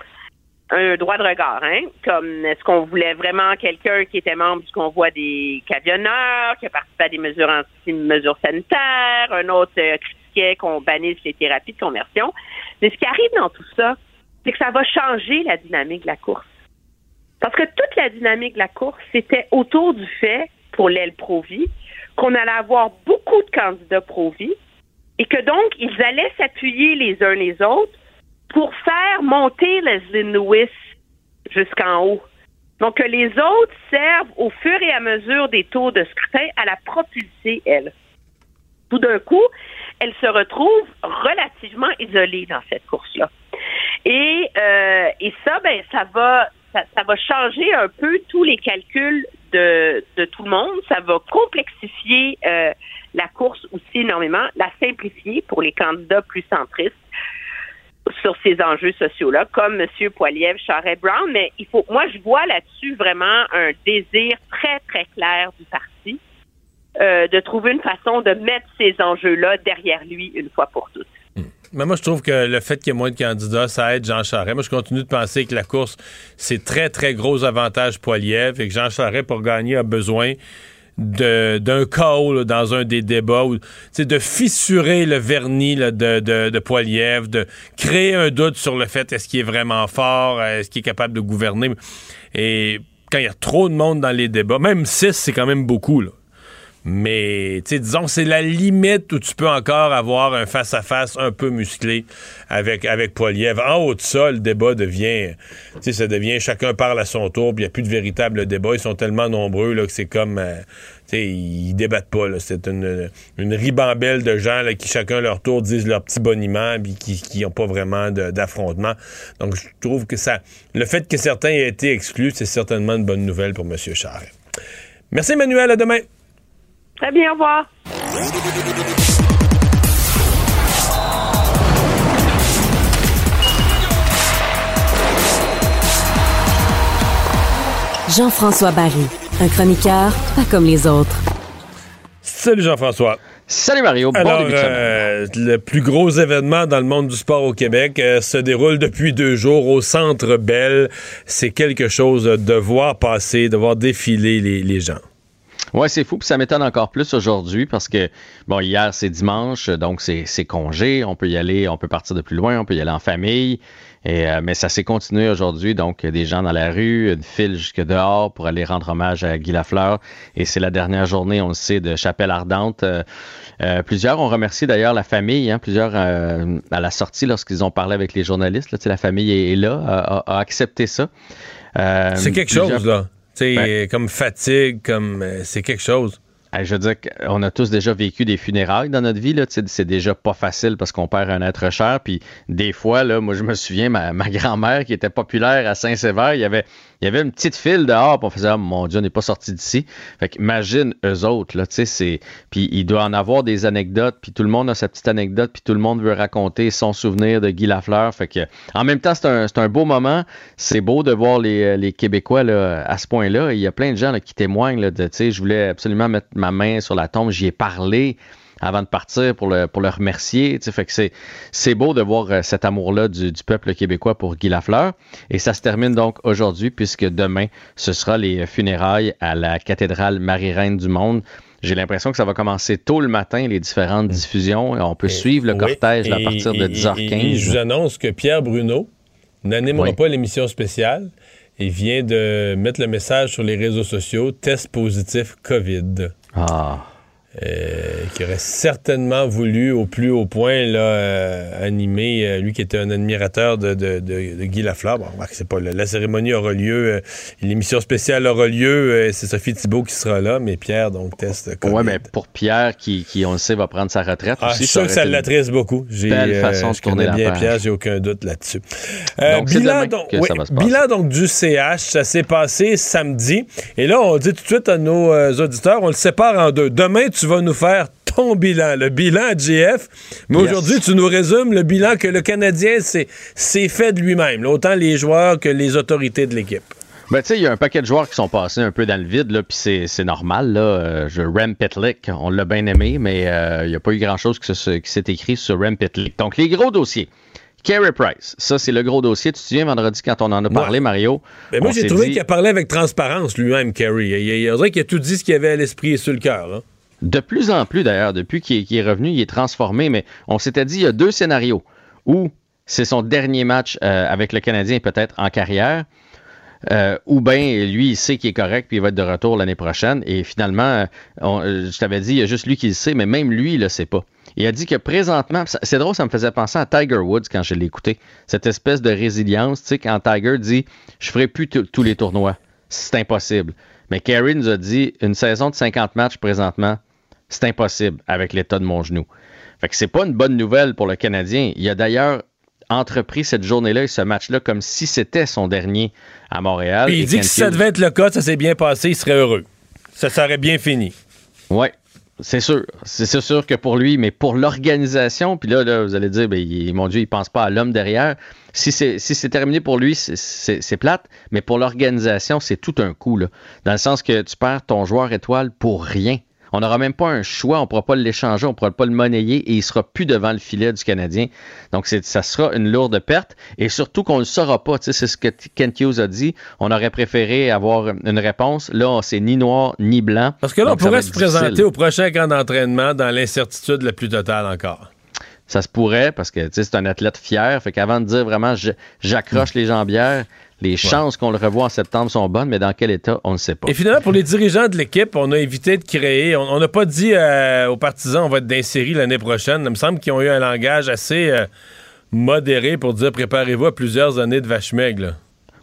un droit de regard, hein? Comme est-ce qu'on voulait vraiment quelqu'un qui était membre du convoi des camionneurs, qui a participé à des mesures anti mesures sanitaires, un autre euh, qu'on bannisse les thérapies de conversion. Mais ce qui arrive dans tout ça, c'est que ça va changer la dynamique de la course. Parce que toute la dynamique de la course, c'était autour du fait, pour l'aile pro-vie, qu'on allait avoir beaucoup de candidats pro-vie et que donc, ils allaient s'appuyer les uns les autres pour faire monter Leslie Lewis jusqu'en haut. Donc, que les autres servent au fur et à mesure des tours de scrutin à la propulser, elle. Tout d'un coup, elle se retrouve relativement isolée dans cette course-là. Et, euh, ça, ben, ça va, ça, va changer un peu tous les calculs de, de tout le monde. Ça va complexifier euh, la course aussi énormément, la simplifier pour les candidats plus centristes sur ces enjeux sociaux-là, comme M. Poiliev, Charest Brown, mais il faut, moi, je vois là-dessus vraiment un désir très, très clair du parti euh, de trouver une façon de mettre ces enjeux-là derrière lui une fois pour toutes. Mais moi, je trouve que le fait qu'il y ait moins de candidats, ça aide Jean Charest. Moi, je continue de penser que la course, c'est très, très gros avantage Poiliev et que Jean Charest, pour gagner, a besoin d'un chaos dans un des débats, ou, de fissurer le vernis de, de, de Poiliev, de créer un doute sur le fait est-ce qu'il est vraiment fort, est-ce qu'il est capable de gouverner. Et quand il y a trop de monde dans les débats, même 6, c'est quand même beaucoup. Là. Mais, disons, c'est la limite où tu peux encore avoir un face-à-face un peu musclé avec, avec. En haut de ça, le débat devient, ça devient chacun parle à son tour, puis il n'y a plus de véritable débat. Ils sont tellement nombreux là, que c'est comme, euh, ils débattent pas. C'est une, ribambelle de gens qui, chacun leur tour, disent leur petit boniment, puis qui n'ont pas vraiment d'affrontement. Donc, je trouve que ça, le fait que certains aient été exclus, c'est certainement une bonne nouvelle pour M. Charest. Merci, Emmanuel. À demain. Très bien, au revoir. Jean-François Barry, un chroniqueur pas comme les autres. Salut Jean-François. Salut Mario, bon Alors, début de semaine. euh, le plus gros événement dans le monde du sport au Québec euh, se déroule depuis deux jours au Centre Bell. C'est quelque chose de voir passer, de voir défiler les, les gens. Ouais, c'est fou, puis ça m'étonne encore plus aujourd'hui parce que, bon, hier c'est dimanche, donc c'est congé, on peut y aller, on peut partir de plus loin, on peut y aller en famille, et, euh, mais ça s'est continué aujourd'hui, donc des gens dans la rue, une file jusque dehors pour aller rendre hommage à Guy Lafleur, et c'est la dernière journée, on le sait, de Chapelle Ardente. Euh, euh, plusieurs ont remercié d'ailleurs la famille, hein, plusieurs euh, à la sortie lorsqu'ils ont parlé avec les journalistes, là, la famille est, est là, a, a- a accepté ça. Euh, C'est quelque chose, là. Tu sais, Ben, comme fatigue, comme. euh, c'est quelque chose. Je veux dire qu'on a tous déjà vécu des funérailles dans notre vie. C'est déjà pas facile parce qu'on perd un être cher. Puis des fois, là, moi, je me souviens, ma, grand-mère qui était populaire à Saint-Sévère, il y avait, il y avait une petite file dehors. Puis on faisait, Ah, mon Dieu, on n'est pas sorti d'ici. Fait qu'imagine eux autres. Là. Puis il doit en avoir des anecdotes. Puis tout le monde a sa petite anecdote. Puis tout le monde veut raconter son souvenir de Guy Lafleur. Fait que, en même temps, c'est un, un beau moment. C'est beau de voir les, les Québécois là, à ce point-là. Il y a plein de gens là, qui témoignent là, de, je voulais absolument mettre ma main sur la tombe. J'y ai parlé avant de partir pour le, pour le remercier. Tu sais, fait que c'est, c'est beau de voir euh, cet amour-là du, du peuple québécois pour Guy Lafleur. Et ça se termine donc aujourd'hui, puisque demain, ce sera les funérailles à la cathédrale Marie-Reine du Monde. J'ai l'impression que ça va commencer tôt le matin, les différentes diffusions. On peut suivre le Oui, cortège à et- partir de et- 10h15. et je vous annonce que Pierre Bruno n'animera Oui. pas l'émission spéciale. Il vient de mettre le message sur les réseaux sociaux test positif COVID. Ah. Euh, qui aurait certainement voulu au plus haut point là, euh, animer, euh, lui qui était un admirateur de, de- de- de Guy Lafleur. Bon, c'est pas le- la cérémonie aura lieu, l'émission spéciale aura lieu, c'est Sophie Thibault qui sera là, mais Pierre, donc, test COVID. Ouais, mais pour Pierre, qui, qui, on le sait, va prendre sa retraite Ah, aussi. je suis sûr que ça l'attriste beaucoup. J'ai, Belle façon de tourner bien page. Pierre, j'ai aucun doute là-dessus. Donc, bilan, donc, oui, bilan donc du CH, ça s'est passé samedi. Et là, on dit tout de suite à nos auditeurs, on le sépare en deux. Demain, tu vas nous faire ton bilan, le bilan à GF. Mais Yes. aujourd'hui, tu nous résumes le bilan que le Canadien s'est fait de lui-même, autant les joueurs que les autorités de l'équipe. Ben, tu sais, il y a un paquet de joueurs qui sont passés un peu dans le vide, là, puis c'est, normal, là. Euh, je, Rem Pitlick, on l'a bien aimé, mais euh, il n'y a pas eu grand-chose qui, se- qui s'est écrit sur Rem Pitlick. Donc, les gros dossiers. Carey Price, ça, c'est le gros dossier. Tu te souviens vendredi quand on en a parlé, Mario? Mais moi, j'ai trouvé dit- qu'il a parlé avec transparence lui-même, Kerry. Il, il, il, a tout dit ce qu'il avait à l'esprit et sur le cœur. hein. De plus en plus, d'ailleurs, depuis qu'il est revenu, il est transformé, mais on s'était dit, il y a deux scénarios où c'est son dernier match euh, avec le Canadien peut-être en carrière, euh, ou bien lui, il sait qu'il est correct puis il va être de retour l'année prochaine. Et finalement, euh, je t'avais dit, il y a juste lui qui le sait, mais même lui, il le sait pas. Il a dit que présentement, c'est drôle, ça me faisait penser à Tiger Woods quand je l'ai écouté. Cette espèce de résilience, tu sais, quand Tiger dit, je ferai plus tous les tournois. C'est impossible. Mais Kerry nous a dit, une saison de 50 matchs présentement, c'est impossible avec l'état de mon genou. Fait que c'est pas une bonne nouvelle pour le Canadien. Il a d'ailleurs entrepris cette journée-là et ce match-là comme si c'était son dernier à Montréal. Puis il dit que si ça devait être le cas, ça s'est bien passé, il serait heureux. Ça serait bien fini. Oui, c'est sûr. C'est sûr que pour lui, mais pour l'organisation, puis là, vous allez dire, ben, mon Dieu, il pense pas à l'homme derrière. Si c'est si terminé pour lui, c'est plate, mais pour l'organisation, c'est tout un coup. Là, dans le sens que tu perds ton joueur étoile pour rien. On n'aura même pas un choix, on ne pourra pas l'échanger, on ne pourra pas le monnayer et il ne sera plus devant le filet du Canadien. Donc, ça sera une lourde perte et surtout qu'on ne le saura pas. C'est ce que Kent Hughes a dit. On aurait préféré avoir une réponse. Là, c'est ni noir ni blanc. Parce que là, on pourrait se présenter au prochain camp d'entraînement dans l'incertitude la plus totale encore. Ça se pourrait parce que c'est un athlète fier. Fait qu'avant de dire vraiment j'accroche les jambières, les chances qu'on le revoie en septembre sont bonnes, mais dans quel état, on ne sait pas. Et finalement, pour les dirigeants de l'équipe, on a évité de créer. On n'a pas dit euh, aux partisans on va être d'insérer l'année prochaine. Il me semble qu'ils ont eu un langage assez euh, modéré pour dire préparez-vous à plusieurs années de vache maigre.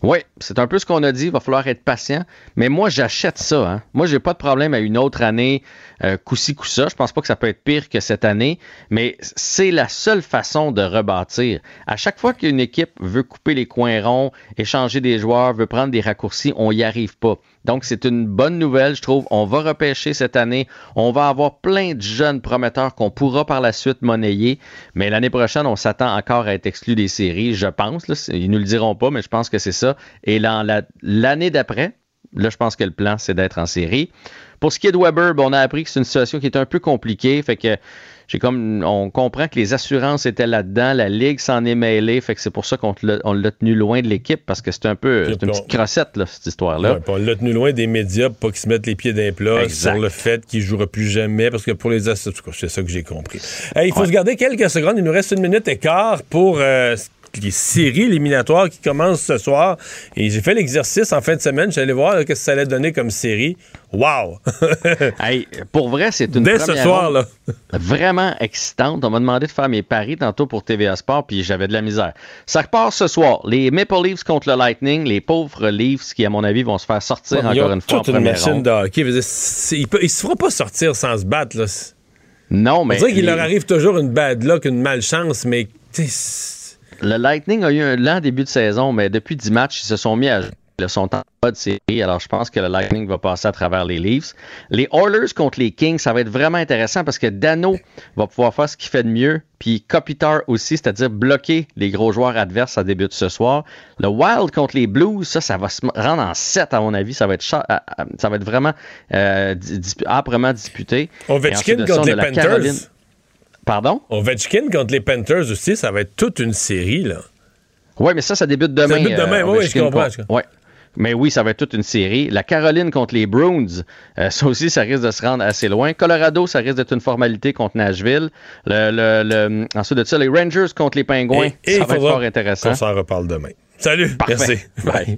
Oui, c'est un peu ce qu'on a dit. Il va falloir être patient. Mais moi, j'achète ça. Hein. Moi, j'ai pas de problème à une autre année, euh, coup-ci, coup-ça. Je pense pas que ça peut être pire que cette année. Mais c'est la seule façon de rebâtir. À chaque fois qu'une équipe veut couper les coins ronds, échanger des joueurs, veut prendre des raccourcis, on n'y arrive pas. Donc, c'est une bonne nouvelle, je trouve. On va repêcher cette année. On va avoir plein de jeunes prometteurs qu'on pourra par la suite monnayer. Mais l'année prochaine, on s'attend encore à être exclu des séries, je pense. Ils ne nous le diront pas, mais je pense que c'est ça. Et l'année d'après, là, je pense que le plan, c'est d'être en série. Pour ce qui est de Weber, ben, on a appris que c'est une situation qui est un peu compliquée. Fait que comme, on comprend que les assurances étaient là-dedans, la ligue s'en est mêlée, fait que c'est pour ça qu'on l'a tenu loin de l'équipe parce que c'est un peu une petite crossette là, cette histoire-là. on l'a tenu loin des médias pour pas qu'ils se mettent les pieds d'un plat sur le fait qu'il jouera plus jamais parce que pour les assurances, c'est ça que j'ai compris. il faut se garder quelques secondes, il nous reste une minute et quart pour euh, les séries éliminatoires qui commencent ce soir. Et j'ai fait l'exercice en fin de semaine. J'allais voir ce que ça allait donner comme série. Wow! pour vrai, c'est une Dès ce soir, là. vraiment excitante. On m'a demandé de faire mes paris tantôt pour TVA Sport, puis j'avais de la misère. Ça repart ce soir. Les Maple Leafs contre le Lightning, les pauvres Leafs qui, à mon avis, vont se faire sortir encore une fois toute en une machine de hockey. Ils ne se feront pas sortir sans se battre. Là. Non, mais... On dirait qu'il leur arrive toujours une bad luck, une malchance, mais... Le Lightning a eu un lent début de saison, mais depuis 10 matchs, ils se sont mis à le sont en pas de série, alors je pense que le Lightning va passer à travers les Leafs. Les Oilers contre les Kings, ça va être vraiment intéressant parce que Dano va pouvoir faire ce qu'il fait de mieux, puis Kopitar aussi, c'est-à-dire bloquer les gros joueurs adverses à début de ce soir. Le Wild contre les Blues, ça, ça va se rendre en 7 à mon avis, ça va être, ça va être vraiment euh, âprement disputé. Ovechkin contre les Panthers. Pardon? Ovechkin contre les Panthers aussi, ça va être toute une série, là. Oui, mais ça, ça débute demain. Ça débute demain, euh, oui, je comprends. Ouais. Mais oui, ça va être toute une série. La Caroline contre les Bruins, euh, ça aussi, ça risque de se rendre assez loin. Colorado, ça risque d'être une formalité contre Nashville. Le, le, ensuite de ça, les Rangers contre les Pingouins, ça va être fort intéressant. On s'en reparle demain. Salut. Merci. Bye.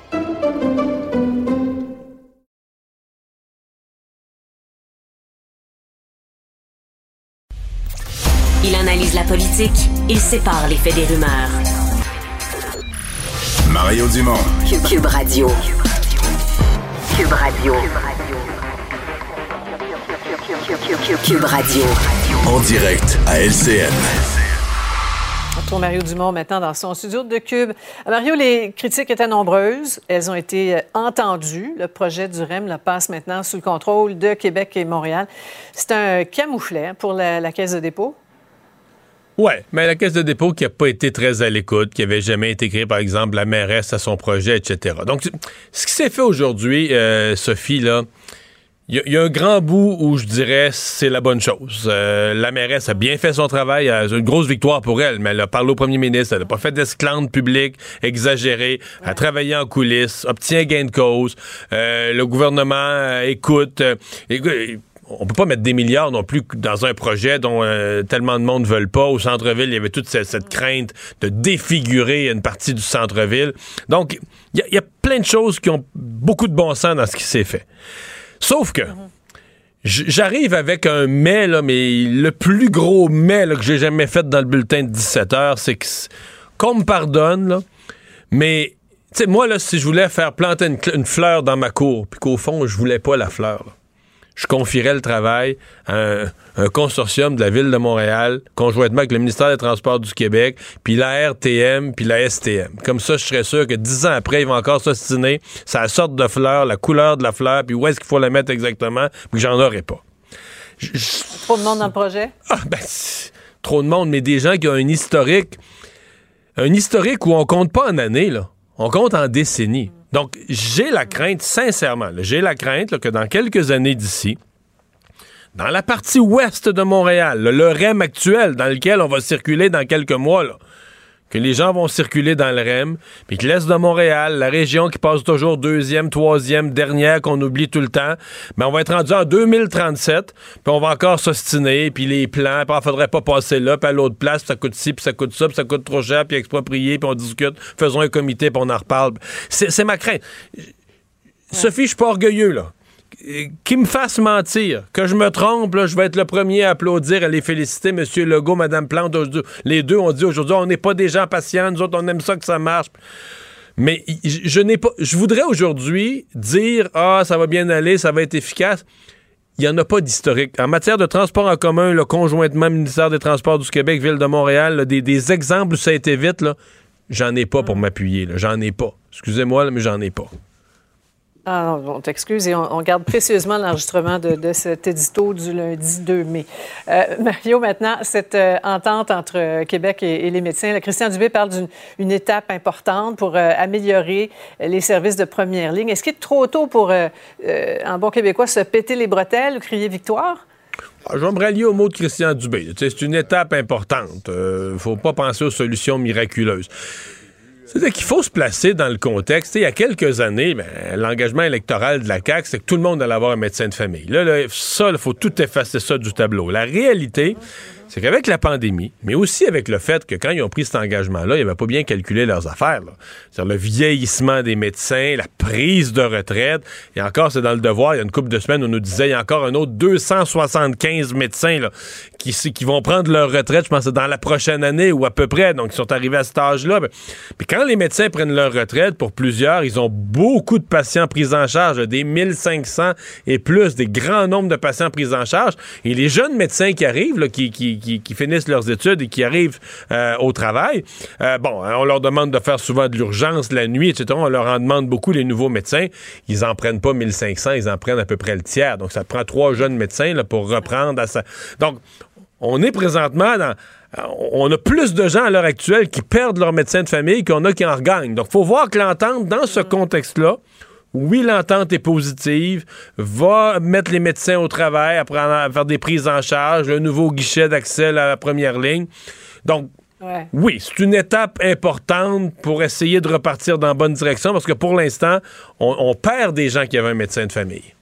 Analyse la politique, il sépare les faits des rumeurs. Mario Dumont. Cube, Radio. Cube Radio. Cube Radio. En direct à LCN. On retrouve Mario Dumont maintenant dans son studio de Cube. Mario, les critiques étaient nombreuses. Elles ont été euh, entendues. Le projet du REM la passe maintenant sous le contrôle de Québec et Montréal. C'est un camouflet pour la, la Caisse de dépôt. Oui, mais la Caisse de dépôt qui n'a pas été très à l'écoute, qui avait jamais intégré, par exemple, la mairesse à son projet, etc. Donc, ce qui s'est fait aujourd'hui, euh, Sophie, là, il y, a un grand bout où je dirais c'est la bonne chose. Euh, la mairesse a bien fait son travail, c'est une grosse victoire pour elle, mais elle a parlé au premier ministre, elle n'a pas fait d'esclandre publique exagérée, elle a travaillé en coulisses, obtient gain de cause, euh, le gouvernement écoute, on peut pas mettre des milliards non plus dans un projet dont tellement de monde ne veulent pas. Au centre-ville, il y avait toute cette, crainte de défigurer une partie du centre-ville. Donc, il y, a plein de choses qui ont beaucoup de bon sens dans ce qui s'est fait. Sauf que j'arrive avec un mais, là, mais le plus gros mais que j'ai jamais fait dans le bulletin de 17 heures, c'est qu'on me pardonne, là, mais tu sais, moi, là, si je voulais faire planter une, fleur dans ma cour, puis qu'au fond, je voulais pas la fleur, je confierais le travail à un, consortium de la Ville de Montréal, conjointement avec le ministère des Transports du Québec, puis la RTM, puis la STM. Comme ça, je serais sûr que dix ans après, ils vont encore s'ostiner ça la sorte de fleur, la couleur de la fleur, puis où est-ce qu'il faut la mettre exactement, puis j'en aurais pas. trop de monde dans le projet? Ah, ben, trop de monde, mais des gens qui ont un historique, un historique où on compte pas en années, là. On compte en décennies. Donc, j'ai la crainte, sincèrement, j'ai la crainte que dans quelques années d'ici, dans la partie ouest de Montréal, le REM actuel dans lequel on va circuler dans quelques mois, que les gens vont circuler dans le REM, puis que l'Est de Montréal, la région qui passe toujours deuxième, troisième, dernière, qu'on oublie tout le temps, mais ben, on va être rendu en 2037, puis on va encore s'ostiner, puis les plans, puis il faudrait pas passer là, puis à l'autre place, puis ça coûte ci, puis ça coûte ça, puis ça coûte trop cher, puis exproprié, puis on discute, faisons un comité, puis on en reparle. C'est ma crainte. Sophie, je suis pas orgueilleux, là qui me fasse mentir, que je me trompe, je vais être le premier à applaudir, à les féliciter, M. Legault, Mme Plante. Les deux ont dit aujourd'hui, on n'est pas des gens patients, nous autres, on aime ça que ça marche. Mais je n'ai pas. Je voudrais aujourd'hui dire Ah, ça va bien aller, ça va être efficace. Il n'y en a pas d'historique. En matière de transport en commun, le conjointement ministère des Transports du Québec, Ville de Montréal, des, des, exemples où ça a été vite, j'en ai pas pour m'appuyer. J'en ai pas. Excusez-moi, mais j'en ai pas. Ah, on t'excuse et on, garde précieusement l'enregistrement de, cet édito du lundi 2 mai. Euh, Mario, maintenant, cette euh, entente entre euh, Québec et, les médecins, Christian Dubé parle d'une étape importante pour améliorer les services de première ligne. Est-ce qu'il est trop tôt pour, en bon québécois, se péter les bretelles ou crier victoire? Ah, je vais me rallier au mot de Christian Dubé. C'est une étape importante. Il ne faut pas penser aux solutions miraculeuses. C'est-à-dire qu'il faut se placer dans le contexte. il y a quelques années, ben, l'engagement électoral de la CAQ, c'est que tout le monde allait avoir un médecin de famille. Là, là ça, il faut tout effacer du tableau. La réalité, c'est qu'avec la pandémie, mais aussi avec le fait que quand ils ont pris cet engagement-là, ils n'avaient pas bien calculé leurs affaires. C'est-à-dire le vieillissement des médecins, la prise de retraite. Et encore, c'est dans le devoir, il y a une couple de semaines, on nous disait, il y a encore un autre 275 médecins qui, qui vont prendre leur retraite, je pense, dans la prochaine année ou à peu près. Donc, ils sont arrivés à cet âge-là. Mais quand les médecins prennent leur retraite, pour plusieurs, ils ont beaucoup de patients pris en charge, des 1500 et plus, des grands nombres de patients pris en charge. Et les jeunes médecins qui arrivent, là, qui qui, finissent leurs études et qui arrivent euh, au travail, euh, bon, hein, on leur demande de faire souvent de l'urgence la nuit, etc. On leur en demande beaucoup, les nouveaux médecins. Ils en prennent pas 1500, ils en prennent à peu près le tiers. Donc, ça prend trois jeunes médecins là, pour reprendre à ça. Donc, on est présentement dans on a plus de gens à l'heure actuelle qui perdent leur médecin de famille qu'on a qui en regagnent. Donc, il faut voir que l'entente, dans ce contexte-là, oui, l'entente est positive, va mettre les médecins au travail, après faire des prises en charge, le nouveau guichet d'accès à la première ligne. Donc, oui, c'est une étape importante pour essayer de repartir dans la bonne direction parce que pour l'instant, on, perd des gens qui avaient un médecin de famille.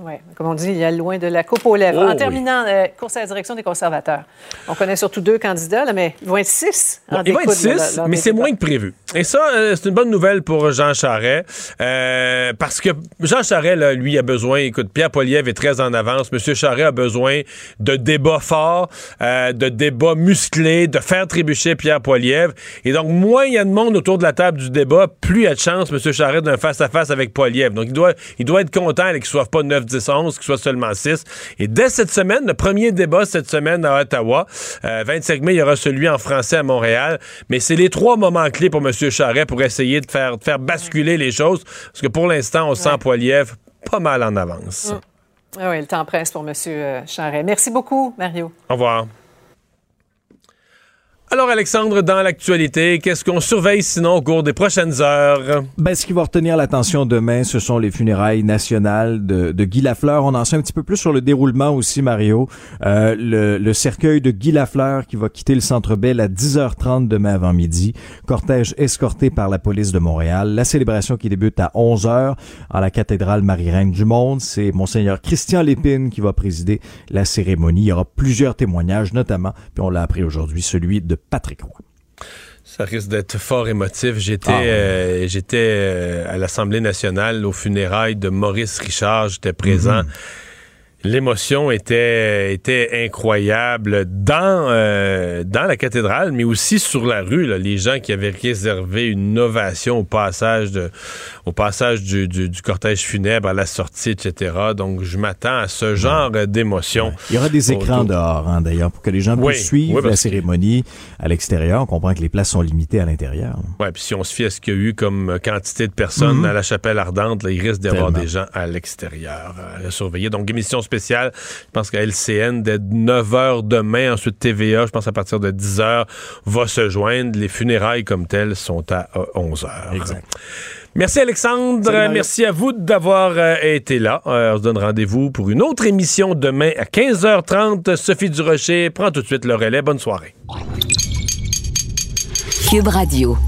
Oui, comme on dit, il y a loin de la coupe aux lèvres. Oh en terminant, euh, course à la direction des conservateurs. On connaît surtout deux candidats, mais ils vont être six. ils vont être six, mais c'est moins que prévu. Et ça, euh, c'est une bonne nouvelle pour Jean Charest, euh, parce que Jean Charest, là, lui, a besoin, écoute, Pierre Poliev est très en avance, Monsieur Charest a besoin de débats forts, euh, de débats musclés, de faire trébucher Pierre Poliev. Et donc, moins il y a de monde autour de la table du débat, plus il y a de chance, Monsieur Charest, d'un face-à-face avec Poliev. Donc, il doit, il doit être content qu'il ne soit pas 9, 10, 11, qu'il soit seulement 6. Et dès cette semaine, le premier débat cette semaine à Ottawa, 25 mai, il y aura celui en français à Montréal. Mais c'est les trois moments clés pour M. Charret pour essayer de faire, faire basculer les choses. Parce que pour l'instant, on sent Poiliev pas mal en avance. Mm. Ah oui, le temps presse pour M. Charret. Merci beaucoup, Mario. Au revoir. Alors, Alexandre, dans l'actualité, qu'est-ce qu'on surveille sinon au cours des prochaines heures? Ben, ce qui va retenir l'attention demain, ce sont les funérailles nationales de, de, Guy Lafleur. On en sait un petit peu plus sur le déroulement aussi, Mario. Euh, le, le, cercueil de Guy Lafleur qui va quitter le Centre Bell à 10h30 demain avant midi. Cortège escorté par la police de Montréal. La célébration qui débute à 11h à la cathédrale Marie-Reine du Monde. C'est Monseigneur Christian Lépine qui va présider la cérémonie. Il y aura plusieurs témoignages, notamment, puis on l'a appris aujourd'hui, celui de Patrick Roy. Ça risque d'être fort émotif. J'étais, ah euh, j'étais euh, à l'Assemblée nationale aux funérailles de Maurice Richard. J'étais présent. Mm-hmm. L'émotion était, était incroyable dans, euh, dans la cathédrale, mais aussi sur la rue. Là, les gens qui avaient réservé une ovation au passage, de, au passage du, du, du cortège funèbre, à la sortie, etc. Donc, je m'attends à ce genre d'émotion. Il y aura des écrans dehors, hein, d'ailleurs, pour que les gens puissent suivre la cérémonie à l'extérieur. On comprend que les places sont limitées à l'intérieur. Oui, puis si on se fie à ce qu'il y a eu comme quantité de personnes Mhm. à la chapelle ardente, là, il risque d'y avoir des gens à l'extérieur euh, à surveiller. Donc, émission spéciale, je pense qu'à LCN, dès 9h demain, ensuite TVA, je pense à partir de 10h, va se joindre. Les funérailles comme telles sont à 11h. Exact. Merci Alexandre, Salut, merci à vous d'avoir euh, été là. Euh, on se donne rendez-vous pour une autre émission demain à 15h30. Sophie Durocher prend tout de suite le relais. Bonne soirée. Cube Radio.